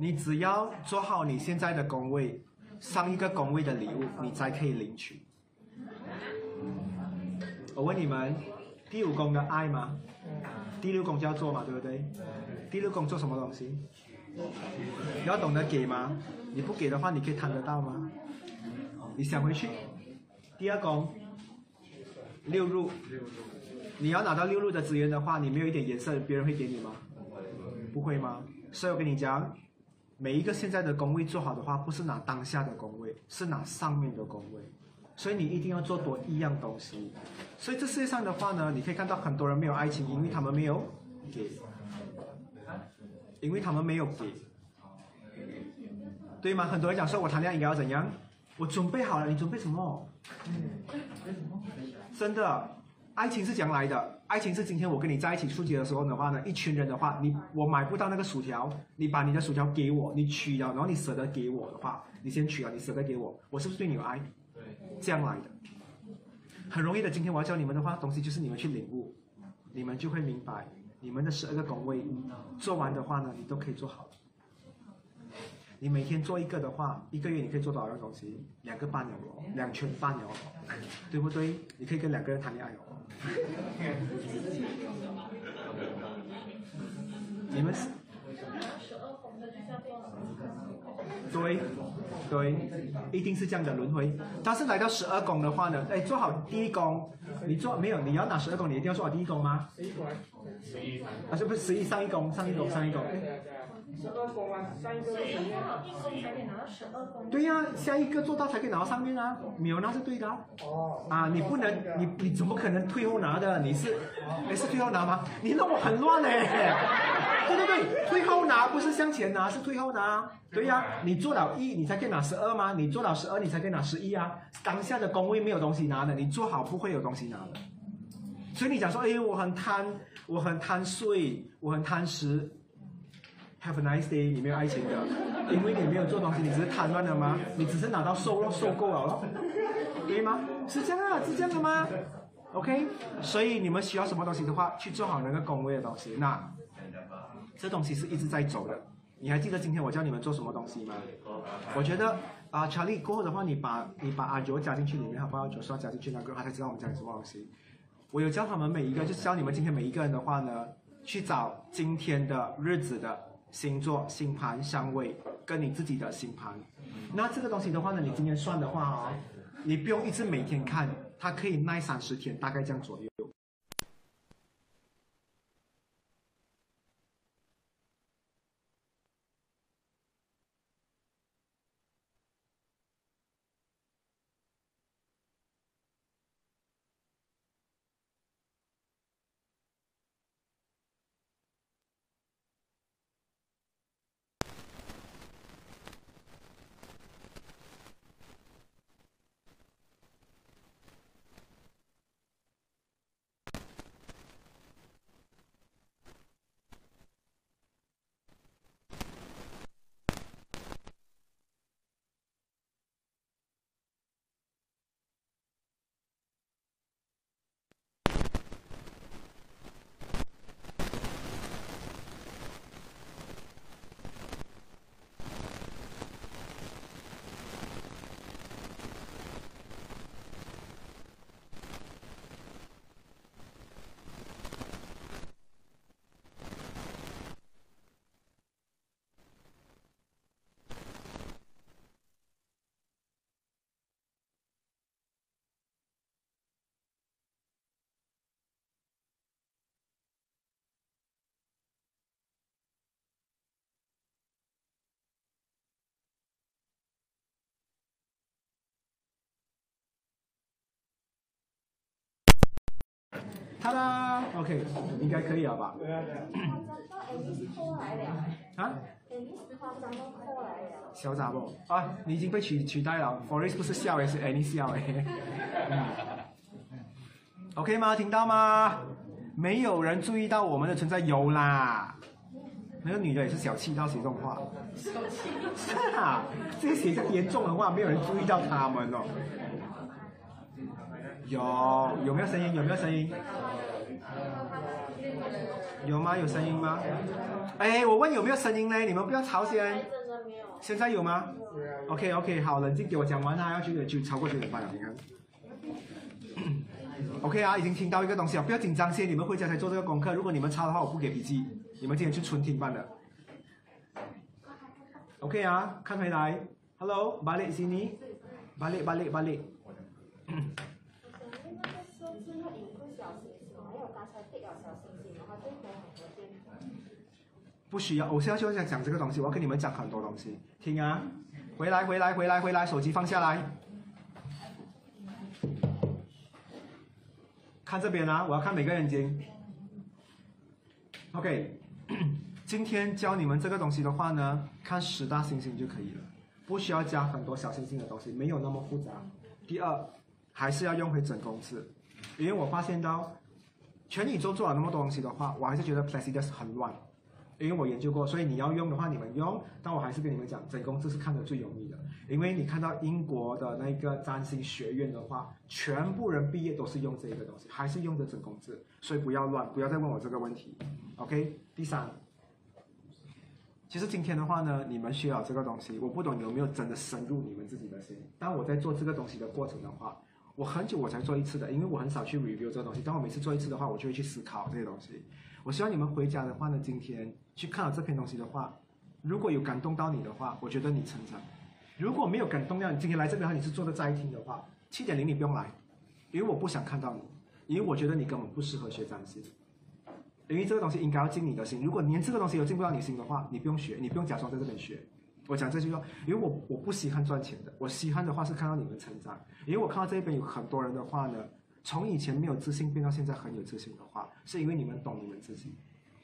你只要做好你现在的工位，上一个工位的礼物，你才可以领取。我问你们，第五宫的爱吗？第六宫就要做嘛，对不对？第六宫做什么东西？你要懂得给吗？你不给的话，你可以谈得到吗？你想回去？第二宫，六入，你要拿到六入的资源的话，你没有一点颜色，别人会给你吗？不会吗？所以我跟你讲，每一个现在的工位做好的话，不是拿当下的工位，是拿上面的工位。所以你一定要做多一样东西。所以这世界上的话呢，你可以看到很多人没有爱情，因为他们没有给，因为他们没有给，对吗？很多人讲说我谈恋爱应该要怎样？我准备好了，你准备什么？真的，爱情是将来的。爱情是今天我跟你在一起出街的时候的话呢，一群人的话，你我买不到那个薯条，你把你的薯条给我，你取了，然后你舍得给我的话，你先取了，你舍得给我，我是不是对你有爱？这样来的，很容易的。今天我要教你们的话，东西就是你们去领悟，你们就会明白，你们的十二个宫位做完的话呢，你都可以做好。你每天做一个的话，一个月你可以做多少样东西？两个半了哦，两圈半了哦，对不对？你可以跟两个人谈恋爱哦。你们是对对，一定是这样的轮回。但是来到十二宫的话呢，哎，做好第一宫，你做没有？你要拿十二宫，你一定要做好第一宫吗？十一关。啊，是不是十一上一宫，上一宫，上一宫？十二宫啊，上一个是十一。才可以拿到十二宫。对呀、下一个做到才可以拿到上面啊，没有那是对的啊。哦。啊，你不能，你你怎么可能退后拿的？你是，你是退后拿吗？你弄我很乱哎。对对对，退后拿不是向前拿，是退后拿。对呀、你做到一，你才可以拿十二吗？你做到十二，你才可以拿十一啊。当下的工位没有东西拿的，你做好不会有东西拿的。所以你讲说，哎，我很贪，我很贪睡，我很贪食。Have a nice day，你没有爱情的，因为你没有做东西，你只是贪乱了吗？你只是拿到瘦肉受够了咯，可以吗？是这样啊，是这样的吗？OK，所以你们需要什么东西的话，去做好那个工位的东西。那这东西是一直在走的。你还记得今天我教你们做什么东西吗？我觉得啊，查理过后的话，你把你把阿九加进去里面，好不好？九说加进去那个，他才知道我们讲什么东西。我有教他们每一个，就是教你们今天每一个人的话呢，去找今天的日子的星座、星盘相位，跟你自己的星盘。那这个东西的话呢，你今天算的话哦，你不用一直每天看，它可以耐三十天，大概这样左右。他啦，OK，应该可以了吧？对啊对啊。到 Alice 拖来了啊？，Alice 夸张到拖来了。小杂不？啊，你已经被取取代了。Forest 不是笑诶，是 Annie 笑诶。嗯 OK 吗？听到吗？没有人注意到我们的存在，有啦。那个女的也是小气到写这种话。是啊，这些写这么严重的话，没有人注意到他们哦。有有没有声音？有没有声音？有吗？有声音吗？哎，我问有没有声音呢？你们不要吵先。现在有吗。？OK OK，好，冷静，给我讲完他要九点就超过九点半了，你看。OK 啊，已经听到一个东西了，不要紧张先，你们回家才做这个功课。如果你们抄的话，我不给笔记，你们今天去纯听班的。OK 啊，看回来，Hello，balik sini，balik balik balik。不需要，我现在就想讲这个东西，我要跟你们讲很多东西，听啊，回来回来回来回来，手机放下来，看这边啊，我要看每个眼睛。OK，今天教你们这个东西的话呢，看十大星星就可以了，不需要加很多小星星的东西，没有那么复杂。第二，还是要用回整公式，因为我发现到全宇宙做了那么多东西的话，我还是觉得 Placidus 很乱。因为我研究过，所以你要用的话你们用，但我还是跟你们讲，整公式是看得最容易的。因为你看到英国的那个占星学院的话，全部人毕业都是用这个东西，还是用的整公式，所以不要乱，不要再问我这个问题。OK，第三，其实今天的话呢，你们需要这个东西，我不懂有没有真的深入你们自己的心。但我在做这个东西的过程的话，我很久我才做一次的，因为我很少去 review 这个东西。当我每次做一次的话，我就会去思考这些东西。我希望你们回家的话呢，今天去看了这篇东西的话，如果有感动到你的话，我觉得你成长；如果没有感动到你，今天来这边的话你是坐着在听的话，七点零你不用来，因为我不想看到你，因为我觉得你根本不适合学占星。因为这个东西应该要进你的心，如果连这个东西都进不到你心的话，你不用学，你不用假装在这边学。我讲这句话，因为我我不稀罕赚钱的，我稀罕的话是看到你们成长，因为我看到这边有很多人的话呢。从以前没有自信变到现在很有自信的话，是因为你们懂你们自己。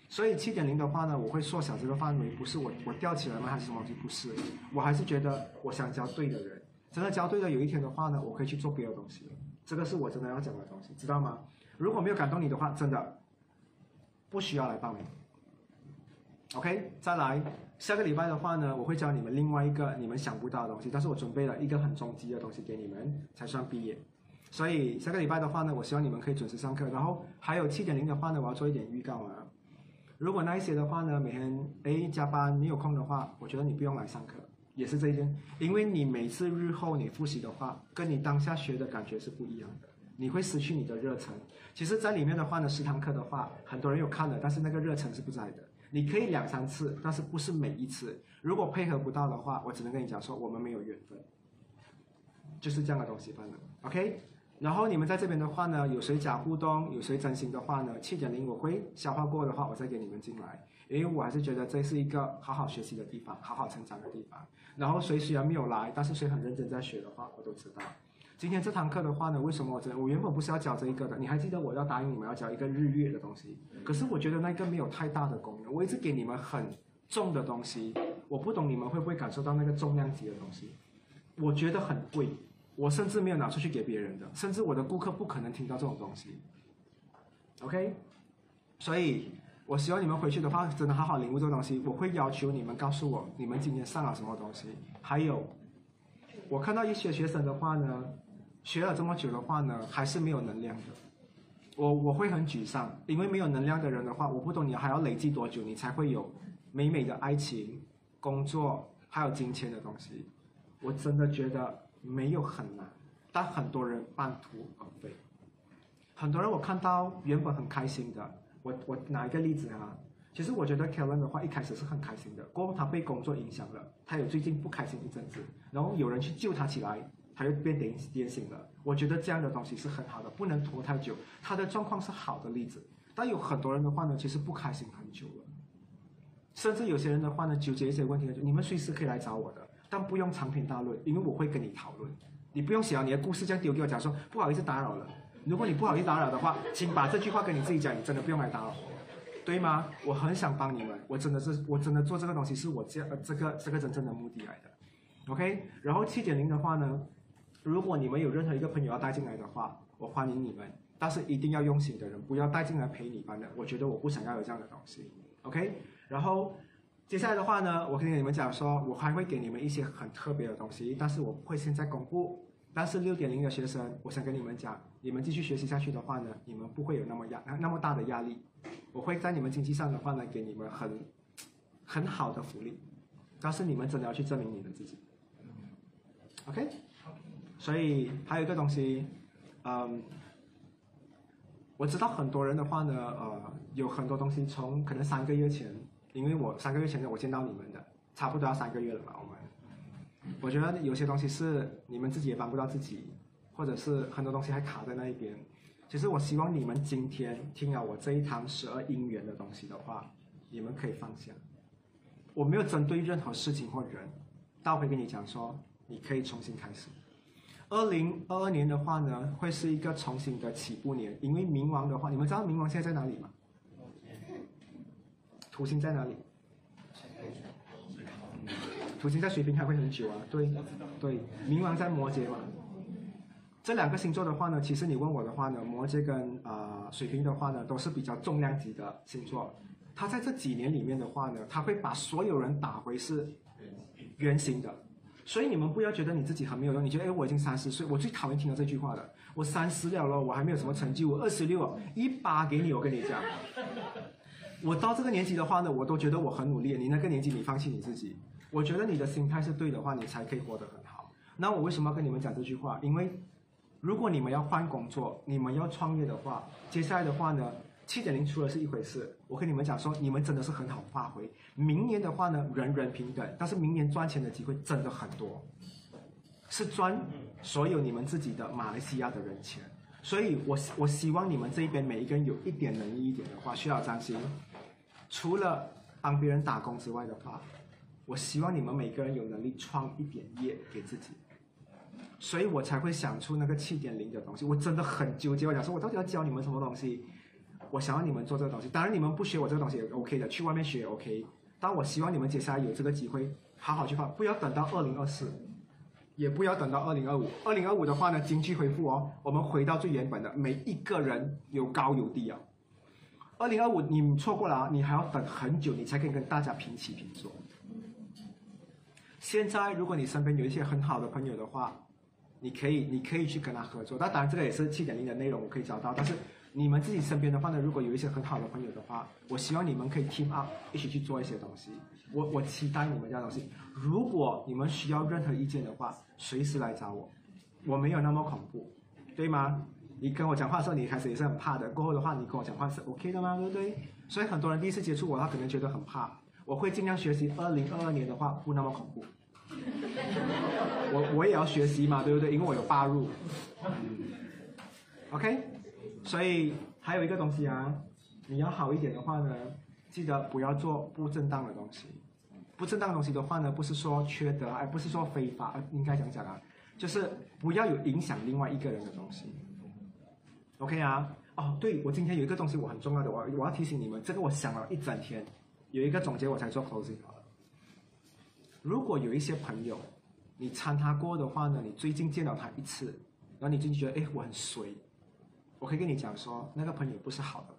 所以七点零的话呢，我会缩小这个范围，不是我我吊起来吗？还是什么东西？不是，我还是觉得我想教对的人，真的教对了，有一天的话呢，我可以去做别的东西。这个是我真的要讲的东西，知道吗？如果没有感动你的话，真的不需要来报名。OK，再来下个礼拜的话呢，我会教你们另外一个你们想不到的东西，但是我准备了一个很终极的东西给你们，才算毕业。所以下个礼拜的话呢，我希望你们可以准时上课。然后还有七点零的话呢，我要做一点预告啊。如果那一些的话呢，每天哎加班你有空的话，我觉得你不用来上课，也是这一件，因为你每次日后你复习的话，跟你当下学的感觉是不一样的，你会失去你的热忱。其实，在里面的话呢，十堂课的话，很多人有看的，但是那个热忱是不在的。你可以两三次，但是不是每一次。如果配合不到的话，我只能跟你讲说，我们没有缘分，就是这样的东西，反正 OK。然后你们在这边的话呢，有谁假互动，有谁真心的话呢，七点零我会消化过的话，我再给你们进来，因为我还是觉得这是一个好好学习的地方，好好成长的地方。然后谁虽然没有来，但是谁很认真在学的话，我都知道。今天这堂课的话呢，为什么我真我原本不是要教这一个的？你还记得我要答应你们要教一个日月的东西，可是我觉得那个没有太大的功能，我一直给你们很重的东西，我不懂你们会不会感受到那个重量级的东西，我觉得很贵。我甚至没有拿出去给别人的，甚至我的顾客不可能听到这种东西。OK，所以我希望你们回去的话，真的好好领悟这个东西。我会要求你们告诉我你们今天上了什么东西。还有，我看到一些学生的话呢，学了这么久的话呢，还是没有能量的。我我会很沮丧，因为没有能量的人的话，我不懂你还要累积多久，你才会有美美的爱情、工作还有金钱的东西。我真的觉得。没有很难，但很多人半途而废。很多人我看到原本很开心的，我我拿一个例子啊，其实我觉得 Kellen 的话一开始是很开心的，过后他被工作影响了，他有最近不开心一阵子，然后有人去救他起来，他又变癫癫醒了。我觉得这样的东西是很好的，不能拖太久。他的状况是好的例子，但有很多人的话呢，其实不开心很久了，甚至有些人的话呢，纠结一些问题，你们随时可以来找我的。但不用长篇大论，因为我会跟你讨论。你不用写你的故事这样丢给我讲说，不好意思打扰了。如果你不好意思打扰的话，请把这句话跟你自己讲，你真的不用来打扰我，对吗？我很想帮你们，我真的是我真的做这个东西是我这呃这个这个真正的目的来的，OK。然后七点零的话呢，如果你们有任何一个朋友要带进来的话，我欢迎你们，但是一定要用心的人，不要带进来陪你班的，我觉得我不想要有这样的东西，OK。然后接下来的话呢，我跟你们讲说，我还会给你们一些很特别的东西，但是我不会现在公布。但是六点零的学生，我想跟你们讲，你们继续学习下去的话呢，你们不会有那么压那么大的压力。我会在你们经济上的话呢，给你们很很好的福利，但是你们真的要去证明你们自己。OK，所以还有一个东西，嗯，我知道很多人的话呢，呃，有很多东西从可能三个月前，因为我三个月前的我见到你们的，差不多要三个月了吧，我们。我觉得有些东西是你们自己也帮不到自己，或者是很多东西还卡在那一边。其实我希望你们今天听了我这一堂十二因缘的东西的话，你们可以放下。我没有针对任何事情或人，但我会跟你讲说，你可以重新开始。二零二二年的话呢，会是一个重新的起步年，因为冥王的话，你们知道冥王现在在哪里吗？土星在哪里？土星在水瓶还会很久啊，对，对，冥王在摩羯嘛。这两个星座的话呢，其实你问我的话呢，摩羯跟啊水瓶的话呢，都是比较重量级的星座。它在这几年里面的话呢，它会把所有人打回是圆形的。所以你们不要觉得你自己很没有用，你觉得哎我已经三十岁，我最讨厌听到这句话了。我三十了了，我还没有什么成绩，我二十六，一把给你，我跟你讲。我到这个年纪的话呢，我都觉得我很努力。你那个年纪，你放弃你自己。我觉得你的心态是对的话，你才可以活得很好。那我为什么要跟你们讲这句话？因为如果你们要换工作，你们要创业的话，接下来的话呢，七点零出了是一回事。我跟你们讲说，你们真的是很好发挥。明年的话呢，人人平等，但是明年赚钱的机会真的很多，是赚所有你们自己的马来西亚的人钱。所以我我希望你们这边每一个人有一点能力一点的话，需要担心。除了帮别人打工之外的话。我希望你们每个人有能力创一点业给自己，所以我才会想出那个七点零的东西。我真的很纠结，我想说，我到底要教你们什么东西？我想要你们做这个东西，当然你们不学我这个东西也 OK 的，去外面学也 OK。但我希望你们接下来有这个机会，好好去发，不要等到二零二四，也不要等到二零二五。二零二五的话呢，经济恢复哦，我们回到最原本的，每一个人有高有低啊。二零二五你错过了啊，你还要等很久，你才可以跟大家平起平坐。现在，如果你身边有一些很好的朋友的话，你可以，你可以去跟他合作。那当然，这个也是七点零的内容，我可以找到。但是你们自己身边的话呢，如果有一些很好的朋友的话，我希望你们可以 team up，一起去做一些东西。我我期待你们这东西。如果你们需要任何意见的话，随时来找我，我没有那么恐怖，对吗？你跟我讲话的时候，你开始也是很怕的。过后的话，你跟我讲话是 OK 的吗？对不对？所以很多人第一次接触我，他可能觉得很怕。我会尽量学习。二零二二年的话，不那么恐怖。我我也要学习嘛，对不对？因为我有八入。OK，所以还有一个东西啊，你要好一点的话呢，记得不要做不正当的东西。不正当的东西的话呢，不是说缺德，而不是说非法，应该讲讲啊，就是不要有影响另外一个人的东西。OK 啊？哦，对，我今天有一个东西我很重要的，我我要提醒你们，这个我想了一整天。有一个总结，我才做 closing 好了。如果有一些朋友，你参他过的话呢，你最近见到他一次，然后你就觉得哎，我很衰，我可以跟你讲说，那个朋友不是好的。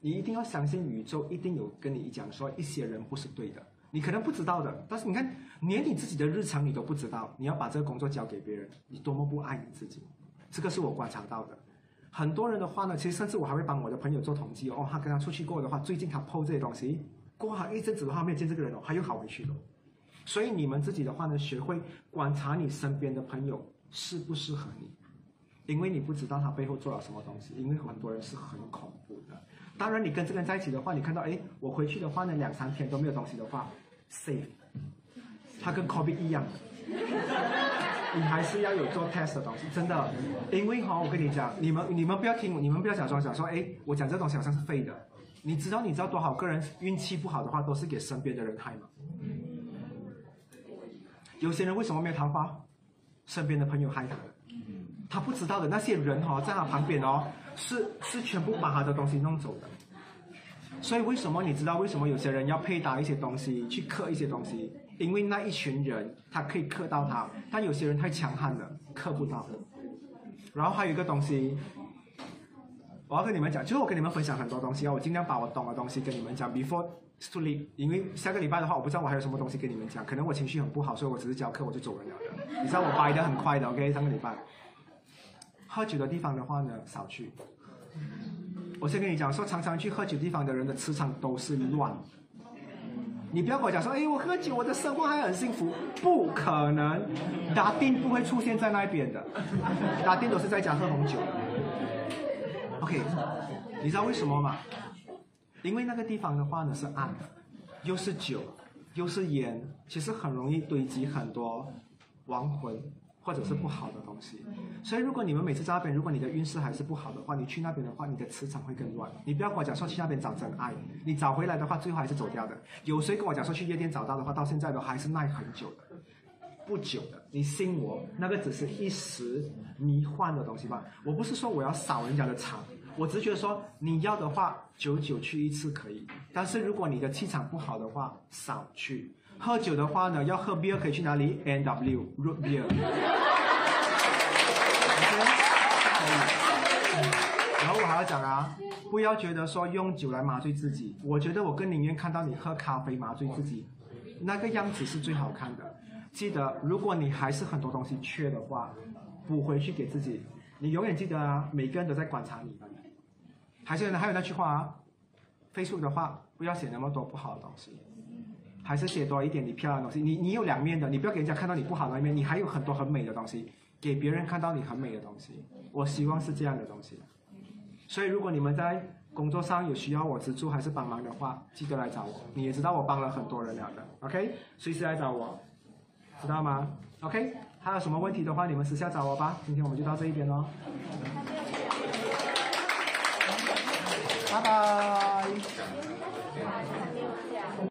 你一定要相信宇宙一定有跟你讲说，一些人不是对的，你可能不知道的。但是你看，连你自己的日常你都不知道，你要把这个工作交给别人，你多么不爱你自己。这个是我观察到的。很多人的话呢，其实甚至我还会帮我的朋友做统计哦。他跟他出去过的话，最近他 PO 这些东西，过好一阵子的话没有见这个人哦，他又好回去了。所以你们自己的话呢，学会观察你身边的朋友适不适合你，因为你不知道他背后做了什么东西。因为很多人是很恐怖的。当然，你跟这个人在一起的话，你看到哎，我回去的话呢，两三天都没有东西的话，safe。他跟 COVID 一样。你还是要有做 test 的东西，真的，因为哈，我跟你讲，你们你们不要听，你们不要假装想说，哎，我讲这东西好像是废的。你知道你知道多少个人运气不好的话，都是给身边的人害吗？有些人为什么没有桃花？身边的朋友害他。他不知道的那些人哦，在他旁边哦，是是全部把他的东西弄走的。所以为什么你知道为什么有些人要配搭一些东西去刻一些东西？因为那一群人他可以刻到他，但有些人太强悍了，刻不到。然后还有一个东西，我要跟你们讲，就是我跟你们分享很多东西啊，我尽量把我懂的东西跟你们讲。Before sleep，因为下个礼拜的话，我不知道我还有什么东西跟你们讲，可能我情绪很不好，所以我只是教课我就走人了的。你知道我掰的很快的，OK？上个礼拜，喝酒的地方的话呢，少去。我先跟你讲说，常常去喝酒地方的人的磁场都是乱。你不要跟我讲说，哎，我喝酒，我的生活还很幸福，不可能。达丁不会出现在那边的，达丁都是在家喝红酒。OK，你知道为什么吗？因为那个地方的话呢是暗的，又是酒，又是烟，其实很容易堆积很多亡魂或者是不好的东西。所以如果你们每次在那边，如果你的运势还是不好的话，你去那边的话，你的磁场会更乱。你不要跟我讲说去那边找真爱，你找回来的话，最后还是走掉的。有谁跟我讲说去夜店找到的话，到现在都还是耐很久的，不久的。你信我，那个只是一时迷幻的东西吧。我不是说我要扫人家的场。我只是觉得说，你要的话，久久去一次可以。但是如果你的气场不好的话，少去。喝酒的话呢，要喝 beer 可以去哪里？N W root beer。然后我还要讲啊，不要觉得说用酒来麻醉自己。我觉得我更宁愿看到你喝咖啡麻醉自己，那个样子是最好看的。记得，如果你还是很多东西缺的话，补回去给自己。你永远记得啊，每个人都在观察你。还是还有那句话啊，Facebook 的话不要写那么多不好的东西，还是写多一点你漂亮的东西。你你有两面的，你不要给人家看到你不好的一面，你还有很多很美的东西，给别人看到你很美的东西。我希望是这样的东西。所以如果你们在工作上有需要我资助还是帮忙的话，记得来找我。你也知道我帮了很多人了的，OK？随时来找我，知道吗？OK？还有什么问题的话，你们私下找我吧。今天我们就到这一边喽。拜拜。